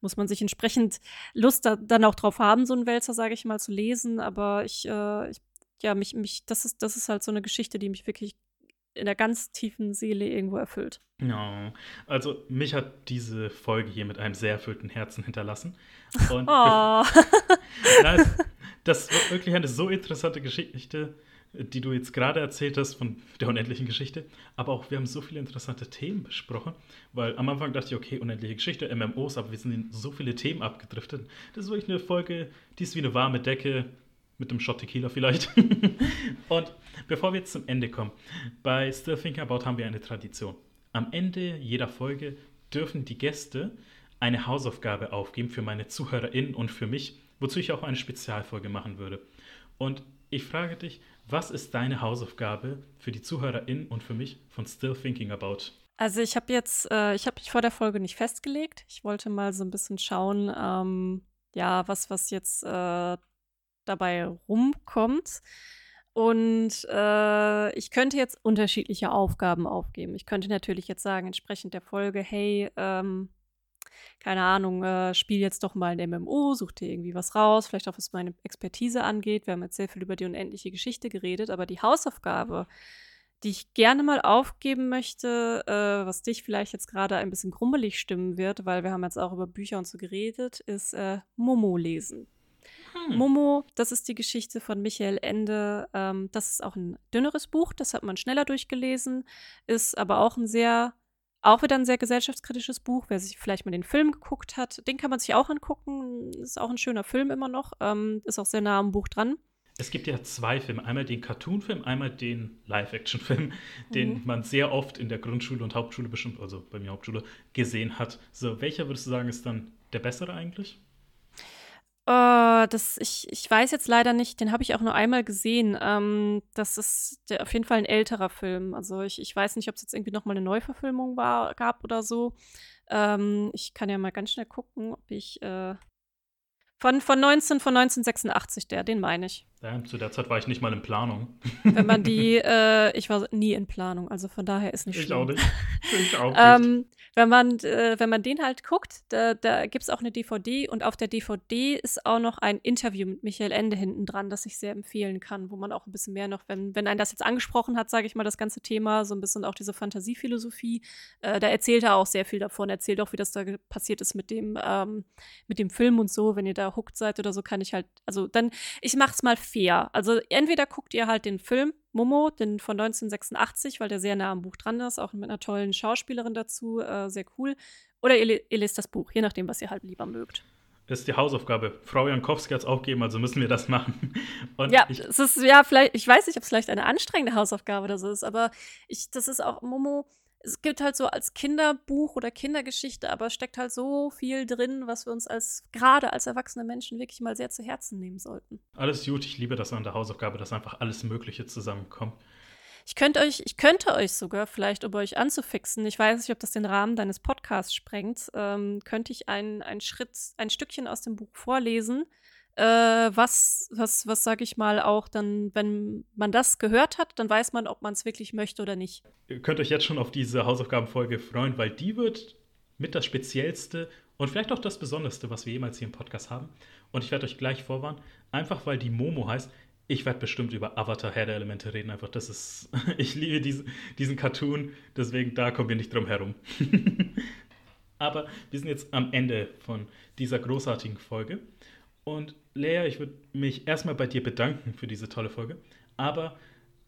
Muss man sich entsprechend Lust da, dann auch drauf haben, so einen Wälzer, sage ich mal, zu lesen. Aber ich, äh, ich, ja, mich, mich, das ist, das ist halt so eine Geschichte, die mich wirklich in der ganz tiefen Seele irgendwo erfüllt. Ja, also mich hat diese Folge hier mit einem sehr erfüllten Herzen hinterlassen. Und oh. das, das wird wirklich eine so interessante Geschichte die du jetzt gerade erzählt hast von der unendlichen Geschichte. Aber auch wir haben so viele interessante Themen besprochen, weil am Anfang dachte ich, okay, unendliche Geschichte, MMOs, aber wir sind in so viele Themen abgedriftet. Das ist wirklich eine Folge, die ist wie eine warme Decke mit einem Shot Tequila vielleicht. Und bevor wir jetzt zum Ende kommen, bei Still Thinking About haben wir eine Tradition. Am Ende jeder Folge dürfen die Gäste eine Hausaufgabe aufgeben für meine ZuhörerInnen und für mich, wozu ich auch eine Spezialfolge machen würde. Und ich frage dich, was ist deine Hausaufgabe für die ZuhörerInnen und für mich von Still Thinking About? Also ich habe jetzt, äh, ich habe mich vor der Folge nicht festgelegt. Ich wollte mal so ein bisschen schauen, ähm, ja, was, was jetzt äh, dabei rumkommt. Und äh, ich könnte jetzt unterschiedliche Aufgaben aufgeben. Ich könnte natürlich jetzt sagen, entsprechend der Folge, hey, ähm, keine Ahnung, äh, spiel jetzt doch mal ein MMO, such dir irgendwie was raus, vielleicht auch was meine Expertise angeht. Wir haben jetzt sehr viel über die unendliche Geschichte geredet, aber die Hausaufgabe, die ich gerne mal aufgeben möchte, äh, was dich vielleicht jetzt gerade ein bisschen grummelig stimmen wird, weil wir haben jetzt auch über Bücher und so geredet, ist äh, Momo lesen. Hm. Momo, das ist die Geschichte von Michael Ende. Ähm, das ist auch ein dünneres Buch, das hat man schneller durchgelesen, ist aber auch ein sehr, auch wieder ein sehr gesellschaftskritisches Buch. Wer sich vielleicht mal den Film geguckt hat, den kann man sich auch angucken. Ist auch ein schöner Film immer noch, ähm, ist auch sehr nah am Buch dran. Es gibt ja zwei Filme, einmal den Cartoon-Film, einmal den Live-Action-Film, den mhm. man sehr oft in der Grundschule und Hauptschule bestimmt, also bei mir Hauptschule, gesehen hat. So, welcher würdest du sagen, ist dann der bessere eigentlich? Uh, das, ich, ich weiß jetzt leider nicht, den habe ich auch nur einmal gesehen. Ähm, das ist der, auf jeden Fall ein älterer Film. Also ich, ich weiß nicht, ob es jetzt irgendwie nochmal eine Neuverfilmung war, gab oder so. Ähm, ich kann ja mal ganz schnell gucken, ob ich äh, von, von, 19, von 1986, der, den meine ich. Ja, zu der Zeit war ich nicht mal in Planung. Wenn man die, äh, ich war nie in Planung, also von daher ist nicht ich schlimm. Auch nicht. Ich auch nicht. ähm, wenn, man, äh, wenn man den halt guckt, da, da gibt es auch eine DVD und auf der DVD ist auch noch ein Interview mit Michael Ende hinten dran, das ich sehr empfehlen kann, wo man auch ein bisschen mehr noch, wenn, wenn einen das jetzt angesprochen hat, sage ich mal, das ganze Thema, so ein bisschen auch diese Fantasiephilosophie, äh, da erzählt er auch sehr viel davon, erzählt auch, wie das da passiert ist mit dem, ähm, mit dem Film und so, wenn ihr da hooked seid oder so, kann ich halt, also dann, ich mach's mal fair. Also entweder guckt ihr halt den Film Momo, den von 1986, weil der sehr nah am Buch dran ist, auch mit einer tollen Schauspielerin dazu, äh, sehr cool. Oder ihr, ihr lest das Buch, je nachdem, was ihr halt lieber mögt ist die Hausaufgabe. Frau Jankowski hat es aufgegeben, also müssen wir das machen. Und ja, es ist ja vielleicht, ich weiß nicht, ob es vielleicht eine anstrengende Hausaufgabe oder so ist, aber ich, das ist auch Momo es gibt halt so als Kinderbuch oder Kindergeschichte, aber es steckt halt so viel drin, was wir uns als gerade als erwachsene Menschen wirklich mal sehr zu Herzen nehmen sollten. Alles gut, ich liebe das an der Hausaufgabe, dass einfach alles Mögliche zusammenkommt. Ich könnte euch, ich könnte euch sogar vielleicht, um euch anzufixen, ich weiß nicht, ob das den Rahmen deines Podcasts sprengt, ähm, könnte ich ein, ein Schritt, ein Stückchen aus dem Buch vorlesen, äh, was, was, was sage ich mal, auch dann, wenn man das gehört hat, dann weiß man, ob man es wirklich möchte oder nicht. Ihr könnt euch jetzt schon auf diese Hausaufgabenfolge freuen, weil die wird mit das Speziellste und vielleicht auch das Besonderste, was wir jemals hier im Podcast haben. Und ich werde euch gleich vorwarnen, einfach weil die Momo heißt, ich werde bestimmt über Avatar Herr der Elemente reden. Einfach, das ist, ich liebe diese, diesen Cartoon, deswegen da kommen wir nicht drum herum. Aber wir sind jetzt am Ende von dieser großartigen Folge. Und Lea, ich würde mich erstmal bei dir bedanken für diese tolle Folge, aber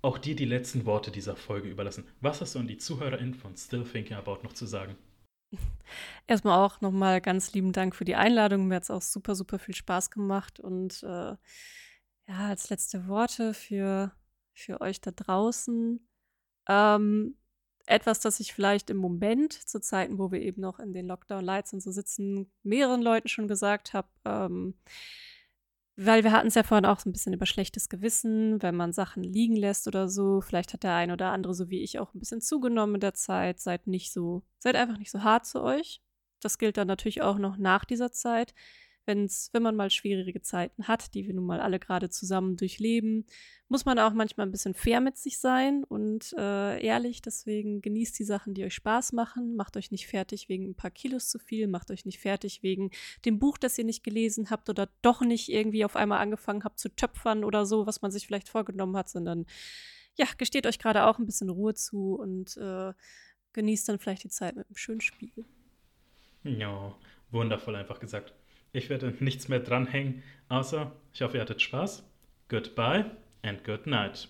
auch dir die letzten Worte dieser Folge überlassen. Was hast du an die ZuhörerInnen von Still Thinking About noch zu sagen? Erstmal auch nochmal ganz lieben Dank für die Einladung. Mir hat es auch super, super viel Spaß gemacht. Und äh, ja, als letzte Worte für, für euch da draußen. Ähm, etwas, das ich vielleicht im Moment, zu Zeiten, wo wir eben noch in den Lockdown-Lights und so sitzen, mehreren Leuten schon gesagt habe, ähm, weil wir hatten es ja vorhin auch so ein bisschen über schlechtes Gewissen, wenn man Sachen liegen lässt oder so. Vielleicht hat der ein oder andere, so wie ich, auch ein bisschen zugenommen in der Zeit. Seid nicht so, seid einfach nicht so hart zu euch. Das gilt dann natürlich auch noch nach dieser Zeit wenn's, wenn man mal schwierige Zeiten hat, die wir nun mal alle gerade zusammen durchleben, muss man auch manchmal ein bisschen fair mit sich sein und äh, ehrlich. Deswegen genießt die Sachen, die euch Spaß machen. Macht euch nicht fertig wegen ein paar Kilos zu viel. Macht euch nicht fertig wegen dem Buch, das ihr nicht gelesen habt oder doch nicht irgendwie auf einmal angefangen habt zu töpfern oder so, was man sich vielleicht vorgenommen hat, sondern ja, gesteht euch gerade auch ein bisschen Ruhe zu und äh, genießt dann vielleicht die Zeit mit einem schönen Spiel. Ja, wundervoll einfach gesagt. Ich werde nichts mehr dranhängen, außer ich hoffe, ihr hattet Spaß. Goodbye and good night.